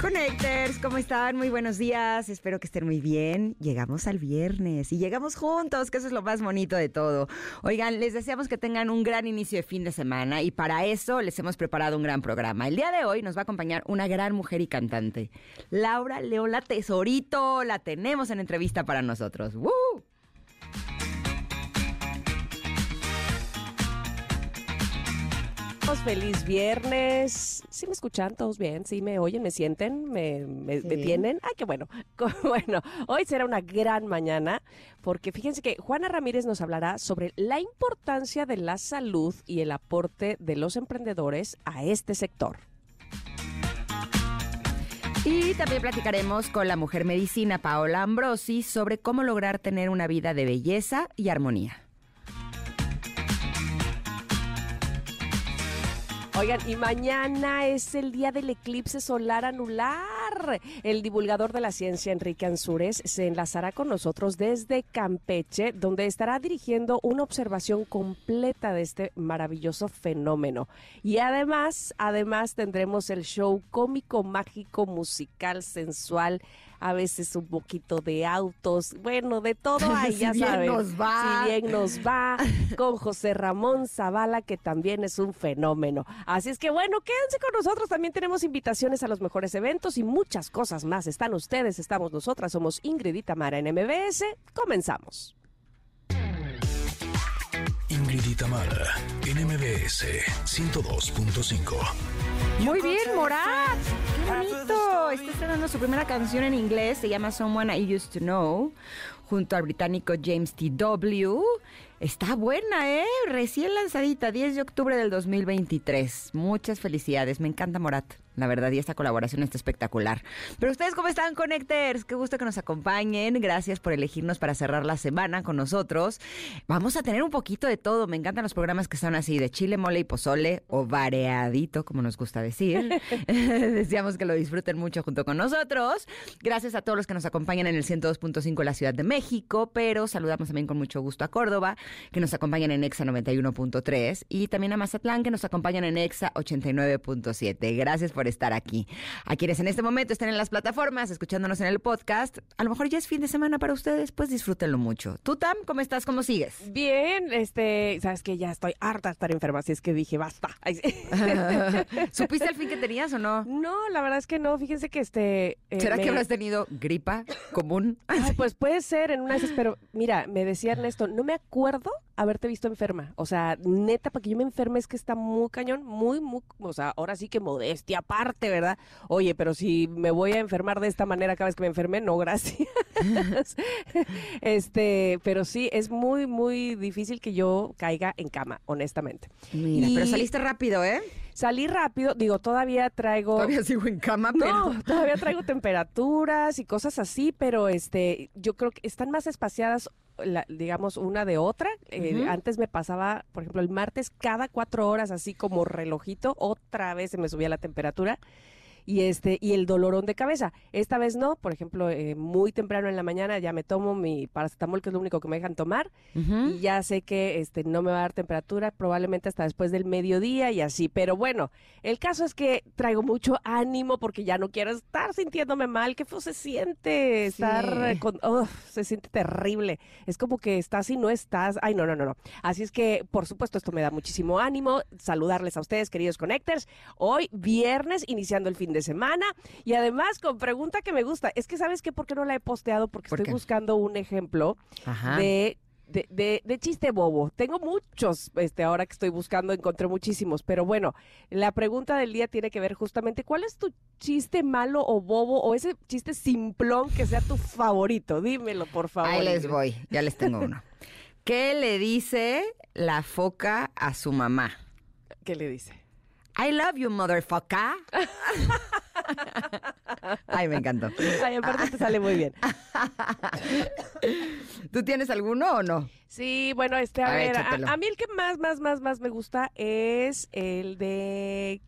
Connectors, ¿cómo están? Muy buenos días, espero que estén muy bien. Llegamos al viernes y llegamos juntos, que eso es lo más bonito de todo. Oigan, les deseamos que tengan un gran inicio de fin de semana y para eso les hemos preparado un gran programa. El día de hoy nos va a acompañar una gran mujer y cantante, Laura Leola Tesorito. La tenemos en entrevista para nosotros. ¡Woo! Feliz viernes. ¿Sí me escuchan todos bien? ¿Sí me oyen? ¿Me sienten? ¿Me, me, me Sí. tienen? ¡Ay, qué bueno! Bueno, hoy será una gran mañana porque fíjense que Juana Ramírez nos hablará sobre la importancia de la salud y el aporte de los emprendedores a este sector. Y también platicaremos con la mujer medicina Paola Ambrosi sobre cómo lograr tener una vida de belleza y armonía. Oigan, y mañana es el día del eclipse solar anular. El divulgador de la ciencia, Enrique Ansúrez, se enlazará con nosotros desde Campeche, donde estará dirigiendo una observación completa de este maravilloso fenómeno. Y además, además tendremos el show cómico, mágico, musical, sensual, a veces un poquito de autos, bueno, de todo ahí, Si ya bien saben. nos va. Si bien nos va, con José Ramón Zavala, que también es un fenómeno. Así es que bueno, quédense con nosotros. También tenemos invitaciones a los mejores eventos y muchas cosas más. Están ustedes, estamos nosotras, somos Ingrid y Tamara en MBS. Comenzamos. Ingrid y Tamara en MBS 102.5. Muy bien, Morat. Qué bonito. Está estrenando su primera canción en inglés. Se llama Someone I Used to Know. Junto al británico James T.W. Está buena, ¿eh? Recién lanzadita, 10 de octubre del 2023. Muchas felicidades. Me encanta Morat. La verdad, y esta colaboración está espectacular. Pero ustedes, ¿cómo están, Connectors? Qué gusto que nos acompañen. Gracias por elegirnos para cerrar la semana con nosotros. Vamos a tener un poquito de todo. Me encantan los programas que son así, de chile, mole y pozole, o variadito, como nos gusta decir. Deseamos que lo disfruten mucho junto con nosotros. Gracias a todos los que nos acompañan en el 102.5 de la Ciudad de México, pero saludamos también con mucho gusto a Córdoba, que nos acompañan en EXA 91.3, y también a Mazatlán, que nos acompañan en EXA 89.7. Gracias por estar aquí. A quienes en este momento estén en las plataformas, escuchándonos en el podcast, a lo mejor ya es fin de semana para ustedes, pues disfrútenlo mucho. ¿Tú, Tam, cómo estás? ¿Cómo sigues? Bien, este, sabes que ya estoy harta de estar enferma, así es que dije, basta. ¿Supiste al fin que tenías o no? No, la verdad es que no. Fíjense que este. eh, ¿Será me- que habrás tenido gripa común? Ay, pues puede ser en una esas, pero mira, me decía Ernesto, no me acuerdo haberte visto enferma. O sea, neta, para que yo me enferme es que está muy cañón, muy, muy, o sea, ahora sí que modestia aparte, ¿verdad? Oye, pero si me voy a enfermar de esta manera cada vez que me enferme, no, gracias. este, pero sí, es muy, muy difícil que yo caiga en cama, honestamente. Mira, Y pero saliste rápido, ¿eh? Salí rápido, digo, todavía traigo... Todavía sigo en cama, pero... No, todavía traigo temperaturas y cosas así, pero este, yo creo que están más espaciadas, la- digamos, una de otra. Eh. Antes me pasaba, por ejemplo, el martes cada cuatro horas, así como relojito, otra vez se me subía la temperatura. Y este, y el dolorón de cabeza. Esta vez no, por ejemplo, eh, muy temprano en la mañana ya me tomo mi paracetamol, que es lo único que me dejan tomar, y ya sé que este no me va a dar temperatura probablemente hasta después del mediodía y así, pero bueno, el caso es que traigo mucho ánimo porque ya no quiero estar sintiéndome mal, qué feo se siente estar Sí. con ugh, se siente terrible. Es como que estás y no estás. Ay, no, no, no, no. Así es que, por supuesto, esto me da muchísimo ánimo saludarles a ustedes, queridos connectors. Hoy viernes iniciando el fin de semana y además con pregunta que me gusta, es que sabes qué por qué no la he posteado porque ¿Por estoy qué? buscando un ejemplo Ajá. de, de, de- de chiste bobo. Tengo muchos, este, ahora que estoy buscando, encontré muchísimos. Pero bueno, la pregunta del día tiene que ver justamente, ¿cuál es tu chiste malo o bobo o ese chiste simplón que sea tu favorito? Dímelo, por favor. Ahí les voy, ya les tengo uno. ¿Qué le dice la foca a su mamá? ¿Qué le dice? I love you, motherfucker. Ay, me encantó. Ay, aparte te sale muy bien. ¿Tú tienes alguno o no? Sí, bueno, este, a, A ver, a, a mí el que más, más, más, más me gusta es el de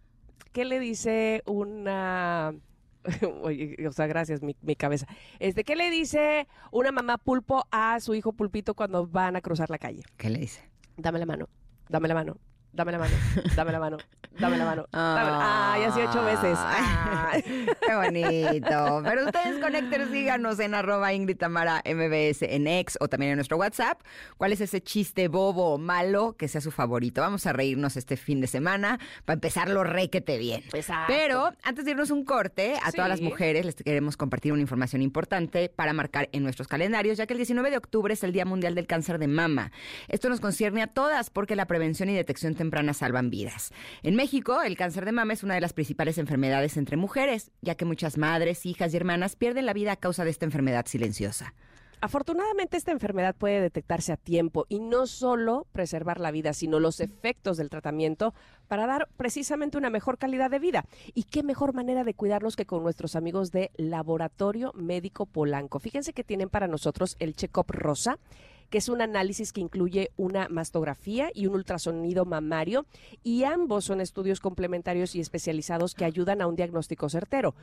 ¿qué le dice una Oye, o sea, gracias, mi, mi cabeza. Este, ¿qué le dice una mamá pulpo a su hijo pulpito cuando van a cruzar la calle? ¿Qué le dice? Dame la mano, dame la mano, dame la mano, dame la mano, dame la mano. dame la- Ay, así ocho veces. Ay. Qué bonito. Pero ustedes, Connectors, díganos en arroba Ingrid Tamara MBS en X o también en nuestro WhatsApp. ¿Cuál es ese chiste bobo o malo que sea su favorito? Vamos a reírnos este fin de semana para empezarlo requete bien. Exacto. Pero antes de irnos un corte, a todas las mujeres les queremos compartir una información importante para marcar en nuestros calendarios, ya que el 19 de octubre es el Día Mundial del Cáncer de Mama. Esto nos concierne a todas porque la prevención y detección temprana salvan vidas. En México, el cáncer de mama es una de las principales enfermedades entre mujeres, ya que muchas madres, hijas y hermanas pierden la vida a causa de esta enfermedad silenciosa. Afortunadamente esta enfermedad puede detectarse a tiempo y no solo preservar la vida, sino los efectos del tratamiento para dar precisamente una mejor calidad de vida. ¿Y qué mejor manera de cuidarnos que con nuestros amigos de Laboratorio Médico Polanco? Fíjense que tienen para nosotros el check-up rosa que es un análisis que incluye una mastografía y un ultrasonido mamario, y ambos son estudios complementarios y especializados que ayudan a un diagnóstico certero.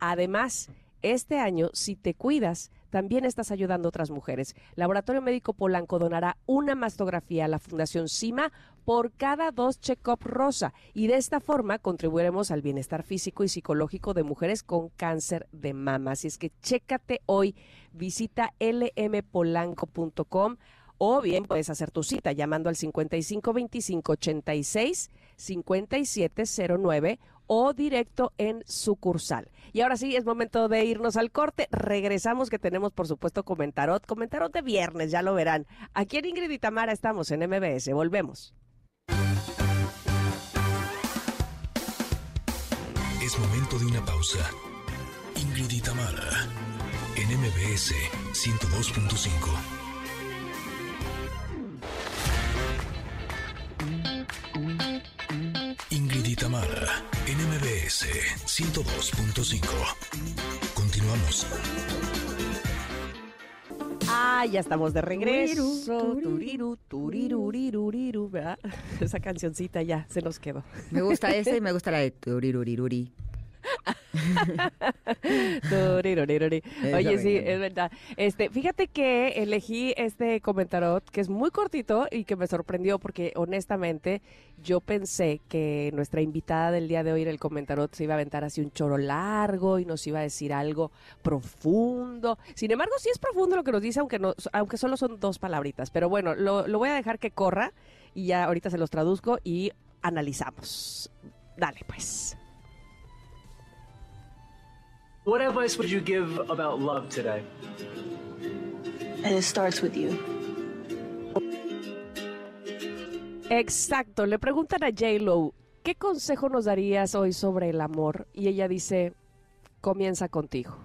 Además, este año, si te cuidas, también estás ayudando a otras mujeres. Laboratorio Médico Polanco donará una mastografía a la Fundación CIMA por cada dos check-up rosa y de esta forma contribuiremos al bienestar físico y psicológico de mujeres con cáncer de mama. Así es que chécate hoy, visita lmpolanco.com o bien puedes hacer tu cita llamando al 55 25 86 5709 o directo en sucursal. Y ahora sí, es momento de irnos al corte. Regresamos que tenemos, por supuesto, comentarot. Comentarot de viernes, ya lo verán. Aquí en Ingrid y Tamara estamos en MBS. Volvemos. Es momento de una pausa. Ingrid y Tamara, en MBS 102.5. MBS 102.5. Continuamos. Ah, ya estamos de regreso. Turiru, Turiru, turiruriruriru, ¿verdad? Esa cancioncita ya se nos quedó. Me gusta ese y me gusta la de turiruriruri. Oye, sí, es verdad. Este, fíjate que elegí este comentarot que es muy cortito y que me sorprendió porque honestamente yo pensé que nuestra invitada del día de hoy en el comentarot se iba a aventar así un choro largo y nos iba a decir algo profundo. Sin embargo, sí es profundo lo que nos dice, aunque no, aunque solo son dos palabritas. Pero bueno, lo, lo voy a dejar que corra y ya ahorita se los traduzco y analizamos. Dale, pues. What advice would you give about love today? And it starts with you. Exacto, le preguntan a J-Lo, ¿qué consejo nos darías hoy sobre el amor? Y ella dice, comienza contigo.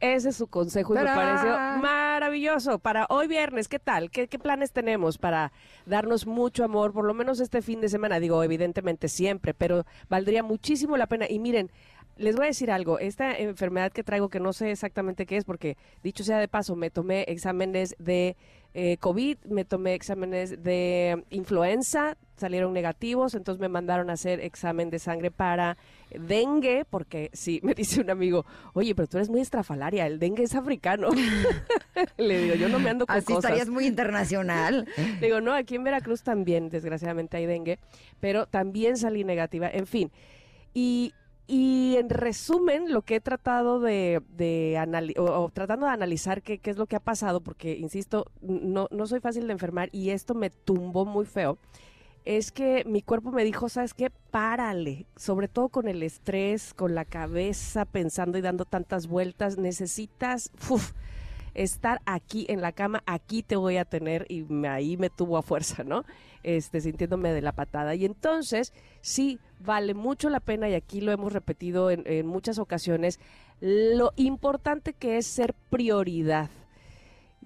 Ese es su consejo y me pareció maravilloso. Para hoy viernes, ¿qué tal? ¿Qué, qué planes tenemos para darnos mucho amor? Por lo menos este fin de semana, digo, evidentemente siempre, pero valdría muchísimo la pena. Y miren, les voy a decir algo, esta enfermedad que traigo, que no sé exactamente qué es, porque dicho sea de paso, me tomé exámenes de eh, COVID, me tomé exámenes de influenza, salieron negativos, entonces me mandaron a hacer examen de sangre para dengue, porque sí, me dice un amigo, oye, pero tú eres muy estrafalaria, el dengue es africano. Le digo, yo no me ando con Así cosas. estarías muy internacional. Digo, no, aquí en Veracruz también, desgraciadamente hay dengue, pero también salí negativa, en fin. Y, y en resumen, lo que he tratado de, de anali- o, tratando de analizar qué, qué es lo que ha pasado, porque, insisto, no, no soy fácil de enfermar y esto me tumbó muy feo, es que mi cuerpo me dijo, ¿sabes qué? Párale, sobre todo con el estrés, con la cabeza pensando y dando tantas vueltas, necesitas... estar aquí en la cama, aquí te voy a tener y ahí me tuvo a fuerza, ¿no? Este, sintiéndome de la patada. Y entonces, sí, vale mucho la pena y aquí lo hemos repetido en, en muchas ocasiones, lo importante que es ser prioridad.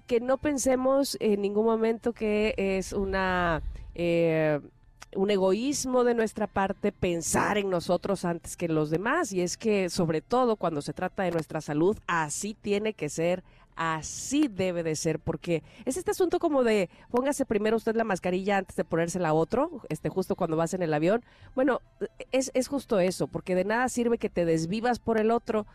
Que no pensemos en ningún momento que es una... eh, un egoísmo de nuestra parte pensar en nosotros antes que en los demás. Y es que, sobre todo cuando se trata de nuestra salud, así tiene que ser así debe de ser, porque es este asunto como de póngase primero usted la mascarilla antes de ponérsela a otro, este, justo cuando vas en el avión. Bueno, es, es justo eso, porque de nada sirve que te desvivas por el otro,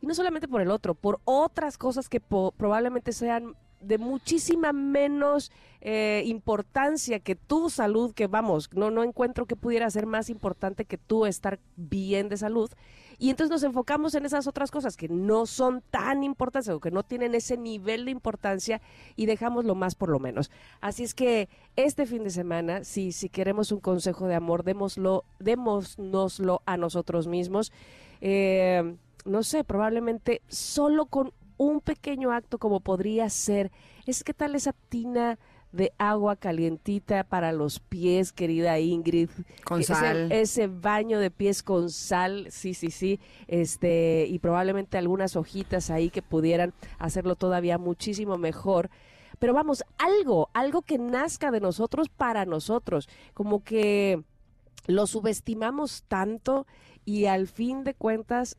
y no solamente por el otro, por otras cosas que po- probablemente sean de muchísima menos eh, importancia que tu salud, que vamos, no, no encuentro que pudiera ser más importante que tú estar bien de salud. Y entonces nos enfocamos en esas otras cosas que no son tan importantes o que no tienen ese nivel de importancia y dejamos lo más por lo menos. Así es que este fin de semana, si, si queremos un consejo de amor, démoslo, démosnoslo a nosotros mismos. Eh, no sé, probablemente solo con un pequeño acto como podría ser, es que tal esa tina de agua calientita para los pies, querida Ingrid. Con Ese- sal. Ese, baño de pies con sal, sí, sí, sí. Este, y probablemente algunas hojitas ahí que pudieran hacerlo todavía muchísimo mejor. Pero vamos, algo, algo que nazca de nosotros para nosotros. Como que lo subestimamos tanto y al fin de cuentas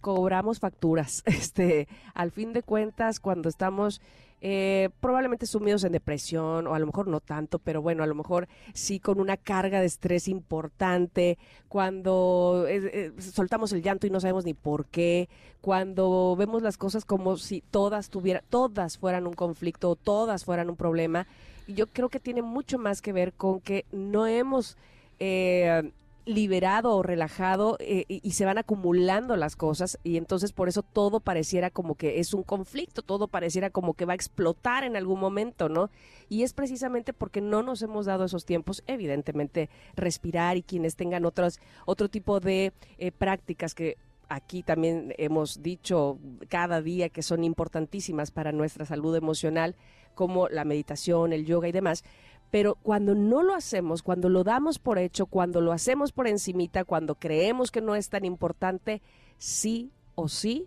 cobramos facturas. Este, al fin de cuentas, cuando estamos eh, probablemente sumidos en depresión, o a lo mejor no tanto, pero bueno, a lo mejor sí con una carga de estrés importante, cuando eh, eh, soltamos el llanto y no sabemos ni por qué, cuando vemos las cosas como si todas tuvieran, todas fueran un conflicto o todas fueran un problema. Y yo creo que tiene mucho más que ver con que no hemos eh, liberado o relajado eh, y, se van acumulando las cosas y entonces por eso todo pareciera como que es un conflicto, todo pareciera como que va a explotar en algún momento, ¿no? Y es precisamente porque no nos hemos dado esos tiempos, evidentemente respirar y quienes tengan otros, otro tipo de eh, prácticas que aquí también hemos dicho cada día que son importantísimas para nuestra salud emocional, como la meditación, el yoga y demás. Pero cuando no lo hacemos, cuando lo damos por hecho, cuando lo hacemos por encimita, cuando creemos que no es tan importante, sí o sí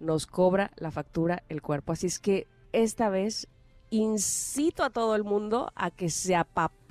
nos cobra la factura el cuerpo. Así es que esta vez incito a todo el mundo a que se apapache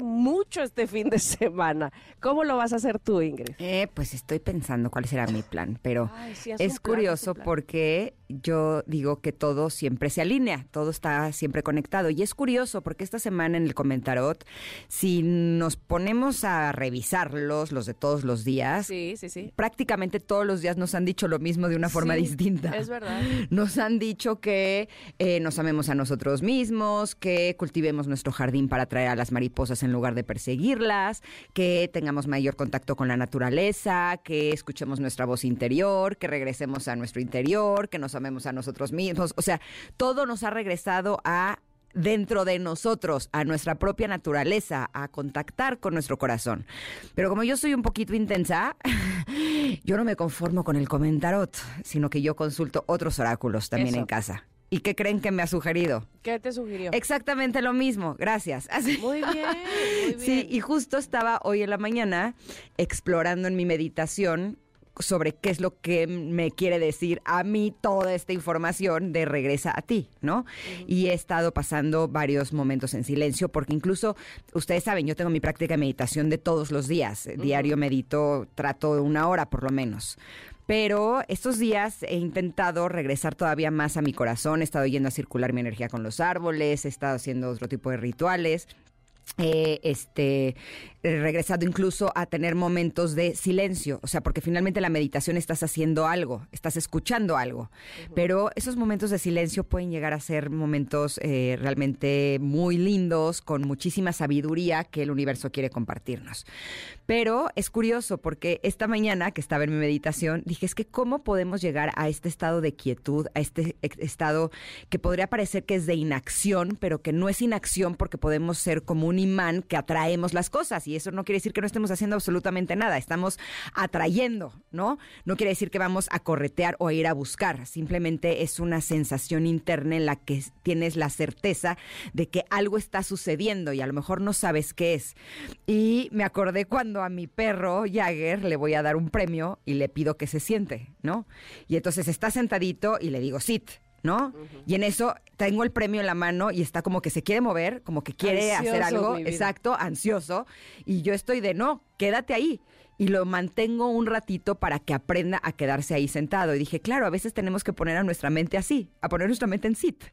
mucho este fin de semana. ¿Cómo lo vas a hacer tú, Ingrid? Eh, pues estoy pensando cuál será mi plan, pero Ay, sí, es plan, curioso porque yo digo que todo siempre se alinea, todo está siempre conectado. Y es curioso porque esta semana en el comentarot, si nos ponemos a revisarlos, los de todos los días, Sí, sí, sí. prácticamente todos los días nos han dicho lo mismo de una forma distinta. Es verdad. Nos han dicho que eh, nos amemos a nosotros mismos, que cultivemos nuestro jardín para atraer a las mariposas en lugar de perseguirlas, que tengamos mayor contacto con la naturaleza, que escuchemos nuestra voz interior, que regresemos a nuestro interior, que nos amemos a nosotros mismos. O sea, todo nos ha regresado a dentro de nosotros, a nuestra propia naturaleza, a contactar con nuestro corazón. Pero como yo soy un poquito intensa, yo no me conformo con el comentarot, sino que yo consulto otros oráculos también Eso. en casa. ¿Y qué creen que me ha sugerido? ¿Qué te sugirió? Exactamente lo mismo, gracias. Así- Muy bien, muy bien. Sí, y justo estaba hoy en la mañana explorando en mi meditación sobre qué es lo que me quiere decir a mí toda esta información de regresa a ti, ¿no? Y he estado pasando varios momentos en silencio porque incluso, ustedes saben, yo tengo mi práctica de meditación de todos los días. Diario medito, trato de una hora por lo menos. Pero estos días he intentado regresar todavía más a mi corazón, he estado yendo a circular mi energía con los árboles, he estado haciendo otro tipo de rituales. eh, este, he regresado incluso a tener momentos de silencio, o sea, porque finalmente la meditación estás haciendo algo, estás escuchando algo, pero esos momentos de silencio pueden llegar a ser momentos eh, realmente muy lindos, con muchísima sabiduría que el universo quiere compartirnos. Pero es curioso porque esta mañana que estaba en mi meditación, dije, es que cómo podemos llegar a este estado de quietud, a este estado que podría parecer que es de inacción, pero que no es inacción porque podemos ser como un imán que atraemos las cosas y eso no quiere decir que no estemos haciendo absolutamente nada, estamos atrayendo, ¿no? No quiere decir que vamos a corretear o a ir a buscar, simplemente es una sensación interna en la que tienes la certeza de que algo está sucediendo y a lo mejor no sabes qué es. Y me acordé cuando a mi perro Jagger le voy a dar un premio y le pido que se siente, ¿no? Y entonces está sentadito y le digo, sit. ¿No? Y en eso tengo el premio en la mano y está como que se quiere mover, como que quiere hacer algo, exacto, ansioso, y yo estoy de no, quédate ahí. Y lo mantengo un ratito para que aprenda a quedarse ahí sentado. Y dije, claro, a veces tenemos que poner a nuestra mente así, a poner nuestra mente en sit.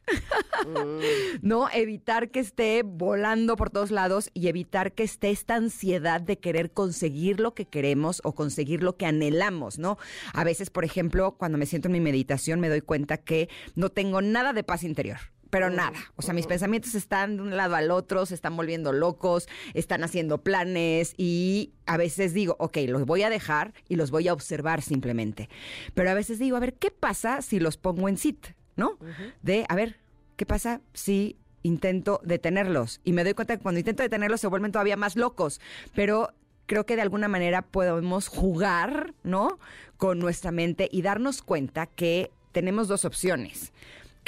¿no? Evitar que esté volando por todos lados y evitar que esté esta ansiedad de querer conseguir lo que queremos o conseguir lo que anhelamos, ¿no? A veces, por ejemplo, cuando me siento en mi meditación me doy cuenta que no tengo nada de paz interior. Pero nada, o sea, mis pensamientos están de un lado al otro, se están volviendo locos, están haciendo planes y a veces digo, ok, los voy a dejar y los voy a observar simplemente. Pero a veces digo, a ver, ¿qué pasa si los pongo en sit? ¿No? De, a ver, ¿qué pasa si intento detenerlos? Y me doy cuenta que cuando intento detenerlos se vuelven todavía más locos. Pero creo que de alguna manera podemos jugar, ¿no? Con nuestra mente y darnos cuenta que tenemos dos opciones.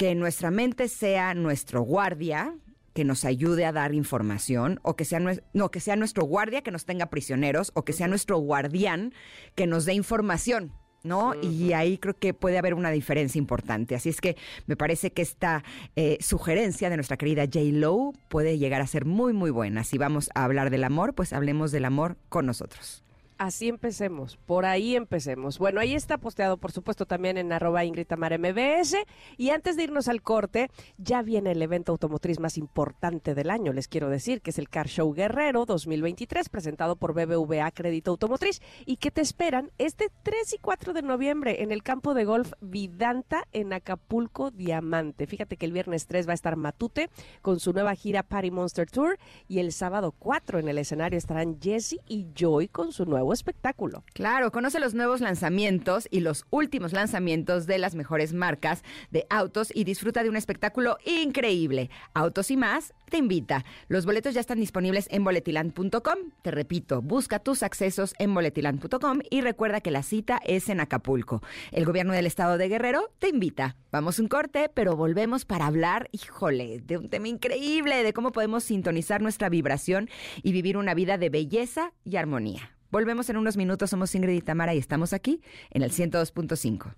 Que nuestra mente sea nuestro guardia, que nos ayude a dar información, o que sea, no, que sea nuestro guardia que nos tenga prisioneros, o que sea nuestro guardián que nos dé información. ¿No? Y ahí creo que puede haber una diferencia importante. Así es que me parece que esta eh, sugerencia de nuestra querida J. Lowe puede llegar a ser muy, muy buena. Si vamos a hablar del amor, pues hablemos del amor con nosotros. Así empecemos, por ahí empecemos. Bueno, ahí está posteado, por supuesto, también en arroba Ingrid Tamara MBS. Y antes de irnos al corte, ya viene el evento automotriz más importante del año, les quiero decir, que es el Car Show Guerrero 2023, presentado por BBVA Crédito Automotriz, y que te esperan este 3 y 4 de noviembre en el campo de golf Vidanta en Acapulco Diamante. Fíjate que el viernes 3 va a estar Matute con su nueva gira Party Monster Tour, y el sábado 4 en el escenario estarán Jesse y Joy con su nuevo espectáculo. Claro, conoce los nuevos lanzamientos y los últimos lanzamientos de las mejores marcas de autos y disfruta de un espectáculo increíble. Autos y más te invita. Los boletos ya están disponibles en boletiland.com. Te repito, busca tus accesos en boletiland.com y recuerda que la cita es en Acapulco. El gobierno del estado de Guerrero te invita. Vamos un corte, pero volvemos para hablar, híjole, de un tema increíble, de cómo podemos sintonizar nuestra vibración y vivir una vida de belleza y armonía. Volvemos en unos minutos, somos Ingrid y Tamara y estamos aquí en el 102.5.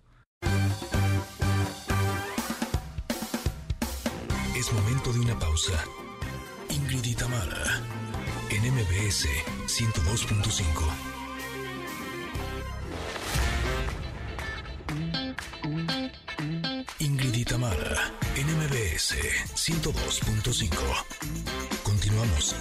Es momento de una pausa. Ingrid y Tamara, en MBS 102.5. Ingrid y Tamara, en MBS 102.5. Continuamos.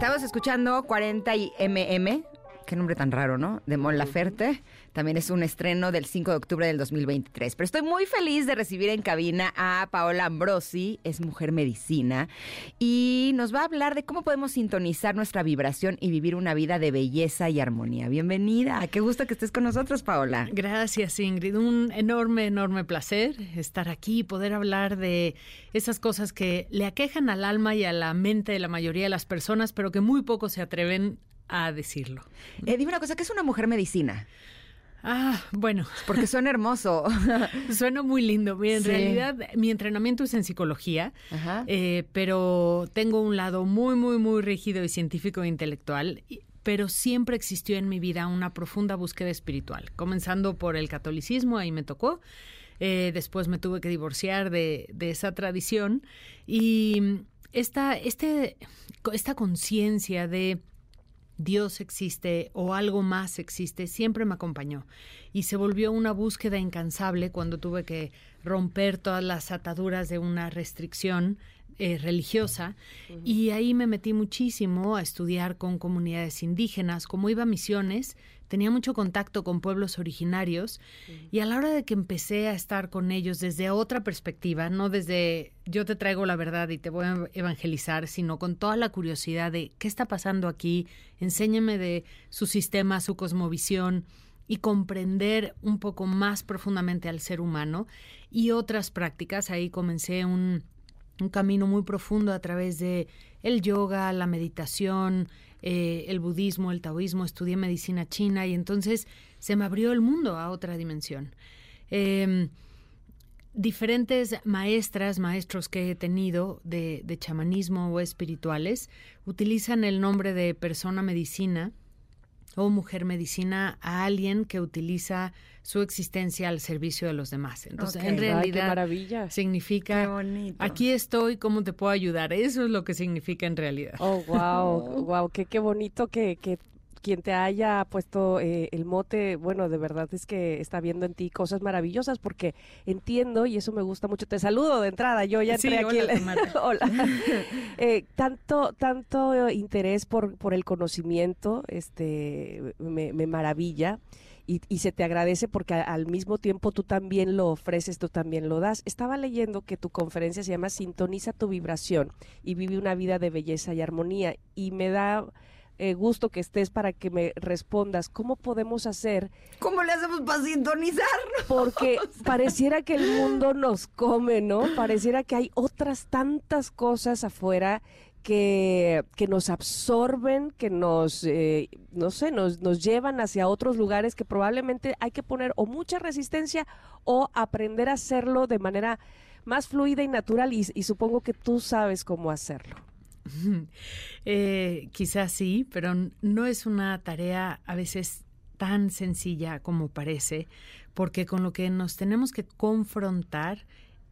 Estamos escuchando 40 y MM. Qué nombre tan raro, ¿no? De Mon Laferte. También es un estreno del 5 de octubre del 2023. Pero estoy muy feliz de recibir en cabina a Paola Ambrosi, es mujer medicina, y nos va a hablar de cómo podemos sintonizar nuestra vibración y vivir una vida de belleza y armonía. Bienvenida, qué gusto que estés con nosotros, Paola. Gracias, Ingrid. Un enorme, enorme placer estar aquí y poder hablar de esas cosas que le aquejan al alma y a la mente de la mayoría de las personas, pero que muy pocos se atreven a decirlo. Eh, dime una cosa, ¿qué es una mujer medicina? Ah, bueno, Porque suena hermoso. suena muy lindo. Mira, en Sí. realidad, mi entrenamiento es en psicología, Ajá. eh, pero tengo un lado muy, muy, muy rígido y científico e intelectual. Pero siempre existió en mi vida una profunda búsqueda espiritual, comenzando por el catolicismo, ahí me tocó. Eh, después me tuve que divorciar de, de esa tradición. Y esta, este, esta conciencia de Dios existe o algo más existe, siempre me acompañó. Y se volvió una búsqueda incansable cuando tuve que romper todas las ataduras de una restricción eh, religiosa. Y ahí me metí muchísimo a estudiar con comunidades indígenas. Como iba a misiones, tenía mucho contacto con pueblos originarios y a la hora de que empecé a estar con ellos desde otra perspectiva, no desde yo te traigo la verdad y te voy a evangelizar, sino con toda la curiosidad de qué está pasando aquí, enséñame de su sistema, su cosmovisión y comprender un poco más profundamente al ser humano y otras prácticas. Ahí comencé un, un camino muy profundo a través de el yoga, la meditación, eh, el budismo, el taoísmo, estudié medicina china y entonces se me abrió el mundo a otra dimensión. Em, diferentes maestras, maestros que he tenido de, de chamanismo o espirituales utilizan el nombre de persona medicina o mujer medicina a alguien que utiliza su existencia al servicio de los demás. Entonces, en realidad, maravilla. significa, aquí estoy, ¿cómo te puedo ayudar? Eso es lo que significa en realidad. Oh, wow, wow, qué, qué bonito que, que quien te haya puesto eh, el mote, bueno, de verdad es que está viendo en ti cosas maravillosas porque entiendo y eso me gusta mucho. Te saludo de entrada, yo ya entré aquí. Hola. Eh, tanto, tanto interés por, por el conocimiento, este, me, me maravilla. Y, y, se te agradece porque al mismo tiempo tú también lo ofreces, tú también lo das. Estaba leyendo que tu conferencia se llama Sintoniza tu vibración y vive una vida de belleza y armonía y me da eh, gusto que estés para que me respondas. ¿Cómo podemos hacer? ¿Cómo le hacemos para sintonizar? Porque pareciera que el mundo nos come, ¿no? Pareciera que hay otras tantas cosas afuera que, nos absorben, que nos, eh, no sé, nos, llevan hacia otros lugares que probablemente hay que poner o mucha resistencia o aprender a hacerlo de manera más fluida y natural y, y supongo que tú sabes cómo hacerlo. Eh, quizás sí, pero no es una tarea a veces tan sencilla como parece, porque con lo que nos tenemos que confrontar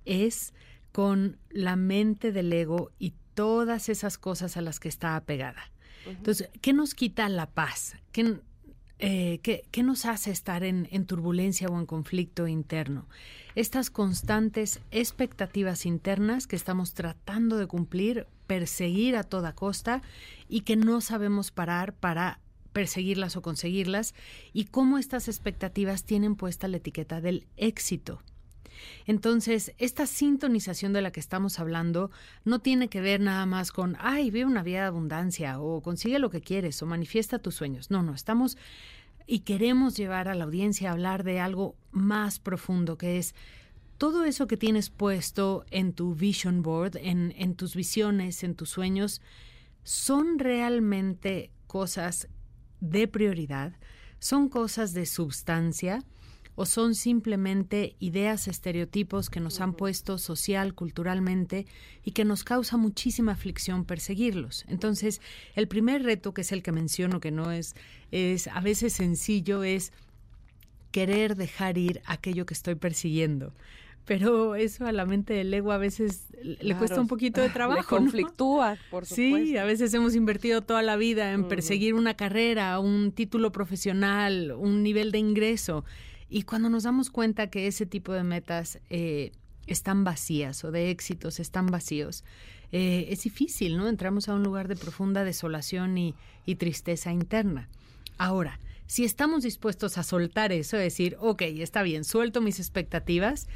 es con la mente del ego y todas esas cosas a las que está apegada. Entonces, ¿qué nos quita la paz? ¿Qué, eh, ¿qué, nos hace estar en, en, turbulencia o en conflicto interno? Estas constantes expectativas internas que estamos tratando de cumplir perseguir a toda costa y que no sabemos parar para perseguirlas o conseguirlas y cómo estas expectativas tienen puesta la etiqueta del éxito. Entonces, esta sintonización de la que estamos hablando no tiene que ver nada más con, ay, vive una vida de abundancia o consigue lo que quieres o manifiesta tus sueños. No, no, estamos y queremos llevar a la audiencia a hablar de algo más profundo que es todo eso que tienes puesto en tu vision board, en, en tus visiones, en tus sueños, son realmente cosas de prioridad, son cosas de substancia o son simplemente ideas, estereotipos que nos han puesto social, culturalmente y que nos causa muchísima aflicción perseguirlos. Entonces, el primer reto, que es el que menciono, que no es, es a veces sencillo, es querer dejar ir aquello que estoy persiguiendo pero eso a la mente del ego a veces le cuesta un poquito de trabajo. Le conflictúa, por supuesto. Sí, a veces hemos invertido toda la vida en perseguir una carrera, un título profesional, un nivel de ingreso. Y cuando nos damos cuenta que ese tipo de metas eh, están vacías o de éxitos están vacíos, eh, es difícil, ¿no? Entramos a un lugar de profunda desolación y, y tristeza interna. Ahora, si estamos dispuestos a soltar eso, decir, ok, está bien, suelto mis expectativas,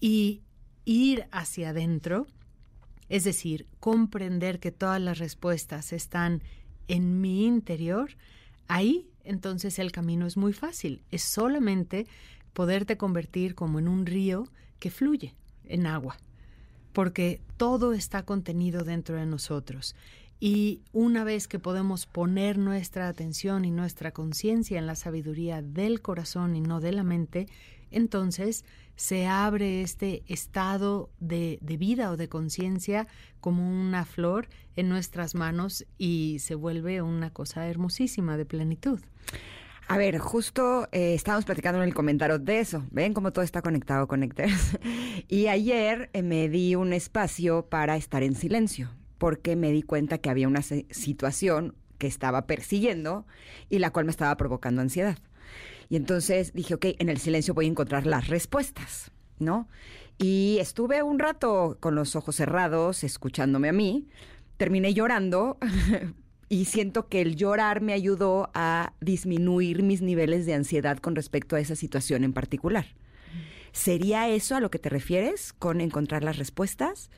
y ir hacia adentro, es decir, comprender que todas las respuestas están en mi interior, ahí entonces el camino es muy fácil. Es solamente poderte convertir como en un río que fluye en agua, porque todo está contenido dentro de nosotros. Y una vez que podemos poner nuestra atención y nuestra conciencia en la sabiduría del corazón y no de la mente, entonces se abre este estado de, vida o de conciencia como una flor en nuestras manos y se vuelve una cosa hermosísima de plenitud. A ver, justo eh, estábamos platicando en el comentario de eso. Ven cómo todo está conectado, Connectors. y ayer eh, me di un espacio para estar en silencio, porque me di cuenta que había una situación que estaba persiguiendo y la cual me estaba provocando ansiedad. Y entonces dije, ok, en el silencio voy a encontrar las respuestas, ¿no? Y estuve un rato con los ojos cerrados, escuchándome a mí. Terminé llorando y siento que el llorar me ayudó a disminuir mis niveles de ansiedad con respecto a esa situación en particular. ¿Sería eso a lo que te refieres con encontrar las respuestas?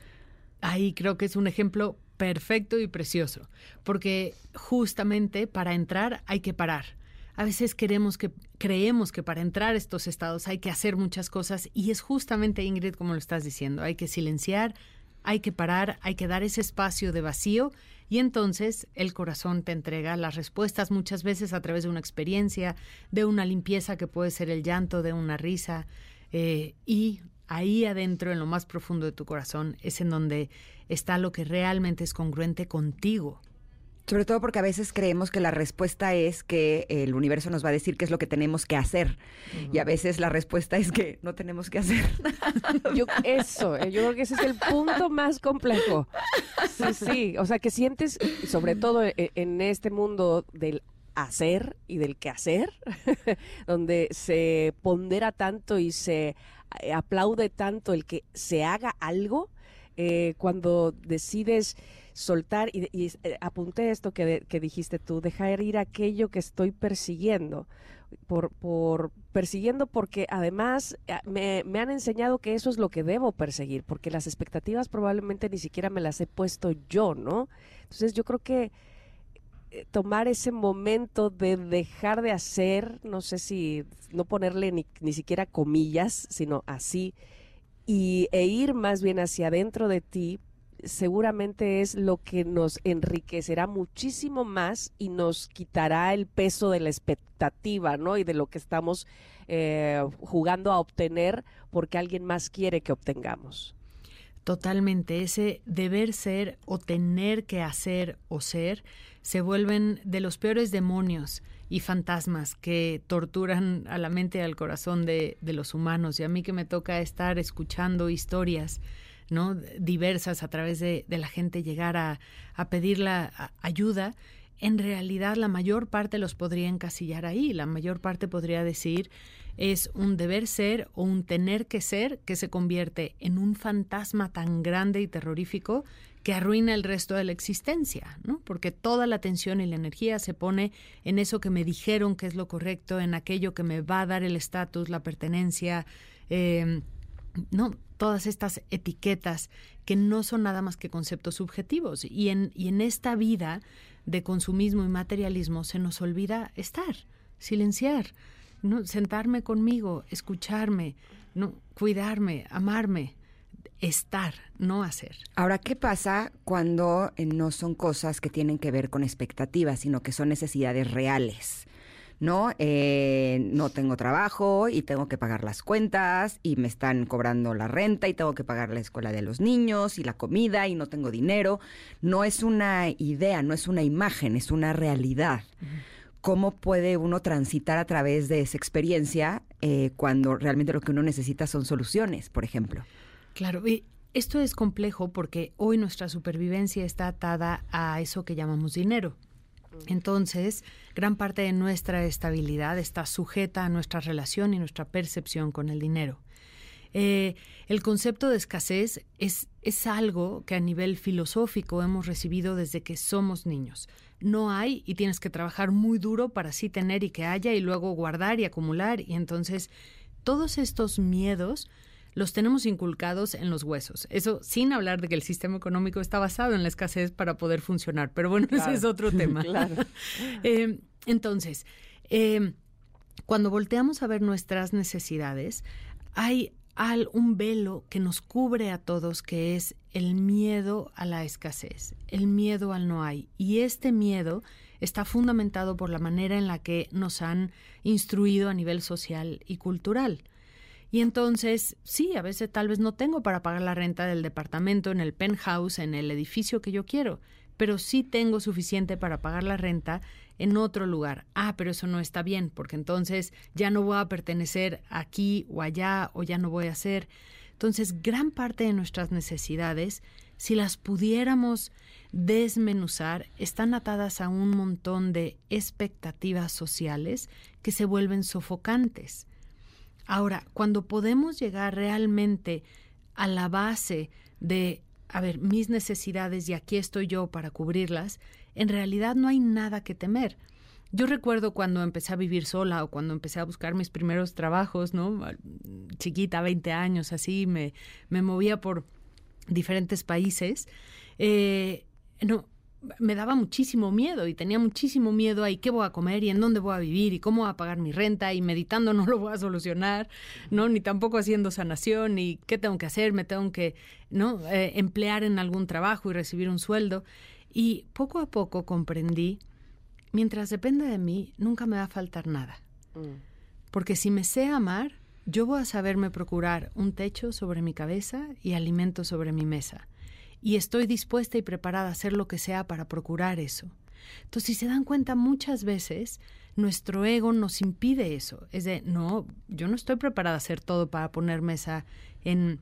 Ahí creo que es un ejemplo perfecto y precioso, porque justamente para entrar hay que parar. A veces queremos que creemos que para entrar a estos estados hay que hacer muchas cosas y es justamente Ingrid como lo estás diciendo, hay que silenciar, hay que parar, hay que dar ese espacio de vacío y entonces el corazón te entrega las respuestas muchas veces a través de una experiencia, de una limpieza que puede ser el llanto, de una risa. Eh, y ahí adentro, en lo más profundo de tu corazón, es en donde está lo que realmente es congruente contigo. Sobre todo porque a veces creemos que la respuesta es que el universo nos va a decir qué es lo que tenemos que hacer. Y a veces la respuesta es que no tenemos que hacer. Yo, eso, eh, yo creo que ese es el punto más complejo. Sí, sí. O sea, que sientes, sobre todo e- en este mundo del hacer y del quehacer, donde se pondera tanto y se eh, aplaude tanto el que se haga algo, eh, cuando decides soltar, y, y, eh, apunté esto que, que dijiste tú, dejar ir aquello que estoy persiguiendo. Por, por persiguiendo porque además eh, me, me han enseñado que eso es lo que debo perseguir, porque las expectativas probablemente ni siquiera me las he puesto yo, ¿no? Entonces yo creo que eh, tomar ese momento de dejar de hacer, no sé si no ponerle ni, ni siquiera comillas, sino así, y, e ir más bien hacia adentro de ti, seguramente es lo que nos enriquecerá muchísimo más y nos quitará el peso de la expectativa, ¿no? Y de lo que estamos eh, jugando a obtener porque alguien más quiere que obtengamos. Totalmente, ese deber ser o tener que hacer o ser se vuelven de los peores demonios y fantasmas que torturan a la mente y al corazón de, de los humanos. Y a mí que me toca estar escuchando historias ¿no? diversas a través de, de la gente llegar a, a pedir la ayuda, en realidad la mayor parte los podría encasillar ahí, la mayor parte podría decir es un deber ser o un tener que ser que se convierte en un fantasma tan grande y terrorífico que arruina el resto de la existencia, ¿no? Porque toda la atención y la energía se pone en eso que me dijeron que es lo correcto, en aquello que me va a dar el estatus, la pertenencia, eh, no, todas estas etiquetas que no son nada más que conceptos subjetivos. Y en, y en esta vida de consumismo y materialismo se nos olvida estar, silenciar, ¿no? sentarme conmigo, escucharme, ¿no? cuidarme, amarme, estar, no hacer. Ahora, ¿qué pasa cuando eh, no son cosas que tienen que ver con expectativas, sino que son necesidades reales? ¿No? Eh, no tengo trabajo y tengo que pagar las cuentas y me están cobrando la renta y tengo que pagar la escuela de los niños y la comida y no tengo dinero. No es una idea, no es una imagen, es una realidad. ¿Cómo puede uno transitar a través de esa experiencia eh, cuando realmente lo que uno necesita son soluciones, por ejemplo? Claro, y esto es complejo porque hoy nuestra supervivencia está atada a eso que llamamos dinero. Entonces, gran parte de nuestra estabilidad está sujeta a nuestra relación y nuestra percepción con el dinero. Eh, el concepto de escasez es, es algo que a nivel filosófico hemos recibido desde que somos niños. No hay y tienes que trabajar muy duro para así tener y que haya y luego guardar y acumular. Y entonces todos estos miedos los tenemos inculcados en los huesos. Eso sin hablar de que el sistema económico está basado en la escasez para poder funcionar. Pero bueno, ese es otro tema. Eh, entonces, eh, cuando volteamos a ver nuestras necesidades, hay al, un velo que nos cubre a todos, que es el miedo a la escasez, el miedo al no hay. Y este miedo está fundamentado por la manera en la que nos han instruido a nivel social y cultural. Y entonces, sí, a veces tal vez no tengo para pagar la renta del departamento en el penthouse, en el edificio que yo quiero, pero sí tengo suficiente para pagar la renta en otro lugar. Ah, pero eso no está bien, porque entonces ya no voy a pertenecer aquí o allá o ya no voy a ser. Entonces, gran parte de nuestras necesidades, si las pudiéramos desmenuzar, están atadas a un montón de expectativas sociales que se vuelven sofocantes. Ahora, cuando podemos llegar realmente a la base de a ver, mis necesidades y aquí estoy yo para cubrirlas, en realidad no hay nada que temer. Yo recuerdo cuando empecé a vivir sola o cuando empecé a buscar mis primeros trabajos, ¿no? Chiquita, 20 años, así, me, me movía por diferentes países. Eh, no, me daba muchísimo miedo y tenía muchísimo miedo ahí qué voy a comer y en dónde voy a vivir y cómo voy a pagar mi renta y meditando no lo voy a solucionar, ¿no? Ni tampoco haciendo sanación y qué tengo que hacer, me tengo que, ¿no? Eh, emplear en algún trabajo y recibir un sueldo. Y poco a poco comprendí mientras dependa de mí, nunca me va a faltar nada. Mm. Porque si me sé amar, yo voy a saberme procurar un techo sobre mi cabeza y alimento sobre mi mesa. Y estoy dispuesta y preparada a hacer lo que sea para procurar eso. Entonces, si se dan cuenta, muchas veces nuestro ego nos impide eso. Es de, no, yo no estoy preparada a hacer todo para poner mesa en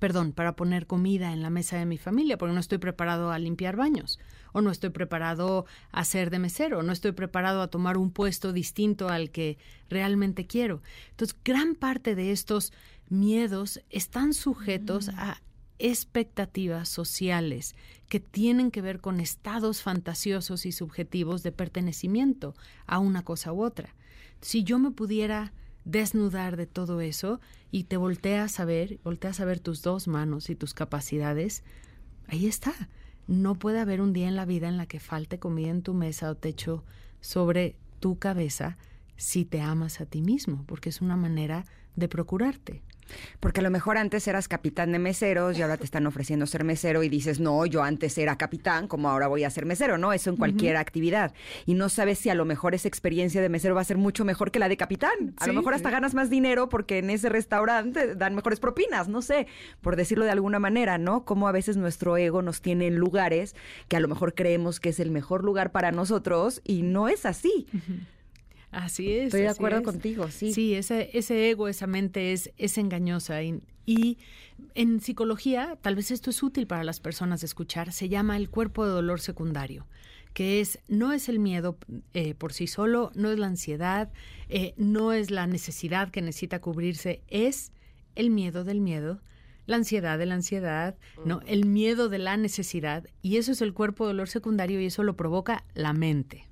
perdón, para poner comida en la mesa de mi familia, porque no estoy preparado a limpiar baños, o no estoy preparado a ser de mesero, o no estoy preparado a tomar un puesto distinto al que realmente quiero. Entonces, gran parte de estos miedos están sujetos a expectativas sociales que tienen que ver con estados fantasiosos y subjetivos de pertenecimiento a una cosa u otra. Si yo me pudiera desnudar de todo eso y te volteas a ver, volteas a ver tus dos manos y tus capacidades, ahí está. No puede haber un día en la vida en la que falte comida en tu mesa o techo sobre tu cabeza si te amas a ti mismo, porque es una manera de procurarte. Porque a lo mejor antes eras capitán de meseros y ahora te están ofreciendo ser mesero y dices, no, yo antes era capitán, como ahora voy a ser mesero, ¿no? Eso en cualquier actividad. Y no sabes si a lo mejor esa experiencia de mesero va a ser mucho mejor que la de capitán. A lo mejor hasta ganas más dinero porque en ese restaurante dan mejores propinas, no sé, por decirlo de alguna manera, ¿no? Como a veces nuestro ego nos tiene en lugares que a lo mejor creemos que es el mejor lugar para nosotros y no es así. Así es. Estoy de acuerdo contigo, sí. Sí, ese, ese ego, esa mente es, es engañosa. Y, y, en psicología, tal vez esto es útil para las personas de escuchar, se llama el cuerpo de dolor secundario que es no es el miedo eh, por sí solo, no es la ansiedad, eh, no es la necesidad que necesita cubrirse, es el miedo del miedo, la ansiedad de la ansiedad, no, el miedo de la necesidad y eso es el cuerpo de dolor secundario y eso lo provoca la mente.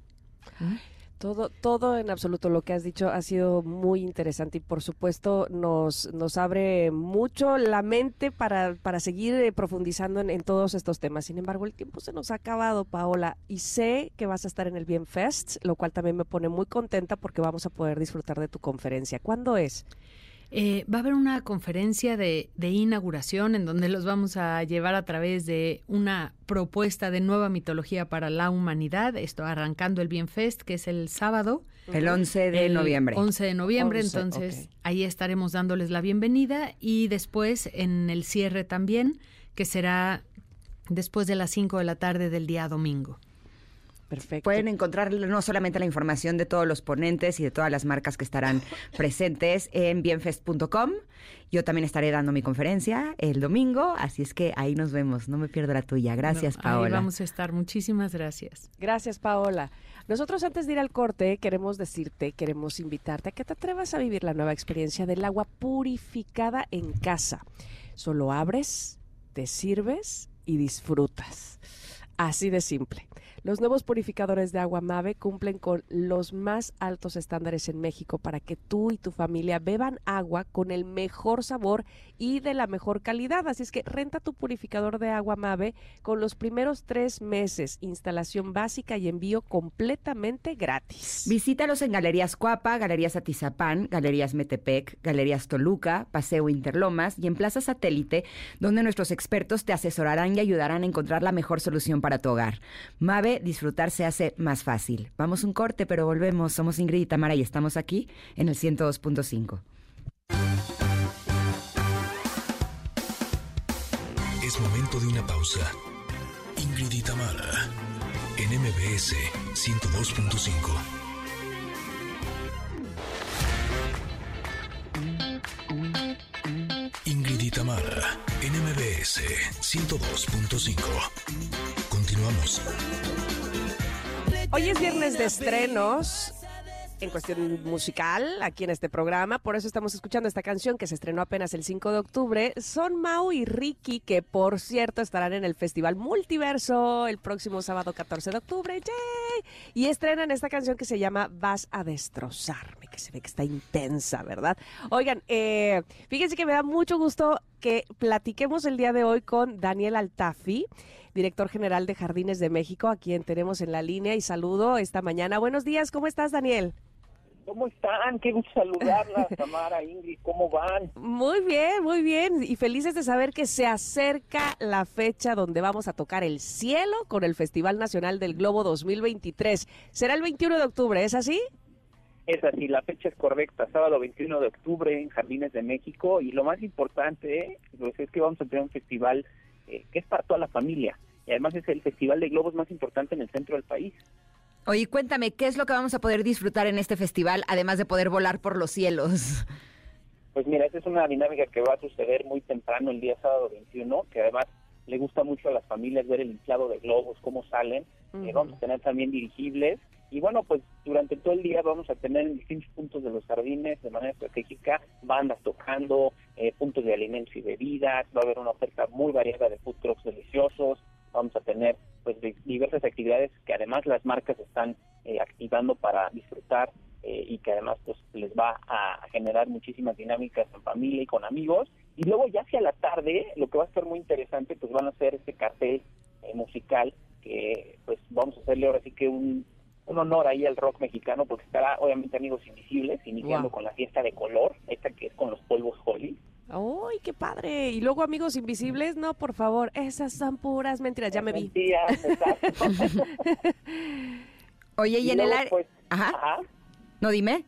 Todo, todo en absoluto lo que has dicho ha sido muy interesante y por supuesto nos, nos abre mucho la mente para, para seguir eh, profundizando en, todos estos temas. Sin embargo, el tiempo se nos ha acabado, Paola, y sé que vas a estar en el Bien Fest, lo cual también me pone muy contenta porque vamos a poder disfrutar de tu conferencia. ¿Cuándo es? Eh, va a haber una conferencia de, inauguración en donde los vamos a llevar a través de una propuesta de nueva mitología para la humanidad. Esto arrancando el Bienfest, que es el sábado. El 11 de noviembre. 11 de noviembre, entonces ahí estaremos dándoles la bienvenida y después en el cierre también, que será después de las 5 de la tarde del día domingo. Pueden encontrar no solamente la información de todos los ponentes y de todas las marcas que estarán presentes en bienfest.com. Yo también estaré dando mi conferencia el domingo, así es que ahí nos vemos. No me pierdo la tuya. Gracias, Paola. Ahí vamos a estar. Muchísimas gracias. Gracias, Paola. Nosotros antes de ir al corte queremos decirte, queremos invitarte a que te atrevas a vivir la nueva experiencia del agua purificada en casa. Solo abres, te sirves y disfrutas. Así de simple. Los nuevos purificadores de agua Mave cumplen con los más altos estándares en México para que tú y tu familia beban agua con el mejor sabor y de la mejor calidad. Así es que renta tu purificador de agua Mave con los primeros tres meses, instalación básica y envío completamente gratis. Visítalos en Galerías Cuapa, Galerías Atizapán, Galerías Metepec, Galerías Toluca, Paseo Interlomas y en Plaza Satélite, donde nuestros expertos te asesorarán y ayudarán a encontrar la mejor solución para tu hogar. Mave disfrutar se hace más fácil. Vamos un corte, pero volvemos. Somos Ingrid y Tamara y estamos aquí en el 102.5. Es momento de una pausa. Ingrid y Tamara en MBS 102.5. Ingrid y Tamara, NMBS 102.5. Hoy es viernes de estrenos en cuestión musical aquí en este programa. Por eso estamos escuchando esta canción que se estrenó apenas el 5 de octubre. Son Mau y Ricky, que por cierto estarán en el Festival Multiverso el próximo sábado 14 de octubre. ¡Yay! Y estrenan esta canción que se llama Vas a destrozarme, que se ve que está intensa, ¿verdad? Oigan, eh, fíjense que me da mucho gusto que platiquemos el día de hoy con Daniel Altafi director general de Jardines de México, a quien tenemos en la línea y saludo esta mañana. Buenos días, ¿cómo estás, Daniel? ¿Cómo están? Qué gusto saludarlas, Tamara, Ingrid, ¿cómo van? Muy bien, muy bien. Y felices de saber que se acerca la fecha donde vamos a tocar el cielo con el Festival Nacional del Globo 2023. Será el 21 de octubre, ¿es así? Es así, la fecha es correcta, sábado 21 de octubre en Jardines de México. Y lo más importante pues, es que vamos a tener un festival eh, que es para toda la familia. Y además es el festival de globos más importante en el centro del país. Oye, cuéntame, ¿qué es lo que vamos a poder disfrutar en este festival, además de poder volar por los cielos? Pues mira, esta es una dinámica que va a suceder muy temprano el día sábado 21, que además le gusta mucho a las familias ver el inflado de globos, cómo salen. Eh, vamos a tener también dirigibles. Y bueno, pues durante todo el día vamos a tener en distintos puntos de los jardines, de manera estratégica, bandas tocando, eh, puntos de alimentos y bebidas. Va a haber una oferta muy variada de food trucks deliciosos. Vamos a tener pues diversas actividades que además las marcas están eh, activando para disfrutar y que además pues les va a generar muchísimas dinámicas en familia y con amigos y luego ya hacia la tarde, lo que va a ser muy interesante, pues van a hacer este cartel eh, musical que pues vamos a hacerle ahora sí que un, un honor ahí al rock mexicano porque estará obviamente Amigos Invisibles, iniciando con la fiesta de color, esta que es con los polvos Holly. ¡Uy, qué padre! Y luego Amigos Invisibles, no, por favor, esas son puras mentiras, ya me vi. Oye, y, en el. Pues, ajá. No, dime.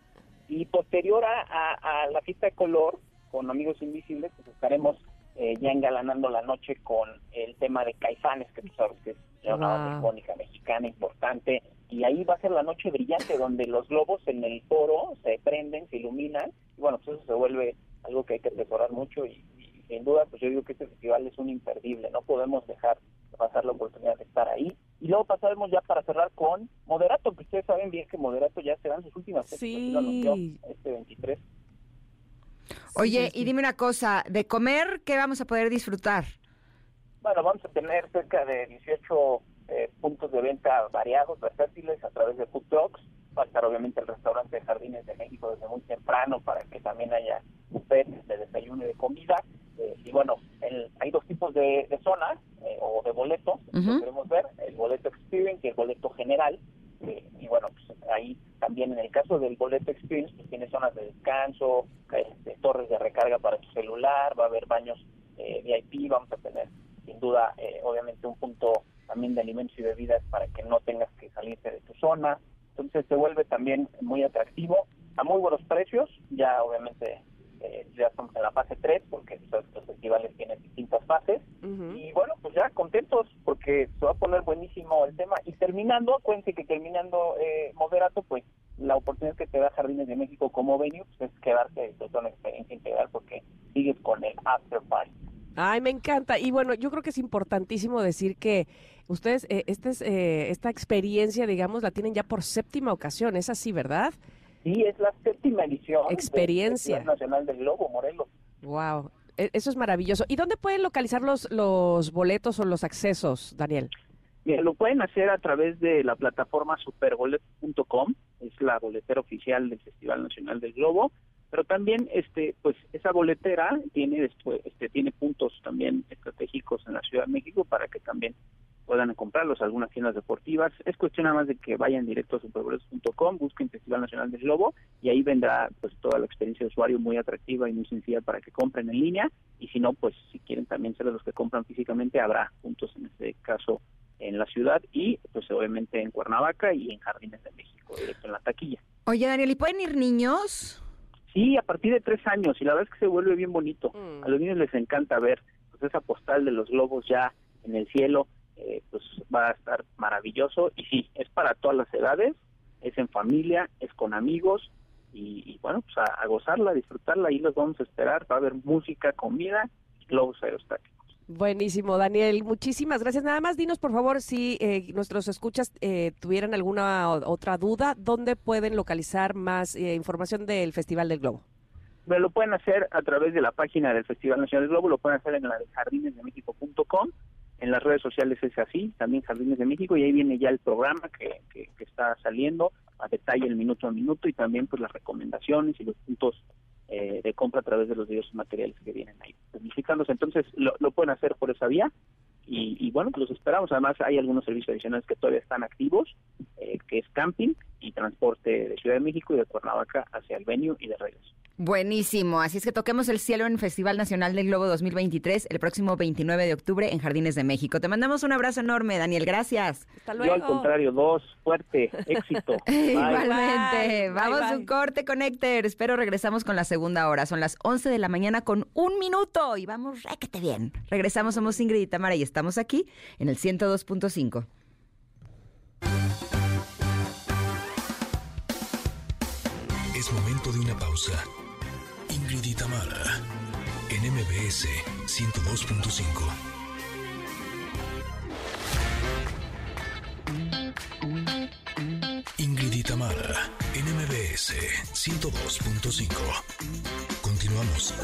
Y posterior a, a la fiesta de color, con Amigos Invisibles, pues estaremos eh, ya engalanando la noche con el tema de Caifanes, que tú sabes que es una wow. mexicana importante, y ahí va a ser la noche brillante donde los globos en el foro se prenden, se iluminan, y bueno, pues eso se vuelve algo que hay que atesorar mucho y, sin duda, pues yo digo que este festival es un imperdible, no podemos dejar de pasar la oportunidad de estar ahí. Y luego pasaremos ya para cerrar con Moderato, que ustedes saben bien que Moderato ya serán sus últimas sí. este 23 Oye, y dime una cosa, de comer, ¿qué vamos a poder disfrutar? Bueno, vamos a tener cerca de 18 eh, puntos de venta variados, versátiles, a través de food trucks. Va a estar obviamente el restaurante de Jardines de México desde muy temprano para que también haya buffet de desayuno y de comida. Eh, y bueno, hay dos tipos de, zonas eh, o de boletos que queremos ver, el boleto experience y el boleto general. y bueno, pues ahí también en el caso del boleto experience, pues tiene zonas de descanso, este, torres de recarga para tu celular, va a haber baños eh, VIP, vamos a tener sin duda eh, obviamente un punto también de alimentos y bebidas para que no tengas que salirte de tu zona. Entonces se vuelve también muy atractivo a muy buenos precios, ya obviamente eh, ya estamos en la fase 3 porque los festivales tienen distintas fases. Y bueno pues ya contentos porque se va a poner buenísimo el tema. Y terminando acuérdense que terminando eh, moderato pues la oportunidad que te da Jardines de México como venue pues, es quedarte con una experiencia integral porque sigues con el after party Ay, me encanta. Y bueno, yo creo que es importantísimo decir que ustedes, eh, este es, eh, esta experiencia, digamos, la tienen ya por séptima ocasión. Es así, ¿verdad? Sí, es la séptima edición. Experiencia. Nacional del Globo, Morelos. Wow, e, eso es maravilloso. ¿Y dónde pueden localizar los, los boletos o los accesos, Daniel? Mira, lo pueden hacer a través de la plataforma superbolet.com, es la boletera oficial del Festival Nacional del Globo, pero también este pues esa boletera tiene después este tiene puntos también estratégicos en la Ciudad de México para que también puedan comprarlos algunas tiendas deportivas. Es cuestión nada más de que vayan directo a superboletos.com, busquen Festival Nacional del Globo y ahí vendrá pues toda la experiencia de usuario muy atractiva y muy sencilla para que compren en línea y si no, pues si quieren también ser los que compran físicamente, habrá puntos en este caso en la ciudad y pues obviamente en Cuernavaca y en Jardines de México, directo en la taquilla. Oye, Daniel, ¿y pueden ir niños? Sí, a partir de tres años y la verdad es que se vuelve bien bonito. Mm. A los niños les encanta ver pues, esa postal de los globos ya en el cielo eh, pues va a estar maravilloso y sí, es para todas las edades, es en familia, es con amigos y, bueno, pues a, gozarla, a disfrutarla, ahí los vamos a esperar, va a haber música, comida y globos aerostáticos. Buenísimo, Daniel. Muchísimas gracias. Nada más dinos, por favor, si eh, nuestros escuchas eh, tuvieran alguna otra duda, ¿dónde pueden localizar más eh, información del Festival del Globo? Pero lo pueden hacer a través de la página del Festival Nacional del Globo, lo pueden hacer en la de jardinesdemexico.com, en las redes sociales es así, también Jardines de México, y ahí viene ya el programa que, que, que está saliendo a detalle el minuto a minuto y también pues las recomendaciones y los puntos eh, de compra a través de los diversos materiales que vienen ahí publicándose. Entonces lo, lo pueden hacer por esa vía y, y bueno, pues los esperamos. Además hay algunos servicios adicionales que todavía están activos, eh, que es camping y transporte de Ciudad de México y de Cuernavaca hacia el venue y de regreso. Buenísimo. Así es que toquemos el cielo en el Festival Nacional del Globo 2023 el próximo 29 de octubre en Jardines de México. Te mandamos un abrazo enorme, Daniel. Gracias. Hasta Yo al contrario, dos, fuerte, éxito. Bye. Igualmente. Bye, Vamos bye, a un corte, Connectors. Pero regresamos con la segunda hora. Son las 11 de la mañana con un minuto y vamos réquete bien. Regresamos, somos Ingrid y Tamara y estamos aquí en el 102.5. Es momento de una pausa. Ingrid y Tamara, en MBS 102.5. Ingrid y en MBS 102.5. Continuamos.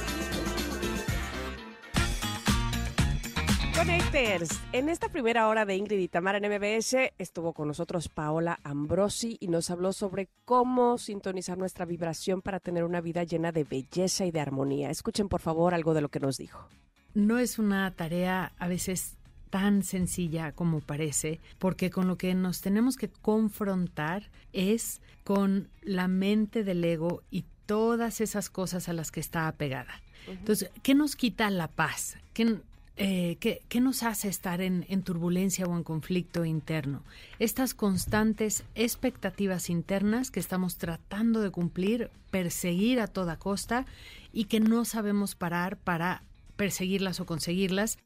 Connectors, en esta primera hora de Ingrid y Tamara en MBS estuvo con nosotros Paola Ambrosi y nos habló sobre cómo sintonizar nuestra vibración para tener una vida llena de belleza y de armonía. Escuchen por favor algo de lo que nos dijo. No es una tarea a veces tan sencilla como parece, porque con lo que nos tenemos que confrontar es con la mente del ego y todas esas cosas a las que está apegada. Entonces, ¿qué nos quita la paz? ¿Qué, eh, ¿qué, nos hace estar en, en turbulencia o en conflicto interno? Estas constantes expectativas internas que estamos tratando de cumplir, perseguir a toda costa y que no sabemos parar para perseguirlas o conseguirlas.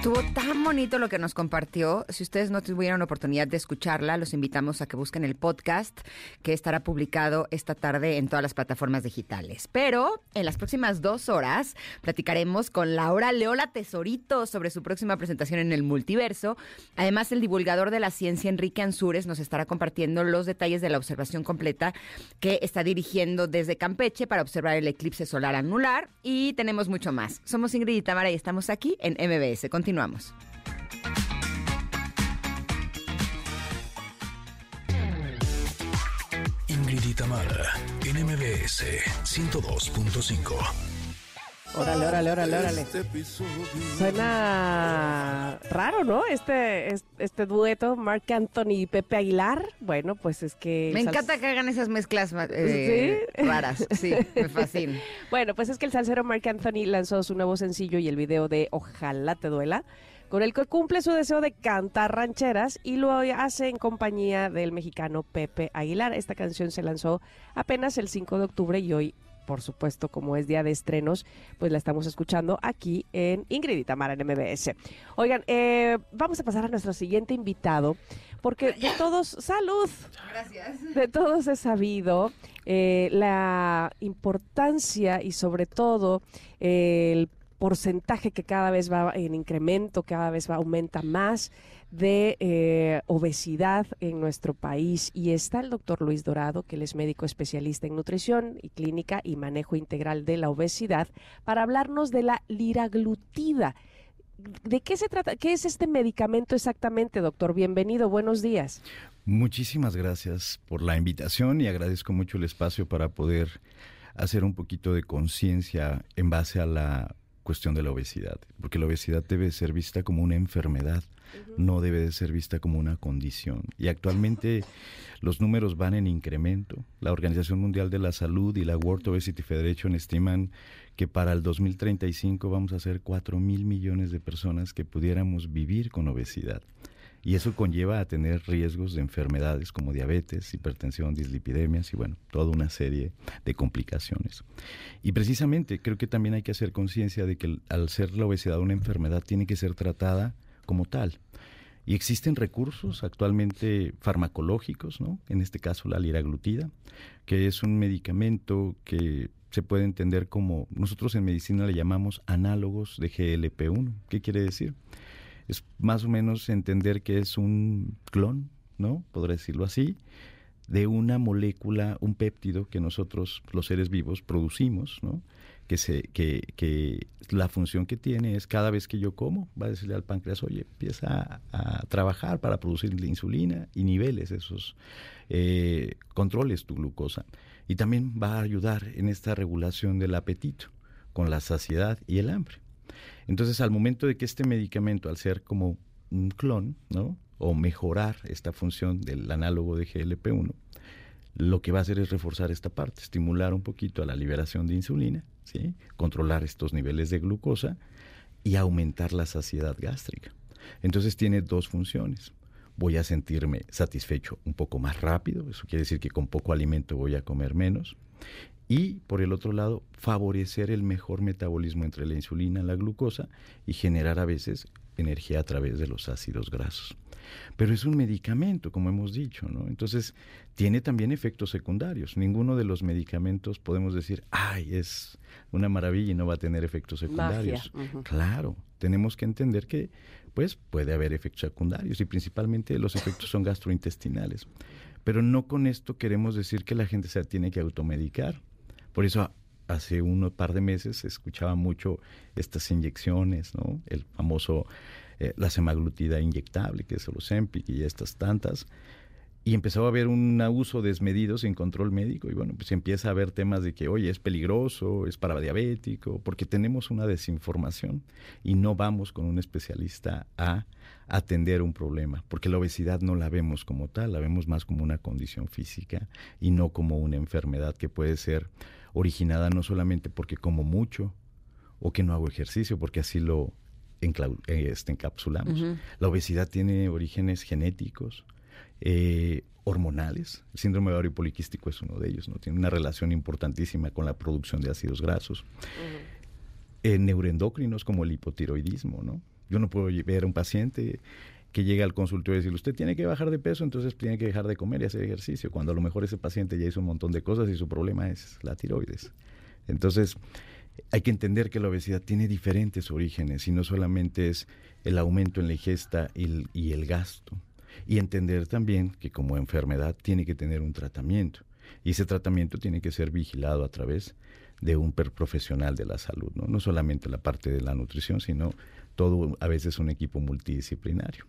Estuvo tan bonito lo que nos compartió. Si ustedes no tuvieron oportunidad de escucharla, los invitamos a que busquen el podcast que estará publicado esta tarde en todas las plataformas digitales. Pero en las próximas dos horas platicaremos con Laura Leola Tesorito sobre su próxima presentación en el multiverso. Además, el divulgador de la ciencia, Enrique Ansúrez, nos estará compartiendo los detalles de la observación completa que está dirigiendo desde Campeche para observar el eclipse solar anular. Y tenemos mucho más. Somos Ingrid y Tamara y estamos aquí en MBS. Continuamos. Ingrid y Tamara, en MBS 102.5. Órale, órale, órale, órale. Suena raro, ¿no? Este, es- este dueto, Mark Anthony y Pepe Aguilar. Bueno, pues es que... Me encanta que hagan esas mezclas eh, ¿Sí? raras. Sí, me fascina. Bueno, pues es que el salsero Mark Anthony lanzó su nuevo sencillo y el video de Ojalá te duela, con el que cumple su deseo de cantar rancheras y lo hace en compañía del mexicano Pepe Aguilar. Esta canción se lanzó apenas el 5 de octubre y hoy, por supuesto, como es día de estrenos, pues la estamos escuchando aquí en Ingrid y Tamara en MBS. Oigan, eh, vamos a pasar a nuestro siguiente invitado, porque de todos, salud. Gracias. De todos es sabido eh, la importancia y sobre todo eh, el porcentaje que cada vez va en incremento, cada vez va aumenta más de eh, obesidad en nuestro país. Y está el doctor Luis Dorado, que él es médico especialista en nutrición y clínica y manejo integral de la obesidad, para hablarnos de la liraglutida. ¿De qué se trata? ¿Qué es este medicamento exactamente, doctor? Bienvenido, buenos días. Muchísimas gracias por la invitación y agradezco mucho el espacio para poder hacer un poquito de conciencia en base a la cuestión de la obesidad, porque la obesidad debe ser vista como una enfermedad, no debe de ser vista como una condición. Y actualmente los números van en incremento. La Organización Mundial de la Salud y la World Obesity Federation estiman que para el 2035 vamos a ser 4 mil millones de personas que pudiéramos vivir con obesidad. Y eso conlleva a tener riesgos de enfermedades como diabetes, hipertensión, dislipidemias y bueno, toda una serie de complicaciones. Y precisamente creo que también hay que hacer conciencia de que al ser la obesidad una enfermedad tiene que ser tratada como tal. Y existen recursos actualmente farmacológicos, ¿no? En este caso la liraglutida, que es un medicamento que se puede entender como, nosotros en medicina le llamamos análogos de GLP-1. ¿Qué quiere decir? Es más o menos entender que es un clon, ¿no? Podría decirlo así, de una molécula, un péptido que nosotros, los seres vivos, producimos, ¿no? Que, la función que tiene es cada vez que yo como, va a decirle al páncreas, oye, empieza a, a trabajar para producir la insulina y niveles esos, eh, controles tu glucosa. Y también va a ayudar en esta regulación del apetito, con la saciedad y el hambre. Entonces, al momento de que este medicamento, al ser como un clon, ¿no? o mejorar esta función del análogo de GLP-1, lo que va a hacer es reforzar esta parte, estimular un poquito a la liberación de insulina, controlar estos niveles de glucosa y aumentar la saciedad gástrica. Entonces tiene dos funciones. Voy a sentirme satisfecho un poco más rápido, eso quiere decir que con poco alimento voy a comer menos. Y por el otro lado, favorecer el mejor metabolismo entre la insulina y la glucosa y generar a veces energía a través de los ácidos grasos. Pero es un medicamento, como hemos dicho, ¿no? Entonces, tiene también efectos secundarios. Ninguno de los medicamentos podemos decir, ay, es una maravilla y no va a tener efectos secundarios. Claro, tenemos que entender que, pues, puede haber efectos secundarios y principalmente los efectos son gastrointestinales. Pero no con esto queremos decir que la gente se tiene que automedicar. Por eso hace un par de meses se escuchaba mucho estas inyecciones, ¿no? El famoso eh, la semaglutida inyectable, que es el Ozempic y estas tantas. Y empezó a haber un uso desmedido sin control médico y bueno, pues empieza a haber temas de que, oye, es peligroso, es para diabético, porque tenemos una desinformación y no vamos con un especialista a atender un problema, porque la obesidad no la vemos como tal, la vemos más como una condición física y no como una enfermedad que puede ser originada no solamente porque como mucho o que no hago ejercicio, porque así lo este, encapsulamos. La obesidad tiene orígenes genéticos, eh, hormonales. El síndrome ovario poliquístico es uno de ellos, ¿no? Tiene una relación importantísima con la producción de ácidos grasos. Eh, neuroendocrinos como el hipotiroidismo, ¿no? Yo no puedo ver a un paciente que llega al consultorio y decir, usted tiene que bajar de peso, entonces tiene que dejar de comer y hacer ejercicio, cuando a lo mejor ese paciente ya hizo un montón de cosas y su problema es la tiroides. Entonces, hay que entender que la obesidad tiene diferentes orígenes y no solamente es el aumento en la ingesta y el, gasto. Y entender también que como enfermedad tiene que tener un tratamiento. Y ese tratamiento tiene que ser vigilado a través de un profesional de la salud, ¿no? no solamente la parte de la nutrición, sino todo a veces un equipo multidisciplinario.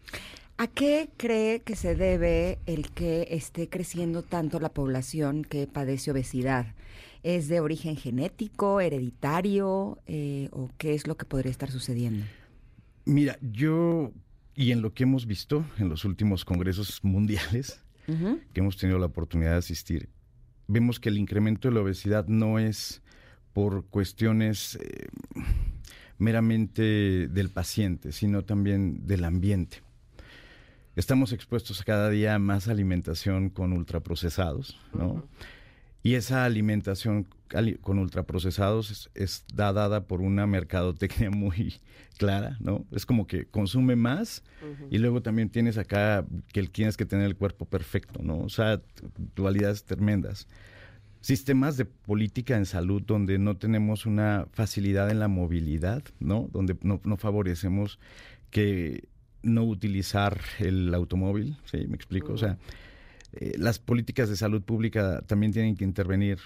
¿A qué cree que se debe el que esté creciendo tanto la población que padece obesidad? ¿Es de origen genético, hereditario eh, o qué es lo que podría estar sucediendo? Mira, yo y en lo que hemos visto en los últimos congresos mundiales que hemos tenido la oportunidad de asistir, vemos que el incremento de la obesidad no es por cuestiones eh, meramente del paciente, sino también del ambiente. Estamos expuestos cada día a más alimentación con ultraprocesados, ¿no? Y esa alimentación con ultraprocesados es, dada por una mercadotecnia muy clara, ¿no? Es como que consume más y luego también tienes acá que tienes que tener el cuerpo perfecto, ¿no? O sea, dualidades tremendas. Sistemas de política en salud donde no tenemos una facilidad en la movilidad, ¿no? Donde no, no favorecemos que no utilizar el automóvil, ¿sí? ¿Me explico? O sea, eh, las políticas de salud pública también tienen que intervenir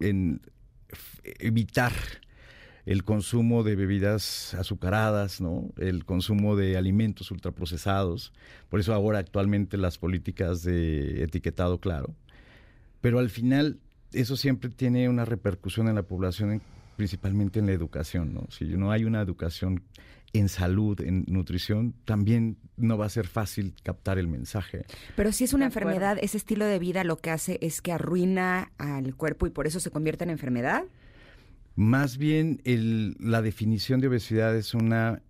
en evitar el consumo de bebidas azucaradas, ¿no? el consumo de alimentos ultraprocesados. Por eso ahora actualmente las políticas de etiquetado claro. Pero al final eso siempre tiene una repercusión en la población, principalmente en la educación. ¿no? Si no hay una educación en salud, en nutrición, también no va a ser fácil captar el mensaje. Pero si es una enfermedad, ese estilo de vida lo que hace es que arruina al cuerpo y por eso se convierte en enfermedad. Más bien, la definición de obesidad es una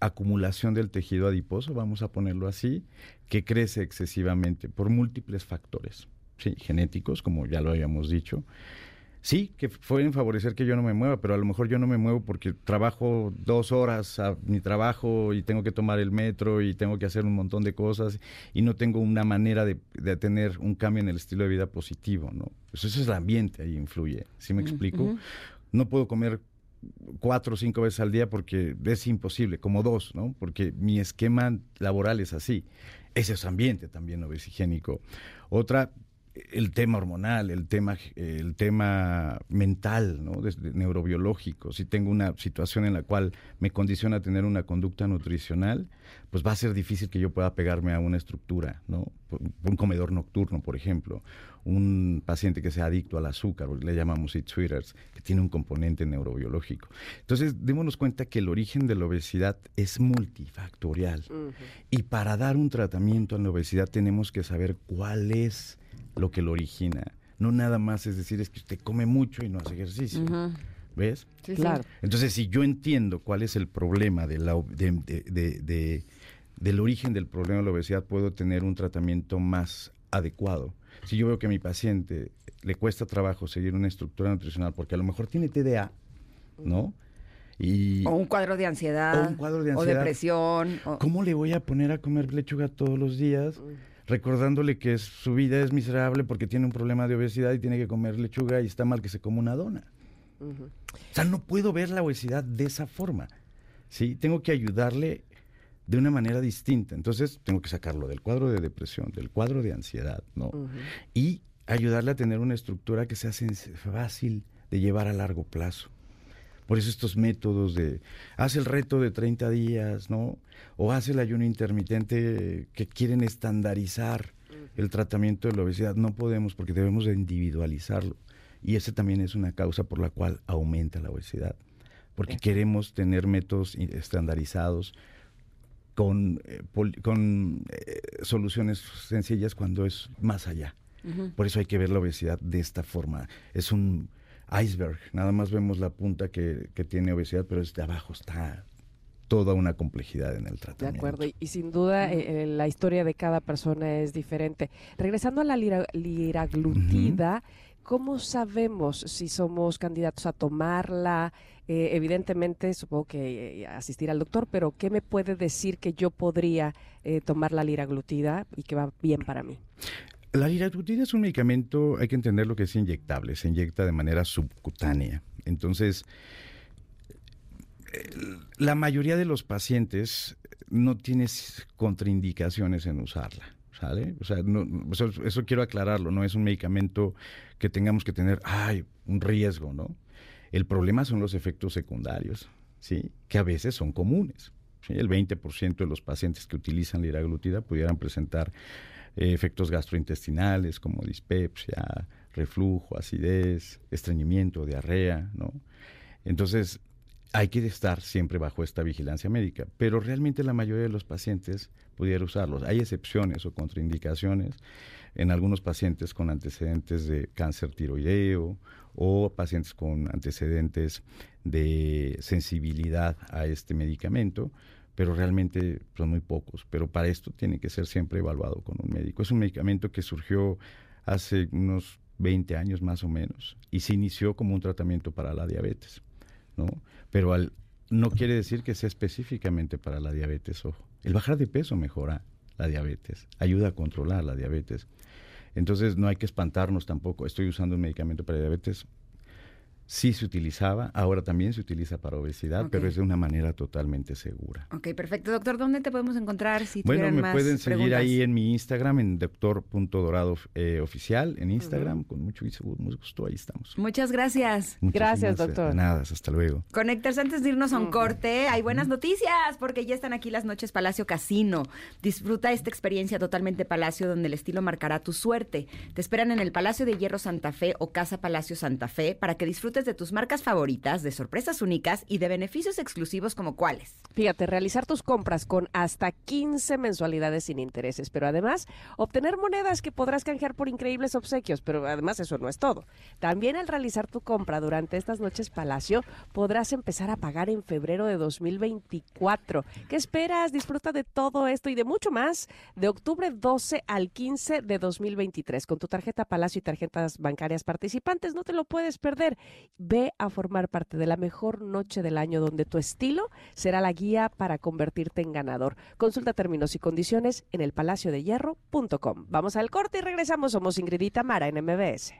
acumulación del tejido adiposo, vamos a ponerlo así, que crece excesivamente por múltiples factores, ¿sí? genéticos, como ya lo habíamos dicho, sí, que pueden favorecer que yo no me mueva, pero a lo mejor yo no me muevo porque trabajo dos horas a mi trabajo y tengo que tomar el metro y tengo que hacer un montón de cosas y no tengo una manera de, de tener un cambio en el estilo de vida positivo, ¿no? Pues eso es el ambiente ahí influye, ¿sí me explico? No puedo comer cuatro o cinco veces al día porque es imposible, como dos, ¿no? Porque mi esquema laboral es así. Ese es ambiente también obesigénico. Otra, el tema hormonal, el tema, el tema mental, ¿no? Desde neurobiológico. Si tengo una situación en la cual me condiciona a tener una conducta nutricional, pues va a ser difícil que yo pueda pegarme a una estructura, ¿no? Un comedor nocturno, por ejemplo. Un paciente que sea adicto al azúcar, le llamamos eat sweeters, que tiene un componente neurobiológico. Entonces, démonos cuenta que el origen de la obesidad es multifactorial. Y para dar un tratamiento a la obesidad tenemos que saber cuál es lo que lo origina. No nada más es decir, es que usted come mucho y no hace ejercicio. ¿Ves? claro. Entonces, si yo entiendo cuál es el problema de la, de, de, de, del origen del problema de la obesidad, puedo tener un tratamiento más adecuado. Si yo veo que a mi paciente le cuesta trabajo seguir una estructura nutricional porque a lo mejor tiene TDA, ¿no? Y, o un cuadro de ansiedad. O un cuadro de O ansiedad. depresión. o- ¿Cómo le voy a poner a comer lechuga todos los días? Recordándole que su vida es miserable porque tiene un problema de obesidad y tiene que comer lechuga y está mal que se coma una dona. O sea, no puedo ver la obesidad de esa forma. ¿sí? Tengo que ayudarle de una manera distinta. Entonces, tengo que sacarlo del cuadro de depresión, del cuadro de ansiedad, ¿no? Y ayudarle a tener una estructura que sea fácil de llevar a largo plazo. Por eso estos métodos de, haz el reto de 30 días, ¿no? O haz el ayuno intermitente que quieren estandarizar el tratamiento de la obesidad. No podemos porque debemos de individualizarlo. Y esa también es una causa por la cual aumenta la obesidad. Porque queremos tener métodos estandarizados con, eh, pol- con eh, soluciones sencillas cuando es más allá. Por eso hay que ver la obesidad de esta forma. Es un iceberg, nada más vemos la punta que, que tiene obesidad, pero desde abajo está toda una complejidad en el De tratamiento. acuerdo, y, y sin duda eh, eh, la historia de cada persona es diferente. Regresando a la lira- liraglutida, ¿cómo sabemos si somos candidatos a tomarla? Eh, evidentemente, supongo que eh, asistir al doctor, pero ¿qué me puede decir que yo podría eh, tomar la liraglutida y que va bien para mí? La liraglutida es un medicamento, hay que entender lo que es inyectable, se inyecta de manera subcutánea. Entonces, la mayoría de los pacientes no tienes contraindicaciones en usarla, ¿sale? O sea, eso, quiero aclararlo, no es un medicamento que tengamos que tener, ay, un riesgo, ¿no? El problema son los efectos secundarios, ¿sí? Que a veces son comunes. El 20% de los pacientes que utilizan liraglutida pudieran presentar eh, efectos gastrointestinales como dispepsia, reflujo, acidez, estreñimiento, diarrea, ¿no? Entonces, hay que estar siempre bajo esta vigilancia médica, pero realmente la mayoría de los pacientes pudiera usarlos. Hay excepciones o contraindicaciones en algunos pacientes con antecedentes de cáncer tiroideo o pacientes con antecedentes de sensibilidad a este medicamento, pero realmente son muy pocos. Pero para esto tiene que ser siempre evaluado con un médico. Es un medicamento que surgió hace unos 20 años más o menos y se inició como un tratamiento para la diabetes, ¿no? Pero al, no quiere decir que sea específicamente para la diabetes, ojo. El bajar de peso mejora la diabetes, ayuda a controlar la diabetes. Entonces no hay que espantarnos tampoco. Estoy usando un medicamento para diabetes. Sí se utilizaba, ahora también se utiliza para obesidad, pero es de una manera totalmente segura. Ok, perfecto. Doctor, ¿dónde te podemos encontrar si Bueno, me más pueden seguir preguntas? ahí en mi Instagram, en doctor.dorado eh, oficial, en Instagram, con mucho gusto, ahí estamos. Muchas gracias. Gracias, Muchísimas, eh, doctor. Nada, hasta luego. Conectarse antes de irnos a un corte. Hay buenas noticias porque ya están aquí las noches Palacio Casino. Disfruta esta experiencia totalmente Palacio donde el estilo marcará tu suerte. Te esperan en el Palacio de Hierro Santa Fe o Casa Palacio Santa Fe para que disfrutes de tus marcas favoritas, de sorpresas únicas y de beneficios exclusivos como cuáles. Fíjate, realizar tus compras con hasta 15 mensualidades sin intereses, pero además obtener monedas que podrás canjear por increíbles obsequios, pero además eso no es todo. También al realizar tu compra durante estas noches Palacio, podrás empezar a pagar en febrero de 2024. ¿Qué esperas? Disfruta de todo esto y de mucho más de octubre 12 al 15 de 2023 con tu tarjeta Palacio y tarjetas bancarias participantes. No te lo puedes perder. Ve a formar parte de la mejor noche del año donde tu estilo será la guía para convertirte en ganador. Consulta términos y condiciones en elpalaciodehierro.com. Vamos al corte y regresamos. Somos Ingrid y Tamara en MBS.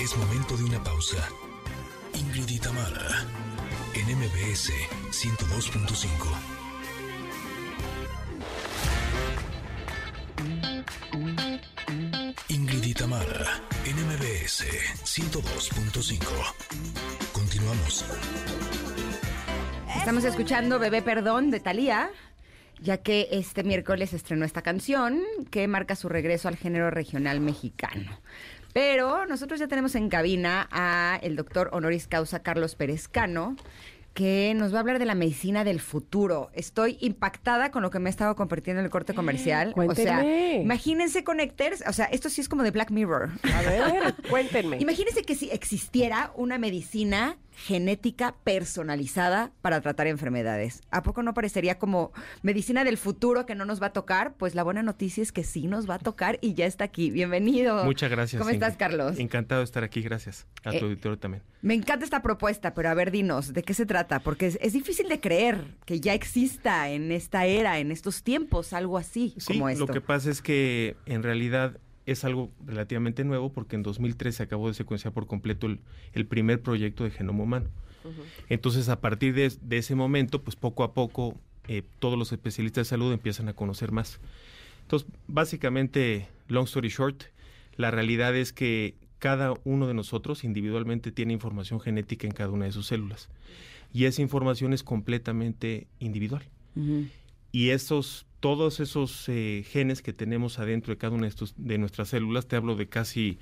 Es momento de una pausa. Ingrid y Tamara, en MBS 102.5. Ingrid y Tamara, en MBS 102.5. Continuamos. Estamos escuchando Bebé Perdón de Thalía, ya que este miércoles estrenó esta canción que marca su regreso al género regional mexicano. Pero nosotros ya tenemos en cabina a el doctor honoris causa Carlos Pérez Cano, que nos va a hablar de la medicina del futuro. Estoy impactada con lo que me ha estado compartiendo en el corte comercial. O sea, Cuéntenme. imagínense Connectors, o sea, esto sí es como de Black Mirror. A ver, cuéntenme. Imagínense que si existiera una medicina genética personalizada para tratar enfermedades. ¿A poco no parecería como medicina del futuro que no nos va a tocar? Pues la buena noticia es que sí nos va a tocar y ya está aquí. Bienvenido. Muchas gracias. ¿Cómo estás. Carlos? Encantado de estar aquí, gracias. A Eh, tu auditorio también. Me encanta esta propuesta, pero a ver, dinos, ¿de qué se trata? Porque es, es difícil de creer que ya exista en esta era, en estos tiempos, algo así Sí, como esto. lo que pasa es que en realidad es algo relativamente nuevo porque en 2003 se acabó de secuenciar por completo el, el primer proyecto de genoma humano. Entonces, a partir de, de ese momento, pues poco a poco eh, todos los especialistas de salud empiezan a conocer más. Entonces, básicamente, long story short, la realidad es que cada uno de nosotros individualmente tiene información genética en cada una de sus células. Y esa información es completamente individual. Y esos, todos esos eh, genes que tenemos adentro de cada una de, estos- de nuestras células, te hablo de casi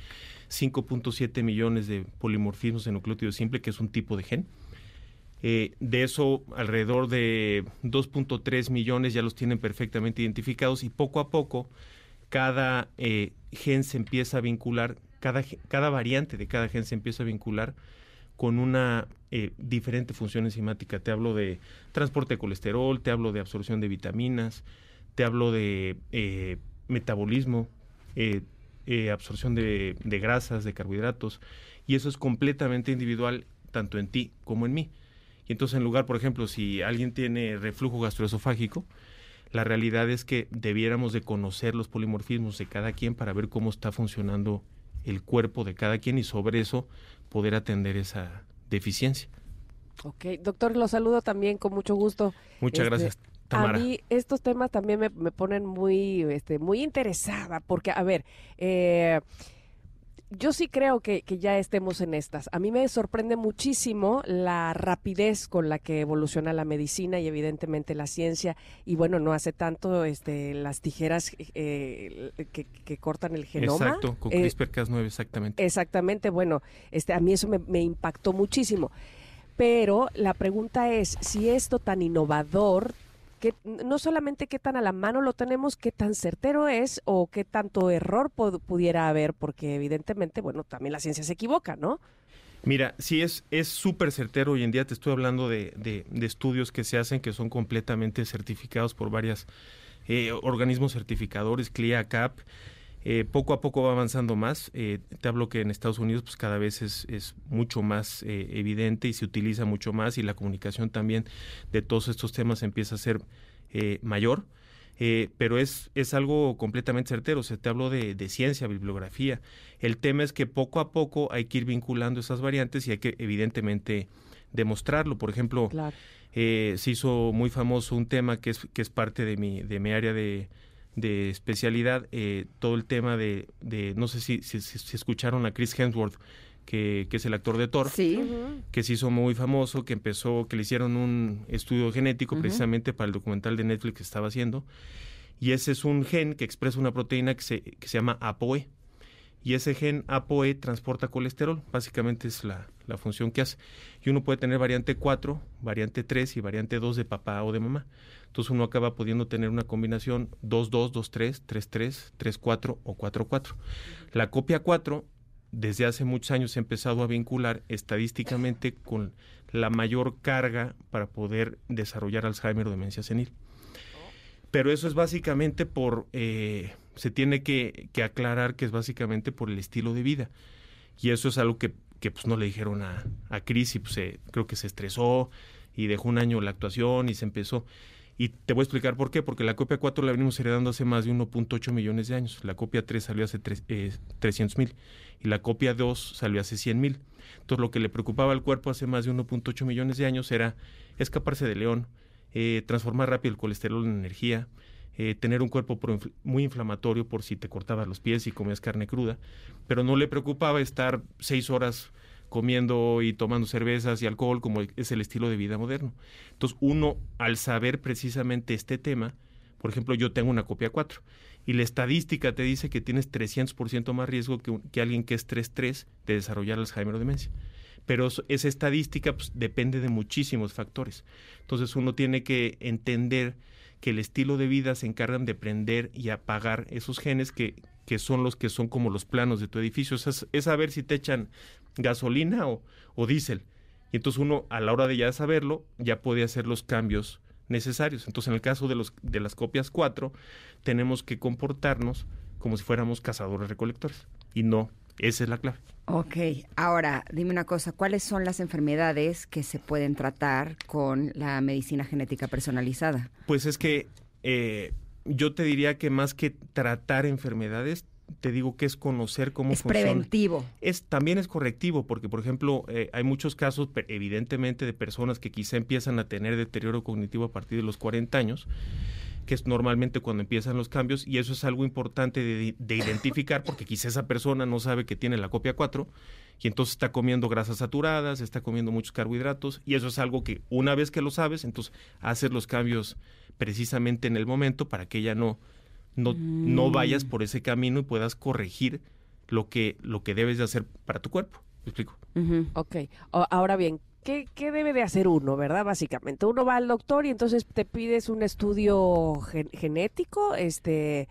5.7 millones de polimorfismos de nucleótido simple, que es un tipo de gen. Eh, de eso, alrededor de 2.3 millones ya los tienen perfectamente identificados y poco a poco cada eh, gen se empieza a vincular, cada, cada variante de cada gen se empieza a vincular con una eh, diferente función enzimática. Te hablo de transporte de colesterol, te hablo de absorción de vitaminas, te hablo de eh, metabolismo, eh, absorción de, de grasas, de carbohidratos, y eso es completamente individual tanto en ti como en mí. Y entonces en lugar, por ejemplo, si alguien tiene reflujo gastroesofágico, la realidad es que debiéramos de conocer los polimorfismos de cada quien para ver cómo está funcionando el cuerpo de cada quien y sobre eso poder atender esa deficiencia. Ok, doctor, lo saludo también con mucho gusto. Muchas Este, gracias, Tamara. A mí estos temas también me, me ponen muy, este, muy interesada, porque, a ver, eh, yo sí creo que, que ya estemos en estas. A mí me sorprende muchísimo la rapidez con la que evoluciona la medicina y evidentemente la ciencia. Y bueno, no hace tanto este, las tijeras eh, que, que cortan el genoma. Exacto, con Eh, CRISPR-Cas9, exactamente. Exactamente, bueno, este, a mí eso me, me impactó muchísimo. Pero la pregunta es, si esto tan innovador, no solamente qué tan a la mano lo tenemos, qué tan certero es o qué tanto error pudiera haber, porque evidentemente, bueno, también la ciencia se equivoca, ¿no? Mira, sí es es súper certero. Hoy en día te estoy hablando de, de- estudios que se hacen que son completamente certificados por varios organismos certificadores, CLIA, CAP. Eh, poco a poco va avanzando más. Eh, te hablo que en Estados Unidos pues cada vez es, es mucho más eh, evidente y se utiliza mucho más y la comunicación también de todos estos temas empieza a ser mayor. Pero es, es algo completamente certero. O sea, te hablo de, de ciencia, bibliografía. El tema es que poco a poco hay que ir vinculando esas variantes y hay que evidentemente demostrarlo. Por ejemplo, Claro. se hizo muy famoso un tema que es, que es parte de mi, de mi área de, de especialidad, eh, todo el tema de, de no sé si, si, si- escucharon a Chris Hemsworth, que, que es el actor de Thor, Sí. que se hizo muy famoso, que empezó, que le hicieron un estudio genético Ujú. precisamente para el documental de Netflix que estaba haciendo, y ese es un gen que expresa una proteína que se, que se llama ApoE. y ese gen ApoE transporta colesterol, básicamente es la, la, función que hace. Y uno puede tener variante 4, variante 3 y variante 2 de papá o de mamá. Entonces uno acaba pudiendo tener una combinación 2-2, 2-3, 3-3, 3-4 o 4-4. La copia 4 desde hace muchos años se ha empezado a vincular estadísticamente con la mayor carga para poder desarrollar Alzheimer o demencia senil. Pero eso es básicamente por, eh, se tiene que, aclarar que es básicamente por el estilo de vida. Y eso es algo que, que pues no le dijeron a, a Cris y pues creo que se estresó y dejó un año la actuación y se empezó. Y te voy a explicar por qué, porque la copia 4 la venimos heredando hace más de 1.8 millones de años. La copia 3 salió hace 300 mil y la copia 2 salió hace 100 mil. Entonces lo que le preocupaba al cuerpo hace más de 1.8 millones de años era escaparse de león, eh, transformar rápido el colesterol en energía, eh, tener un cuerpo muy inflamatorio por si te cortabas los pies y comías carne cruda, pero no le preocupaba estar seis horas comiendo y tomando cervezas y alcohol como es el estilo de vida moderno. Entonces uno, al saber precisamente este tema, por ejemplo, yo tengo una copia 4 y la estadística te dice que tienes 300% más riesgo que, que alguien que es 3-3 de desarrollar Alzheimer o demencia pero esa estadística pues, depende de muchísimos factores. Entonces uno tiene que entender que el estilo de vida se encargan de prender y apagar esos genes que, que son los que son como los planos de tu edificio. Es, es saber si te echan gasolina o, o diésel. Y entonces uno, a la hora de ya saberlo, ya puede hacer los cambios necesarios. Entonces, en el caso de, los, de las copias 4, tenemos que comportarnos como si fuéramos cazadores recolectores y no esa es la clave. Ok, ahora dime una cosa, ¿cuáles son las enfermedades que se pueden tratar con la medicina genética personalizada? Pues es que eh, yo te diría que más que tratar enfermedades, te digo que es conocer cómo es preventivo. Es también es correctivo porque por ejemplo eh, hay muchos casos evidentemente de personas que quizá empiezan a tener deterioro cognitivo a partir de los 40 años que es normalmente cuando empiezan los cambios, y eso es algo importante de, identificar, porque quizá esa persona no sabe que tiene la copia 4, y entonces está comiendo grasas saturadas, está comiendo muchos carbohidratos, y eso es algo que una vez que lo sabes, entonces haces los cambios precisamente en el momento para que ya no, no, no vayas mm. por ese camino y puedas corregir lo que, lo que debes de hacer para tu cuerpo. ¿Me explico? Ok. ahora bien, ¿qué, debe de hacer uno, verdad? Básicamente, uno va al doctor y entonces te pides un estudio genético, este,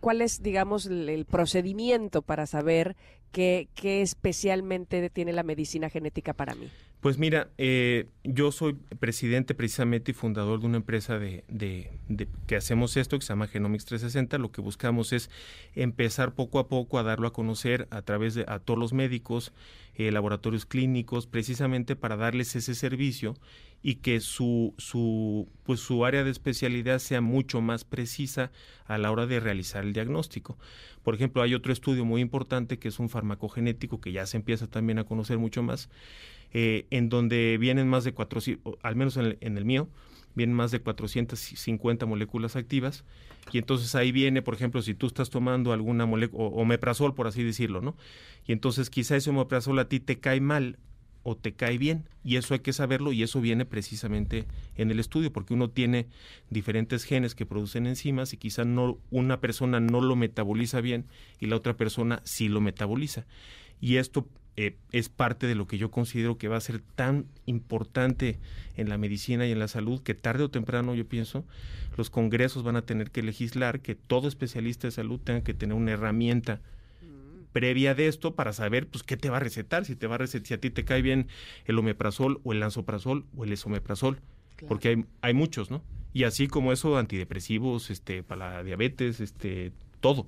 ¿cuál, es, digamos, el, procedimiento para saber qué, especialmente tiene la medicina genética para mí? Pues mira, eh, yo soy presidente precisamente y fundador de una empresa de, que hacemos esto, que se llama Genomics 360. Lo que buscamos es empezar poco a poco a darlo a conocer a través de a todos los médicos, eh, laboratorios clínicos, precisamente para darles ese servicio y que su, su, pues su área de especialidad sea mucho más precisa a la hora de realizar el diagnóstico. Por ejemplo, hay otro estudio muy importante que es un farmacogenético que ya se empieza también a conocer mucho más eh, en donde vienen más de 400, al menos en el, mío, vienen más de 450 moléculas activas y entonces ahí viene, por ejemplo, si tú estás tomando alguna molécula, o omeprazol, por así decirlo, ¿no? Y entonces quizá ese omeprazol a ti te cae mal o te cae bien. Y eso hay que saberlo y eso viene precisamente en el estudio porque uno tiene diferentes genes que producen enzimas y quizá no una persona no lo metaboliza bien y la otra persona sí lo metaboliza. Y esto eh, es parte de lo que yo considero que va a ser tan importante en la medicina y en la salud que tarde o temprano yo pienso los congresos van a tener que legislar que todo especialista de salud tenga que tener una herramienta previa de esto para saber pues qué te va a recetar, si te va a recetar, si a ti te cae bien el omeprazol o el lanzoprazol o el esomeprazol, porque hay, hay muchos, ¿no? Y así como eso, antidepresivos, este, para la diabetes, este, todo.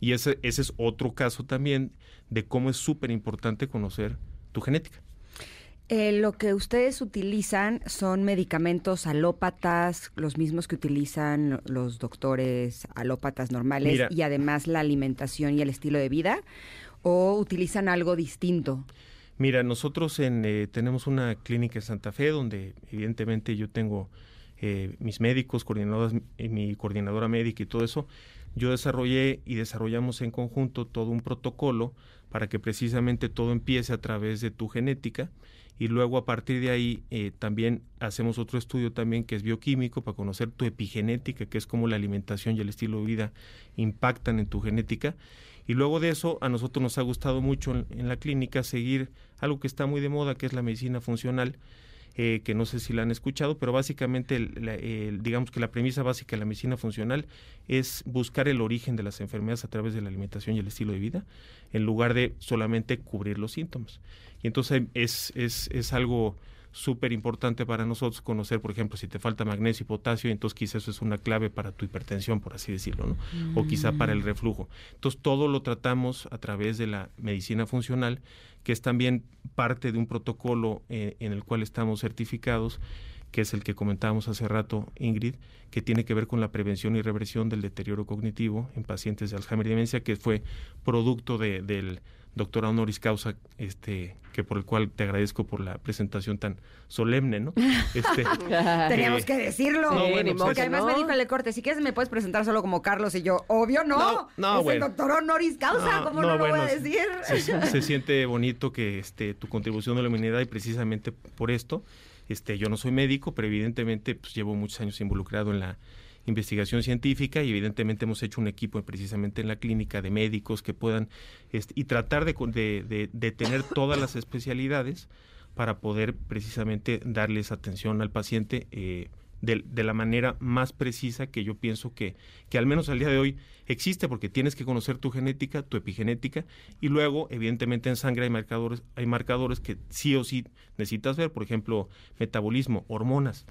Y ese, ese es otro caso también de cómo es súper importante conocer tu genética. Eh, lo que ustedes utilizan son medicamentos alópatas, los mismos que utilizan los doctores alópatas normales y además la alimentación y el estilo de vida, o utilizan algo distinto. Mira, nosotros en, eh, tenemos una clínica en Santa Fe donde evidentemente yo tengo eh, mis médicos, coordinadoras, mi coordinadora médica y todo eso, yo desarrollé y desarrollamos en conjunto todo un protocolo para que precisamente todo empiece a través de tu genética y luego a partir de ahí eh, también hacemos otro estudio también que es bioquímico para conocer tu epigenética, que es cómo la alimentación y el estilo de vida impactan en tu genética. Y luego de eso, a nosotros nos ha gustado mucho en, en la clínica seguir algo que está muy de moda, que es la medicina funcional, eh, que no sé si la han escuchado, pero básicamente, la- digamos que la premisa básica de la medicina funcional es buscar el origen de las enfermedades a través de la alimentación y el estilo de vida, en lugar de solamente cubrir los síntomas. Y entonces es, es, es algo súper importante para nosotros conocer, por ejemplo, si te falta magnesio y potasio, entonces quizás eso es una clave para tu hipertensión, por así decirlo, ¿no? O quizá para el reflujo. Entonces todo lo tratamos a través de la medicina funcional, que es también parte de un protocolo eh, en el cual estamos certificados, que es el que comentábamos hace rato, Ingrid, que tiene que ver con la prevención y reversión del deterioro cognitivo en pacientes de Alzheimer y demencia, que fue producto de- del doctor honoris causa, este, que por el cual te agradezco por la presentación tan solemne, ¿no? Este, Teníamos que decirlo. no, bueno, pues Porque además me dijo el corte, si quieres me puedes presentar solo como Carlos y yo, obvio no. No, no, es bueno. el doctor honoris causa, No, ¿cómo no, no, lo voy a decir? Se, se siente bonito que este, tu contribución a la humanidad y precisamente por esto, este, yo no soy médico, pero evidentemente pues, llevo muchos años involucrado en la investigación científica y evidentemente hemos hecho un equipo precisamente en la clínica de médicos que puedan este, y tratar de, de- de tener todas las especialidades para poder precisamente darles atención al paciente eh, de, de la manera más precisa que yo pienso que, que al menos al día de hoy existe porque tienes que conocer tu genética, tu epigenética y luego evidentemente en sangre hay marcadores, hay marcadores que sí o sí necesitas ver, por ejemplo, metabolismo, hormonas,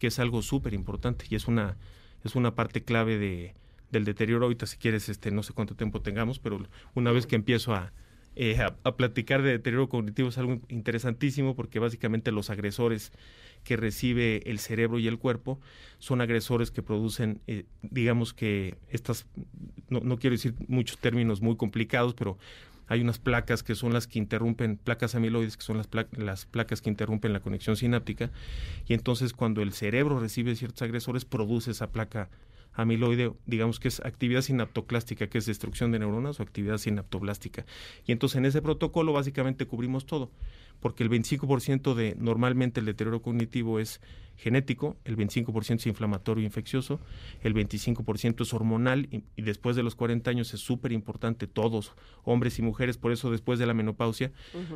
que es algo súper importante y es una, es una parte clave de, del deterioro. Ahorita si quieres, este, no sé cuánto tiempo tengamos, pero una vez que empiezo a, eh, a, platicar de deterioro cognitivo es algo interesantísimo porque básicamente los agresores que recibe el cerebro y el cuerpo son agresores que producen, eh, digamos que estas, no, no quiero decir muchos términos muy complicados, pero hay unas placas que son las que interrumpen, placas amiloides, que son las, pla- las placas que interrumpen la conexión sináptica, y entonces cuando el cerebro recibe ciertos agresores, produce esa placa amiloide, digamos que es actividad sinaptoclástica, que es destrucción de neuronas, o actividad sinaptoblástica. Y entonces en ese protocolo básicamente cubrimos todo, porque el 25% de normalmente el deterioro cognitivo es genético, el 25% es inflamatorio e infeccioso, el 25% es hormonal y, y después de los 40 años es súper importante, todos, hombres y mujeres, por eso después de la menopausia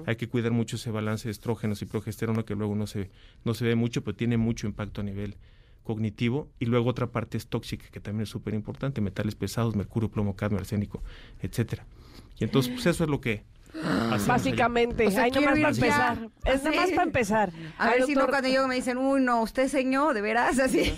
hay que cuidar mucho ese balance de estrógenos y progesterona que luego no se, no se ve mucho, pero tiene mucho impacto a nivel cognitivo. Y luego otra parte es tóxica que también es súper importante, metales pesados, mercurio, plomo, cadmio, arsénico, etcétera. Y entonces pues eso es lo que Básicamente, O sea, ay, nomás para ya. empezar. Es nomás para empezar. A Ay, ver si no cuando yo me dicen, uy, no, usted señor, de veras, así.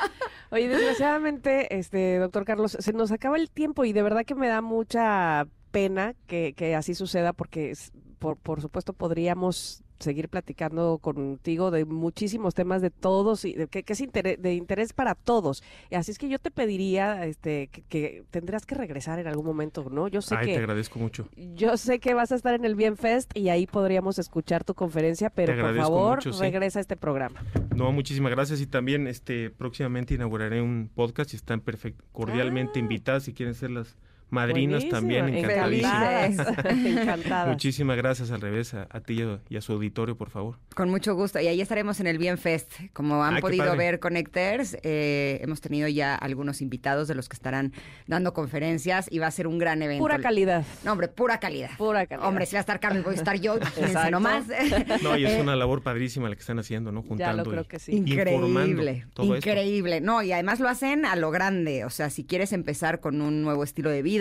Oye, desgraciadamente, este, doctor Carlos, se nos acaba el tiempo y de verdad que me da mucha pena que, que así suceda porque, por, por supuesto, podríamos seguir platicando contigo de muchísimos temas de todos y de, que, que es interés, de interés para todos. Y así es que yo te pediría este, que, que tendrás que regresar en algún momento, ¿no? Yo sé Ay, que... te agradezco mucho. Yo sé que vas a estar en el Bienfest y ahí podríamos escuchar tu conferencia, pero por favor, mucho, sí. regresa a este programa. No, muchísimas gracias y también este próximamente inauguraré un podcast y están perfecto, cordialmente Ah. invitadas si quieren ser las madrinas Buenísimo, también encantadas. Muchísimas gracias al revés a, a ti y a, su auditorio, por favor. Con mucho gusto. Y ahí estaremos en el Bienfest. Como han Ay, qué podido ver Connectors, eh, hemos tenido ya algunos invitados de los que estarán dando conferencias y va a ser un gran evento. Pura calidad. No, hombre, pura calidad. Pura calidad. Hombre, si va a estar Carlos, voy a estar yo, imagínense nomás. No, y es Eh, una labor padrísima la que están haciendo, ¿no? Ya lo Juntando creo y que sí. Increíble, todo esto. increíble. No, y además lo hacen a lo grande. O sea, si quieres empezar con un nuevo estilo de vida,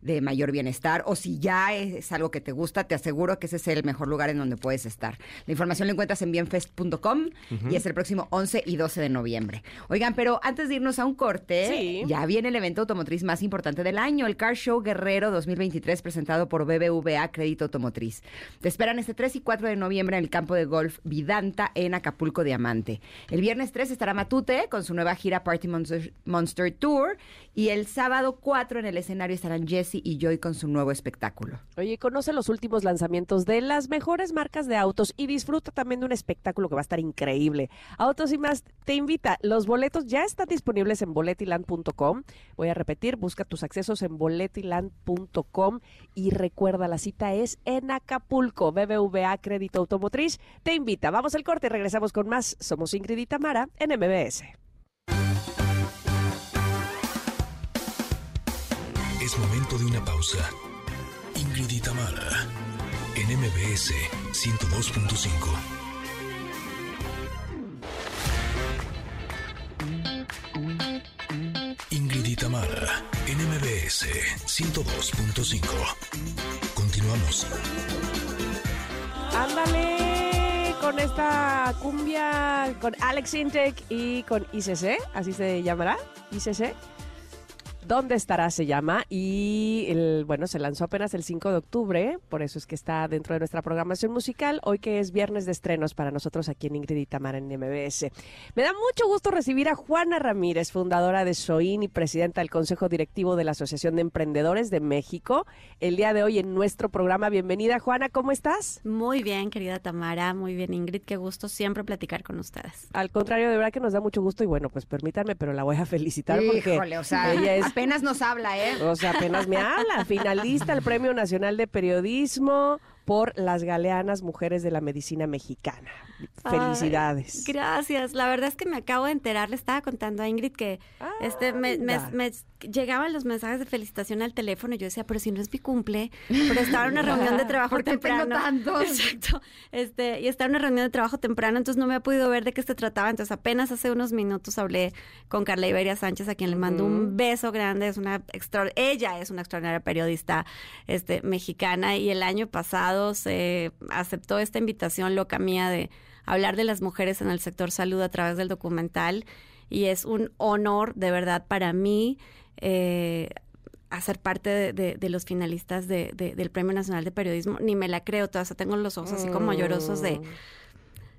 de mayor bienestar, o si ya es algo que te gusta, te aseguro que ese es el mejor lugar en donde puedes estar. La información la encuentras en bienfest.com y es el próximo 11 y 12 de noviembre. Oigan, pero antes de irnos a un corte, Sí. ya viene el evento automotriz más importante del año, el Car Show Guerrero 2023, presentado por BBVA Crédito Automotriz. Te esperan este 3 y 4 de noviembre en el campo de golf Vidanta en Acapulco Diamante. El viernes 3 estará Matute con su nueva gira Party Monster, Monster Tour y el sábado 4 en el escenario estarán Jesse y Joy con su nuevo espectáculo. Oye, conoce los últimos lanzamientos de las mejores marcas de autos y disfruta también de un espectáculo que va a estar increíble. Autos y más te invita. Los boletos ya están disponibles en boletiland.com. Voy a repetir, busca tus accesos en boletiland.com y recuerda, la cita es en Acapulco. BBVA Crédito Automotriz te invita. Vamos al corte y regresamos con más. Somos Ingrid y Tamara en MBS. Momento de una pausa. Ingrid y en MBS 102.5. Ingrid y en MBS 102.5. Continuamos. Ándale con esta cumbia con Alex Intec y con ICC, así se llamará, ICC. ¿Dónde estará? Se llama. Y el, bueno, se lanzó apenas el 5 de octubre, por eso es que está dentro de nuestra programación musical, hoy que es viernes de estrenos para nosotros aquí en Ingrid y Tamara en MBS. Me da mucho gusto recibir a Juana Ramírez, fundadora de SOIN y presidenta del Consejo Directivo de la Asociación de Emprendedores de México, el día de hoy en nuestro programa. Bienvenida, Juana, ¿cómo estás? Muy bien, querida Tamara, muy bien, Ingrid, qué gusto siempre platicar con ustedes. Al contrario, de verdad que nos da mucho gusto y bueno, pues permítanme, pero la voy a felicitar porque Híjole, o sea, ella es apenas nos habla, ¿eh? O sea, apenas me habla. Finalista al Premio Nacional de Periodismo por las Galeanas Mujeres de la Medicina Mexicana. Felicidades. Ay, gracias. La verdad es que me acabo de enterar, le estaba contando a Ingrid que este me, me llegaban los mensajes de felicitación al teléfono y yo decía, pero si no es mi cumple, pero estaba en una reunión de trabajo ¿Por qué tengo temprano. tantos? Exacto. Este, y estaba en una reunión de trabajo temprano, entonces no me ha podido ver de qué se trataba. Entonces apenas hace unos minutos hablé con Carla Iberia Sánchez, a quien le mando un beso grande. Es una extra, ella es una extraordinaria periodista este, mexicana y el año pasado se aceptó esta invitación loca mía de hablar de las mujeres en el sector salud a través del documental y es un honor de verdad para mí eh, hacer parte de, los finalistas de- de- del Premio Nacional de Periodismo. Ni me la creo, todavía tengo los ojos así como llorosos de...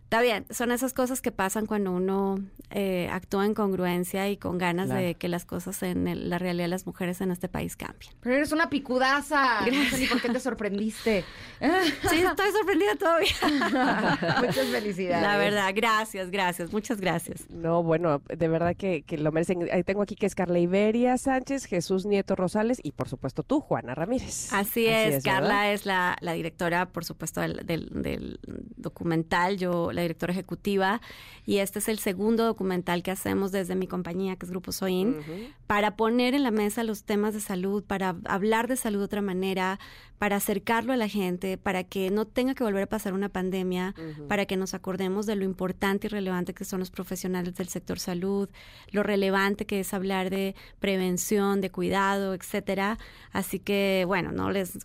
Está bien, son esas cosas que pasan cuando uno eh, actúa en congruencia y con ganas Claro. de que las cosas en el- la realidad de las mujeres en este país cambien. Pero eres una picudaza. No sé ni por qué te sorprendiste. Sí, estoy sorprendida todavía. Muchas felicidades. La verdad, gracias, gracias, muchas gracias. No, bueno, de verdad que, que lo merecen. Ahí tengo aquí que es Carla Iberia Sánchez, Jesús Nieto Rosales y por supuesto tú, Juana Ramírez. Así es. Carla es la, la directora, por supuesto, del, del- del documental, yo la directora ejecutiva, y este es el segundo documental que hacemos desde mi compañía, que es Grupo Soin, para poner en la mesa los temas de salud, para hablar de salud de otra manera, para acercarlo a la gente, para que no tenga que volver a pasar una pandemia, para que nos acordemos de lo importante y relevante que son los profesionales del sector salud, lo relevante que es hablar de prevención, de cuidado, etcétera. Así que, bueno, no les,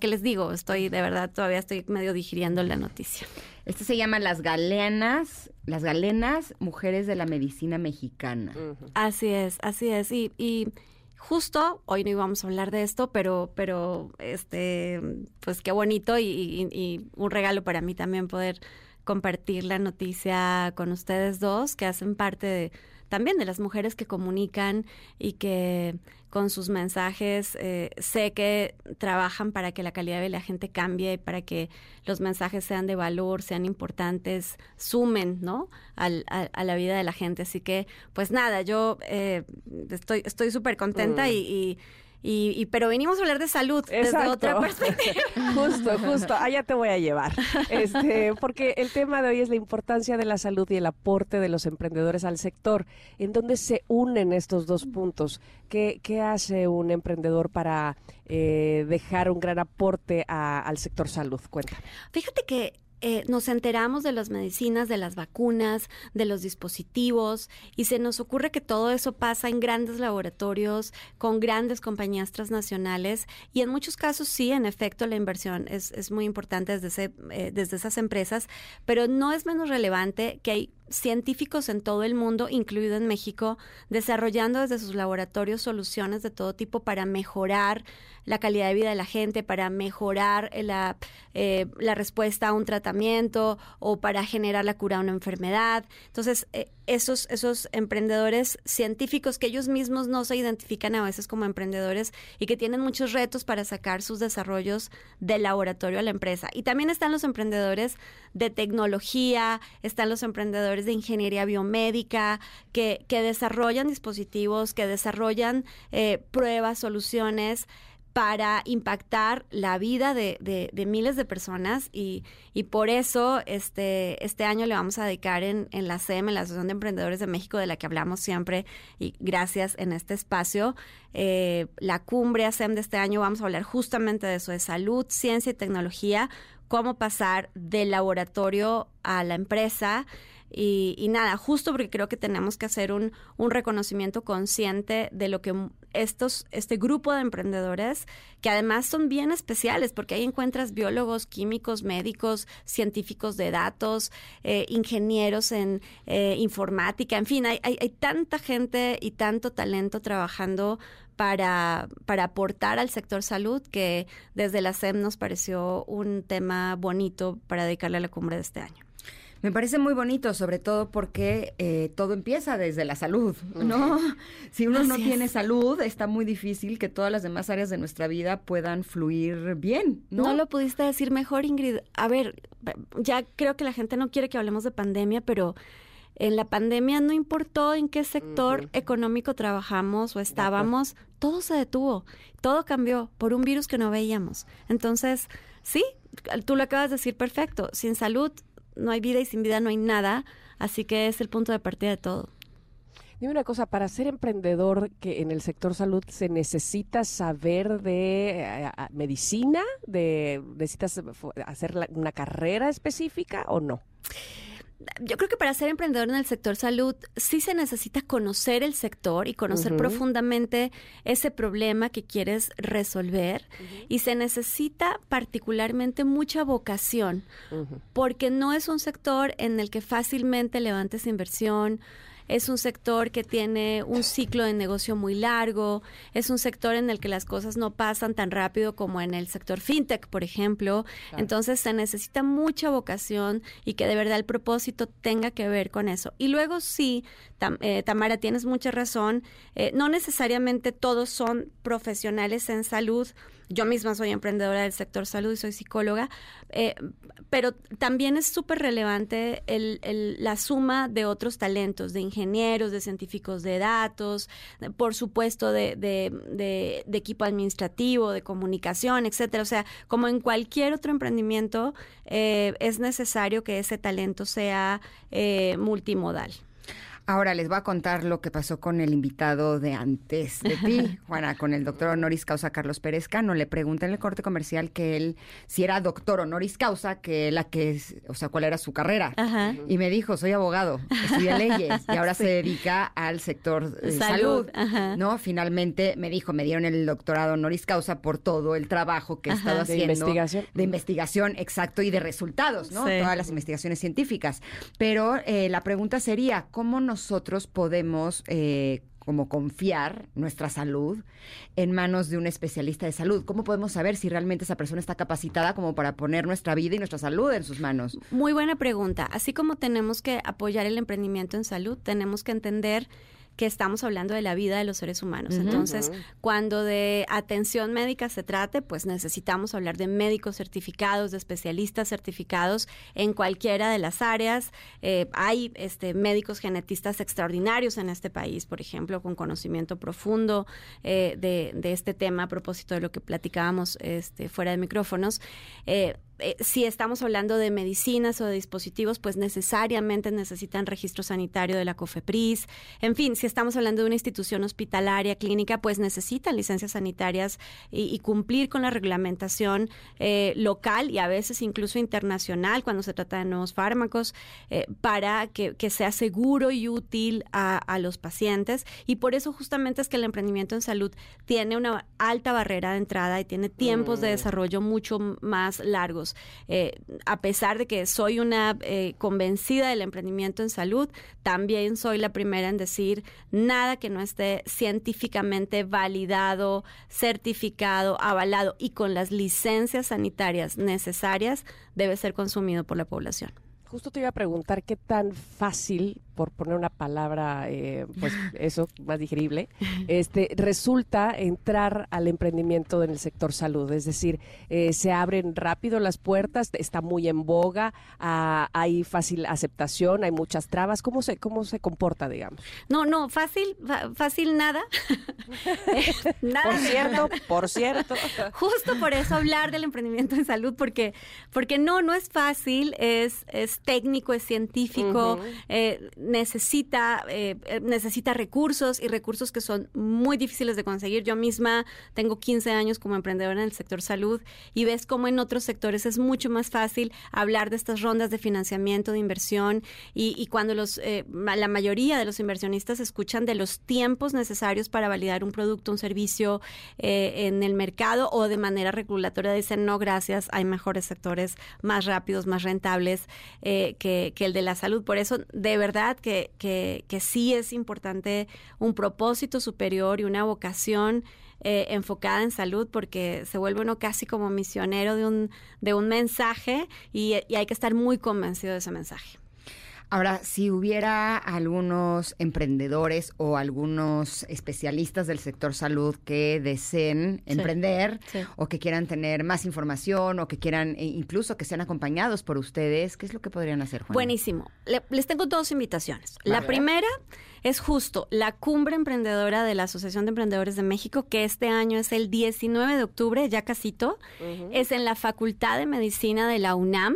¿qué les digo? Estoy, de verdad, todavía estoy medio digiriendo la noticia. Este se llama Las Galeanas, Las Galenas Mujeres de la Medicina Mexicana. Así es, así es. Y, y justo hoy no íbamos a hablar de esto, pero, pero este, pues qué bonito y, y- un regalo para mí también poder compartir la noticia con ustedes dos, que hacen parte de, también de las mujeres que comunican y que con sus mensajes eh, sé que trabajan para que la calidad de la gente cambie, para que los mensajes sean de valor, sean importantes, sumen, ¿no? Al- a, a la vida de la gente. Así que, pues nada, yo eh, estoy estoy súper contenta Mm. y, y, y- y- pero venimos a hablar de salud desde otra perspectiva. justo, justo, allá te voy a llevar. Este, porque el tema de hoy es la importancia de la salud y el aporte de los emprendedores al sector. ¿En dónde se unen estos dos puntos? ¿Qué, qué hace un emprendedor para eh, dejar un gran aporte a- al sector salud? Cuéntame. Fíjate que eh, nos enteramos de las medicinas, de las vacunas, de los dispositivos y se nos ocurre que todo eso pasa en grandes laboratorios con grandes compañías transnacionales y en muchos casos sí, en efecto, la inversión es, es muy importante desde, ese, eh, desde esas empresas, pero no es menos relevante que hay científicos en todo el mundo, incluido en México, desarrollando desde sus laboratorios soluciones de todo tipo para mejorar la calidad de vida de la gente, para mejorar la, eh, la respuesta a un tratamiento o para generar la cura a una enfermedad. Entonces, eh, esos, esos emprendedores científicos que ellos mismos no se identifican a veces como emprendedores y que tienen muchos retos para sacar sus desarrollos del laboratorio a la empresa. Y también están los emprendedores de tecnología, están los emprendedores de ingeniería biomédica, que, que desarrollan dispositivos, que desarrollan eh, pruebas, soluciones para impactar la vida de, miles de personas y, por eso este, este año le vamos a dedicar en, la SEM, en la Asociación de Emprendedores de México, de la que hablamos siempre y gracias en este espacio, eh, la cumbre ASEM de este año, vamos a hablar justamente de eso, de salud, ciencia y tecnología, cómo pasar del laboratorio a la empresa. Y, nada, justo porque creo que tenemos que hacer un, reconocimiento consciente de lo que estos, este grupo de emprendedores, que además son bien especiales, porque ahí encuentras biólogos, químicos, médicos, científicos de datos, eh, ingenieros en eh, informática, en fin, hay, hay, hay tanta gente y tanto talento trabajando para, para aportar al sector salud que desde la SEM nos pareció un tema bonito para dedicarle a la cumbre de este año. Me parece muy bonito, sobre todo porque eh, todo empieza desde la salud, ¿no? Si uno no tiene salud, está muy difícil que todas las demás áreas de nuestra vida puedan fluir bien, ¿no? ¿no? lo pudiste decir mejor, Ingrid. A ver, ya creo que la gente no quiere que hablemos de pandemia, pero en la pandemia no importó en qué sector económico trabajamos o estábamos, todo se detuvo, todo cambió por un virus que no veíamos. Entonces, sí, tú lo acabas de decir perfecto, sin salud no hay vida y sin vida no hay nada, así que es el punto de partida de todo. Dime una cosa, para ser emprendedor que en el sector salud se necesita saber de eh, medicina, de necesitas hacer la- una carrera específica o no? Yo creo que para ser emprendedor en el sector salud sí se necesita conocer el sector y conocer profundamente ese problema que quieres resolver. Y se necesita particularmente mucha vocación porque no es un sector en el que fácilmente levantes inversión. Es un sector que tiene un ciclo de negocio muy largo, es un sector en el que las cosas no pasan tan rápido como en el sector fintech, por ejemplo. Claro. Entonces se necesita mucha vocación y que de verdad el propósito tenga que ver con eso. Y luego sí, Tam- eh, Tamara, tienes mucha razón, eh, no necesariamente todos son profesionales en salud. Yo misma soy emprendedora del sector salud y soy psicóloga, eh, pero también es súper relevante el- la suma de otros talentos, de ingenieros, de científicos de datos, por supuesto de, de- de- de equipo administrativo, de comunicación, etcétera. O sea, como en cualquier otro emprendimiento, eh, es necesario que ese talento sea eh, multimodal. Ahora les voy a contar lo que pasó con el invitado de antes de ti, Juana, con el doctor honoris causa Carlos Pérez Cano. Le pregunté en el corte comercial que él, si era doctor honoris causa, que la que es, o sea, cuál era su carrera. Y me dijo, soy abogado, estudié leyes y ahora Sí. se dedica al sector eh, Salud, salud. ajá. ¿No? Finalmente me dijo, me dieron el doctorado honoris causa por todo el trabajo que he Ajá. estado De haciendo. investigación. De investigación, exacto, y de resultados, ¿no? Sí. Todas las investigaciones científicas. Pero eh, la pregunta sería, ¿cómo nosotros podemos eh, como confiar nuestra salud en manos de un especialista de salud? ¿Cómo podemos saber si realmente esa persona está capacitada como para poner nuestra vida y nuestra salud en sus manos? Muy buena pregunta. Así como tenemos que apoyar el emprendimiento en salud, tenemos que entender que estamos hablando de la vida de los seres humanos. Entonces, cuando de atención médica se trate, pues necesitamos hablar de médicos certificados, de especialistas certificados en cualquiera de las áreas. Eh, hay este, médicos genetistas extraordinarios en este país, por ejemplo, con conocimiento profundo eh, de, de este tema a propósito de lo que platicábamos este, fuera de micrófonos. Eh, eh, si estamos hablando de medicinas o de dispositivos, pues necesariamente necesitan registro sanitario de la COFEPRIS. En fin, si estamos hablando de una institución hospitalaria, clínica, pues necesitan licencias sanitarias y, y cumplir con la reglamentación eh, local y a veces incluso internacional cuando se trata de nuevos fármacos eh, para que, que sea seguro y útil a, a los pacientes. Y por eso justamente es que el emprendimiento en salud tiene una alta barrera de entrada y tiene tiempos de Mm. desarrollo mucho más largos. Eh, a pesar de que soy una eh, convencida del emprendimiento en salud, también soy la primera en decir nada que no esté científicamente validado, certificado, avalado y con las licencias sanitarias necesarias debe ser consumido por la población. Justo te iba a preguntar qué tan fácil por poner una palabra, eh, pues eso, más digerible, este, resulta entrar al emprendimiento en el sector salud. Es decir, eh, se abren rápido las puertas, está muy en boga, ah, hay fácil aceptación, hay muchas trabas. ¿Cómo se, cómo se comporta, digamos? No, no, fácil, fa- fácil nada. nada Por cierto, nada. por cierto. Justo por eso hablar del emprendimiento en salud, porque, porque no, no es fácil, es, es técnico, es científico, eh, necesita, eh, eh, necesita recursos y recursos que son muy difíciles de conseguir. Yo misma tengo 15 años como emprendedora en el sector salud y ves cómo en otros sectores es mucho más fácil hablar de estas rondas de financiamiento, de inversión y, cuando los, eh, la mayoría de los inversionistas escuchan de los tiempos necesarios para validar un producto, un servicio eh, en el mercado o de manera regulatoria dicen no gracias, hay mejores sectores más rápidos, más rentables eh, que, que el de la salud. Por eso de verdad que, que, que sí es importante un propósito superior y una vocación eh, enfocada en salud porque se vuelve uno casi como misionero de un, de un mensaje y, y hay que estar muy convencido de ese mensaje. Ahora, si hubiera algunos emprendedores o algunos especialistas del sector salud que deseen Sí. emprender Sí. o que quieran tener más información o que quieran e incluso que sean acompañados por ustedes, ¿qué es lo que podrían hacer, Juan? Buenísimo. Le- les tengo dos invitaciones. La primera es justo la cumbre emprendedora de la Asociación de Emprendedores de México, que este año es el 19 de octubre, ya casito. Es en la Facultad de Medicina de la UNAM.